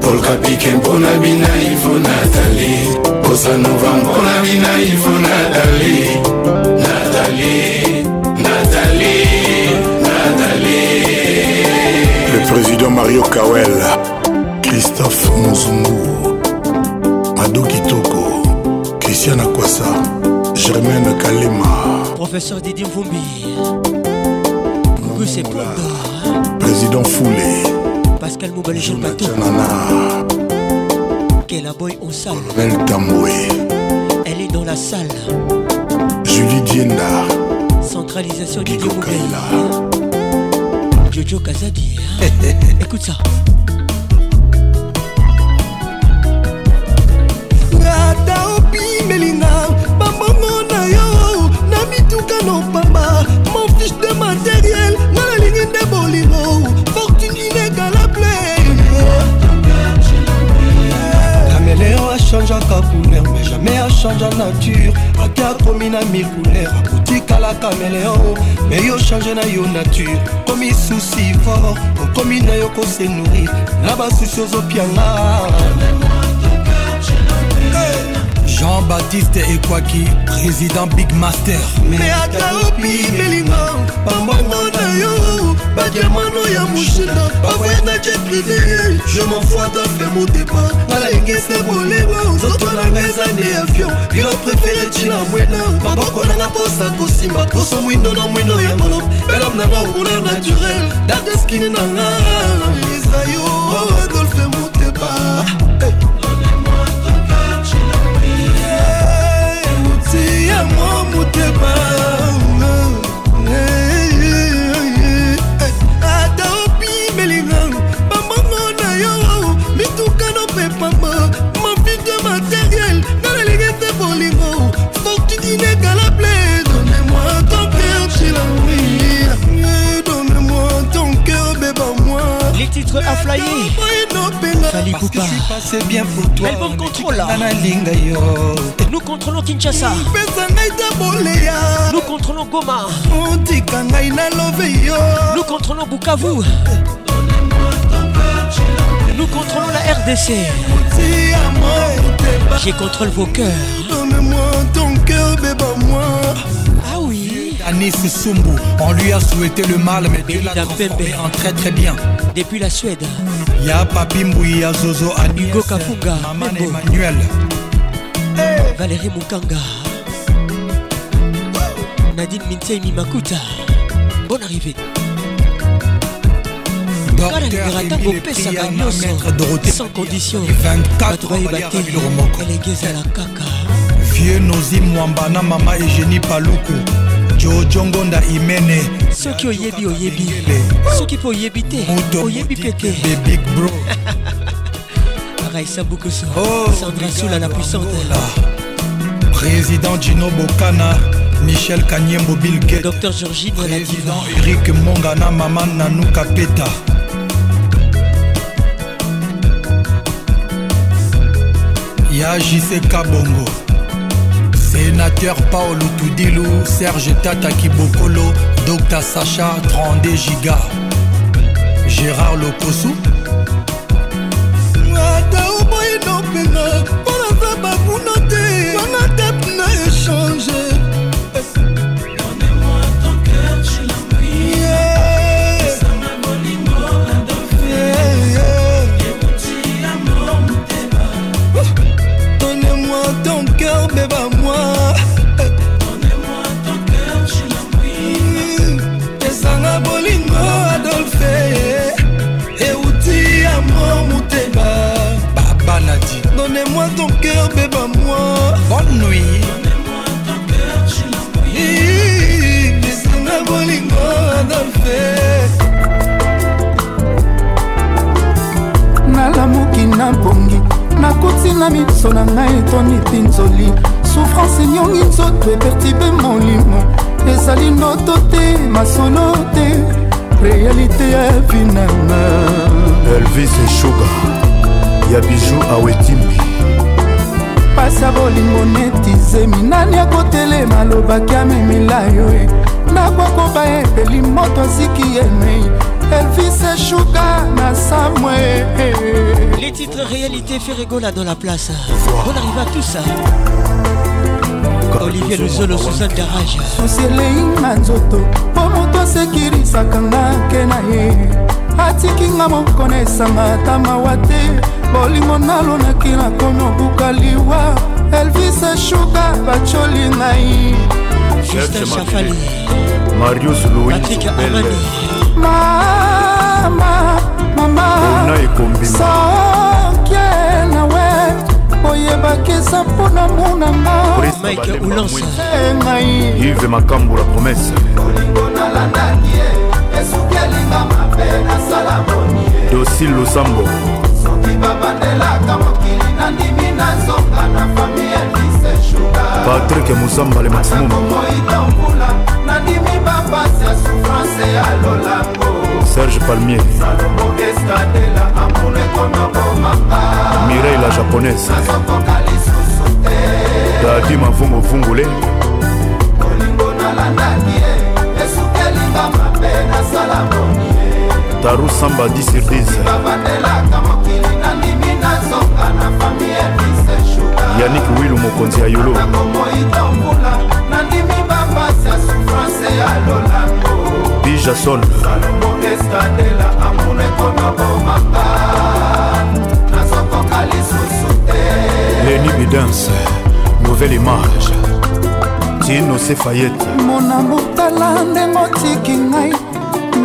polka pike mpona binaivo natali kosa nova mpona binaivo natali Christophe Mozungu, Madou Kitoko, Christian Akwasa, Germaine Kalema, Professeur Didier Mvumbi, Coucou Président Foulé, Pascal Moubalé Jean Patou Kelaboy en salle, elle est dans la salle, Julie Dienda, Centralisation Didier Moubalé. Jojo Kazadi. Hein? Écoute ça. ata obimelinga bambongo na yo na mituka na opamba mon fiche de matériel nga nalingi nde bolingo fortune inégalable caméléon achangeaka couleur mais jamais achange nature ake akomi na micouleur ozala kameleo me yo change na yo nature komi susi fort okomi na yo kosenourir na basusi ozopianga Jean-Baptiste Ekwaki, président Big Master. Mais à ataopi melinga pambongo na yo badiamano ya mushina bavoyangaki privé je m'enfoi dafe motepa nalengese bolema nzoto nanga eza nde avion bilo préféré a ntina mwena maboko nanga mposa kosimba poso mwindo na mwindo ya molom elom nanga okuna naturel dateskini nanga c'est bien flyé. Fali Poupa. Contrôle. Nous contrôlons Kinshasa. Hein. Nous contrôlons Goma. Nous contrôlons Bukavu. Nous contrôlons la RDC. J'ai contrôle vos cœurs. On lui a souhaité le mal, mais Dieu l'a transformé en très très bien. Depuis la Suède, Y'a Papi Mbouya Zozo Anis, Hugo Kafunga, Emmanuel, Valérie Mukanga, Nadine Nadine Mintei Mimakuta. Bonne arrivée. Docteur Emile Priya, ma maître Dorothée, sans condition, 24 ans, la caca Vieux Nozim, Mwambana, Mama Eugénie Paloukou. jojongonda imene soki oyebi oyebi soki mpe oyebi te oyebi pete big bro raisa bukuso oh, sandra sula la puissante président gino bokana michel kanyembo bilge docteur georgine président eric mongana mama nanuka peta ya jise kabongo Sénateur Paolo Tudilou, Serge Tata Kibokolo, Docta Sacha 32 Giga, Gérard Lokosu. nga miso na ngai etoni mpinzoli souffrance enyongi nzoto epertibe molimo ezali noto te masolo te réalité ya vinanga elvis eshuga ya biju awetimbi pasi ya bolingo netizemi nani akotelema alobaki amemela yo e nakokoba epeli moto asiki yemei elvis eshuka na samwe les titres réalité fait rigolade dans la place on arrive à tout ça olivier luzolo suzanne garage susi elei na nzoto mpo moto asekirisaka nga ke na ye atikinga mokona esanga ata mawa te bolingo nalonaki nakomi obuka liwa elvis eshuka bacoli ngai justin chafali marius louis amani mama mama sokie nawe oyebakisa mpona monangaeve makambo la promese olingo nalandaki ye esuki elinga mabe nasala boni dosil losambo soki babandelaka mokili nandimi nazonga na fami ya liseshuga patrik musambale maximum moitambula nandimi bapasi ya souffrance ya lolango Serge Palmier Mireille la japonaise Dadi mavungu vungule Taru Samba 10 sur 10 Yannick Willu mokonzi ya Yolo Nakomo itambola nandimi bapasi ya souffrance ya lolami jason leni bidance nouvelle image tino sefayete monamo tala ndenge otiki ngai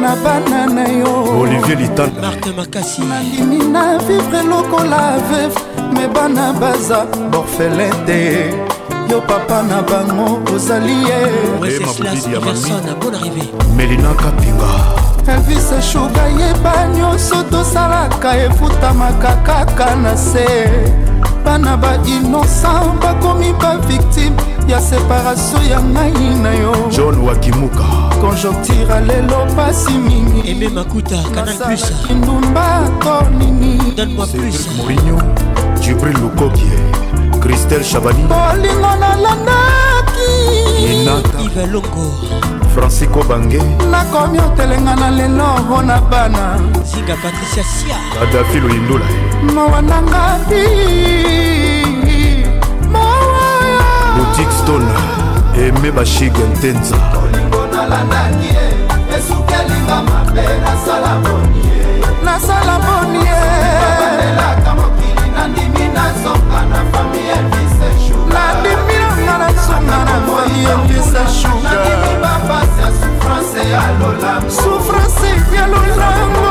na bana na yo olivier litanmarte makasi nandimi na vivre lokola veve me bana baza borfelin te yo papa na bango ozali yemelina eh, kapinga elvis shuga yeba nyonso tosalaka efutamaka kaka na se bana ba innocent bakomi bavictime ya separatio ya ngai na yo john wakimuka konjoktira lelo pasi mingi ebemakuta eh, kanalplusalaki ndumba to nini danmoiplus morino jibril lukokie christelle chabani bolingo nalandaki ivelongo francisco bange nakomi otelenga na lelo na bana zinga patricia sia adafi loyindula mowananga bi boutique stone eme bashige ntenza bolingo nalandaki esukelinga mabe nasala boni nasala boni ye nandimi nazoka na fami yebisa shuga souffrance ya lolango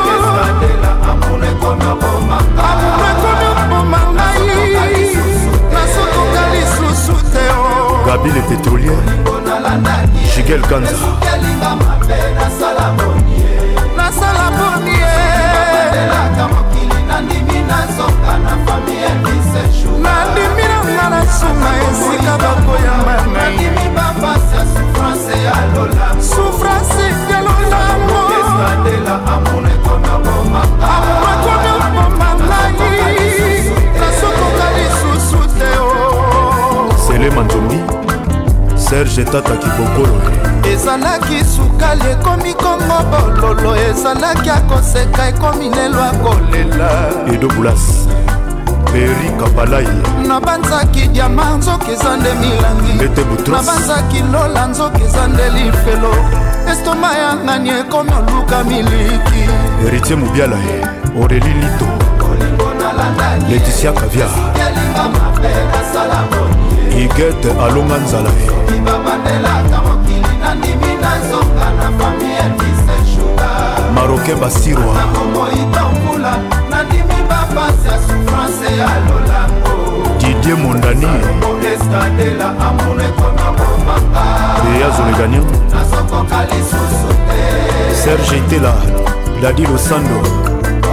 amuna kona boma ngai nasokoka lisusu te o gabi le pétrolier jigel kanza nasala bonie nandimi nazonga na fami ya biseshu nandimi nanga na sunga esika bakoyamba nakimi bapasi ya souffrance ya lola souffrance ya lolamoesandela amour ekona bomaka akona bomamalai nasokoka lisusu te o sele manzombi serge tata kibokoloka ezalaki sukali ekomi kongo bololo ezalaki akoseka ekomi lelo akolela edobulas beri kabalai nabanzaki diama nzoki eza nde milangi nabanzaki lola nzoki eza nde lifelo estoma yangani ekomi oluka miliki heritier mobiala ye oreli lito leticia kavia igete alonga nzala ye maroke basirwa face ya souffrance ya lolango didie mondani estadela amoneko na bomaka eyazolegania nazokoka lisusu te serge itela dadi losando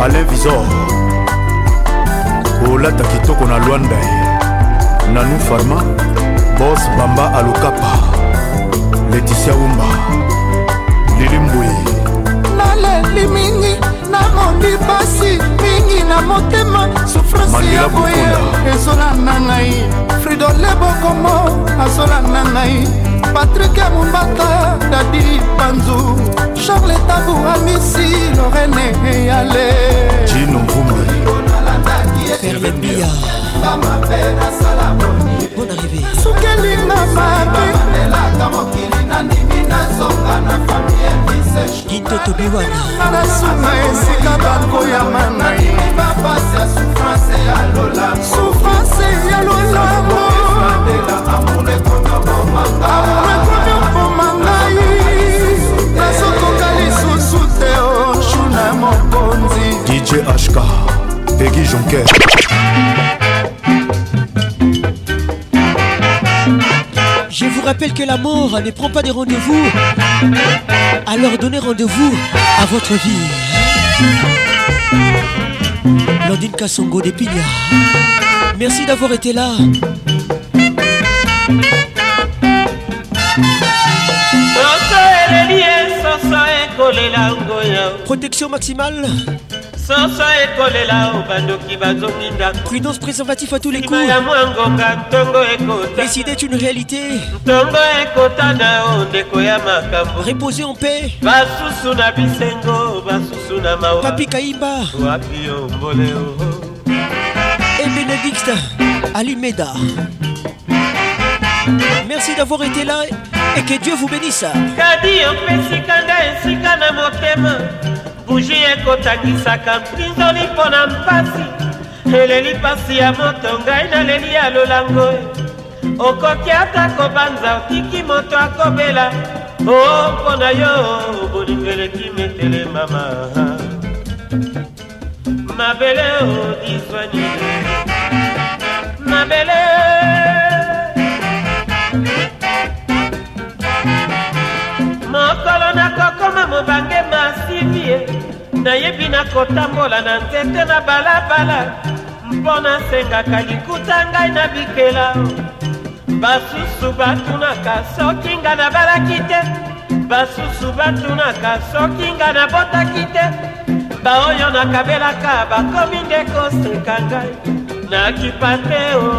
alain visor olata kitoko na lwanda nanu farma bos bamba alokapa leticia wumba lilimbwi naleli mingi namongi pasi mingi na motema souffrance ya boye ezolanda ngai fridole bokomo azolanda ngai patrik ya mombata dadi panzu charle tabu amisi lorene eyale jino mvumbi sukelinga mabe nandimi nazonga na fami ya biseotobiwananasuna esika bakoyama nandimi mapasi ya souffrance ya lolamo souffrance ya lolamoadela amure konokomanga amurekonokomangai nazokoka lisusu te oshuna mokonzi dj ashka pegi jonker vous rappelle que la mort ne prend pas de rendez-vous, alors donnez rendez-vous à votre vie. Lordine Kassongo des merci d'avoir été là. Protection maximale prudence préservatif à tous les coups ya une réalité en paix papi et bénédicte Merci d'avoir été là et que Dieu vous bénisse. ekotakisaka mpinzoli mpo na mpasi eleli mpasi ya moto ngai naleli ya lolango okoki ata kobanza otiki moto akobela o oh, mpo na yo bolingeleki metele mama mabele odiswani mabele mokolo nakokoma mobange masivie nayebi nakotambola na nzete na balabala mpo nasengaka likuta ngai na bikela basusu batunaka soki nga nabalaki te basusu batunaka soki nga nabotaki te baoyo nakabelaka bakomi nde koseka ngai nakipa te o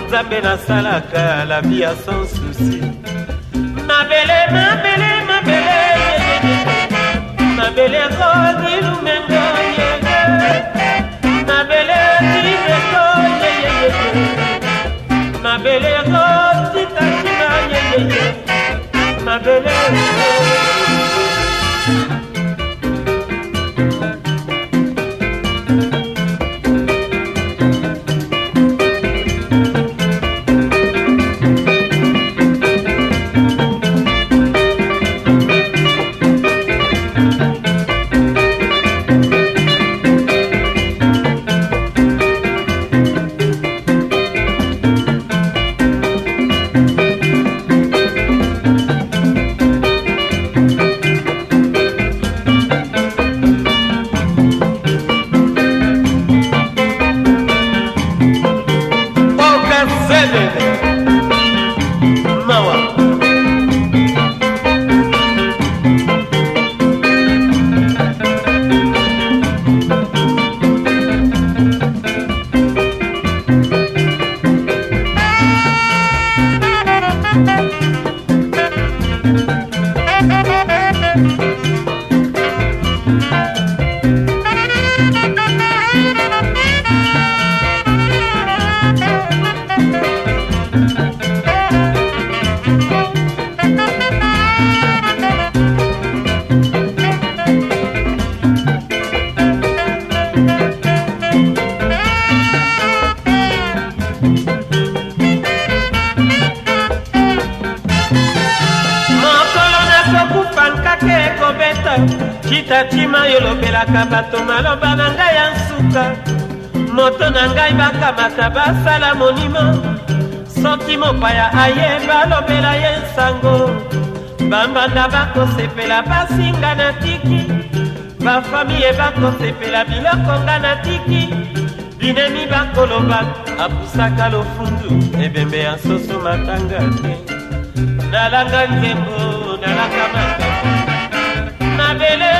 nzambe nasalaka labi ya sans susi mabele mabele Ma lumengo nabeleki beko yeyeye nabelekoti tasinga yeyeye bakosepela pasi nga na tiki bafamiye bakosepela biloko nga na tiki binemi bakoloba apusaka lofundu ebembe ya soso matanga te nalanga nzembo nalanga matanga mabele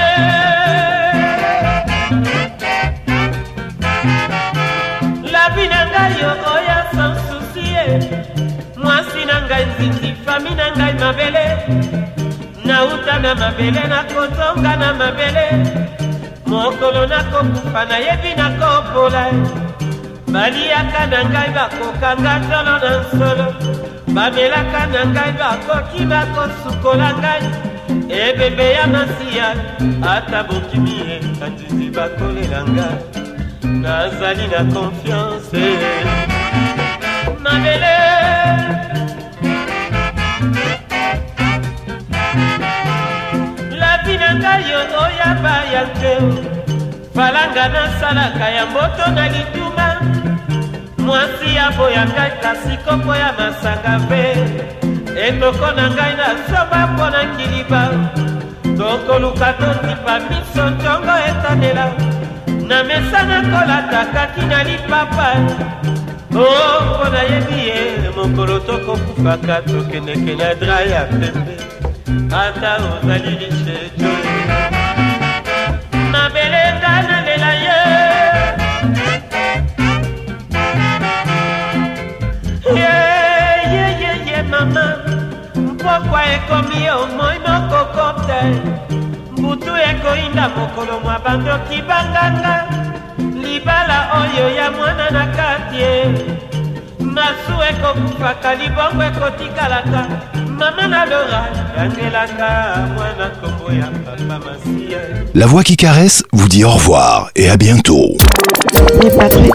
labi na ngai yo oya sansusie mwasi na ngai nzinzi fami na ngai mabele nauta na mabele nakozonga na mabele mokolo nakokufa nayebi nakopola baliaka na ngai bakokanga tolo na nsolo bamelaka na ngai bakoki bakosukola ngai ebembe ya masiya ata bokimi ekatindi bakolela ngai nazali na konfiance mabele nanga nasalaka ya mboto na lituma mwasi aboya ngai kasi kopo ya masanga mpe etoko na ngai nasomba mpo na kiliba tokoluka totipa miso ntongo etanela na mesa nakolata kaki na lipapa o oh, mpo nayebi ye mokolo tokokufaka tokendekenya dra ya pembe ata ozali lishe koyinda mokolo mwa bandoki banganga libala oyo ya mwana na kati ye masu ekokufaka libongo ekotikalaka La voix qui caresse vous dit au revoir et à bientôt. Patrick.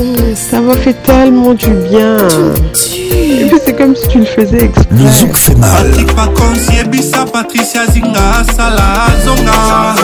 bon. Ça m'a fait tellement du bien. Et puis c'est comme si tu le faisais exprès. Le zouk fait mal. Patrick Pacons, Yebissa, Patricia Zinga, Salah, Zonga.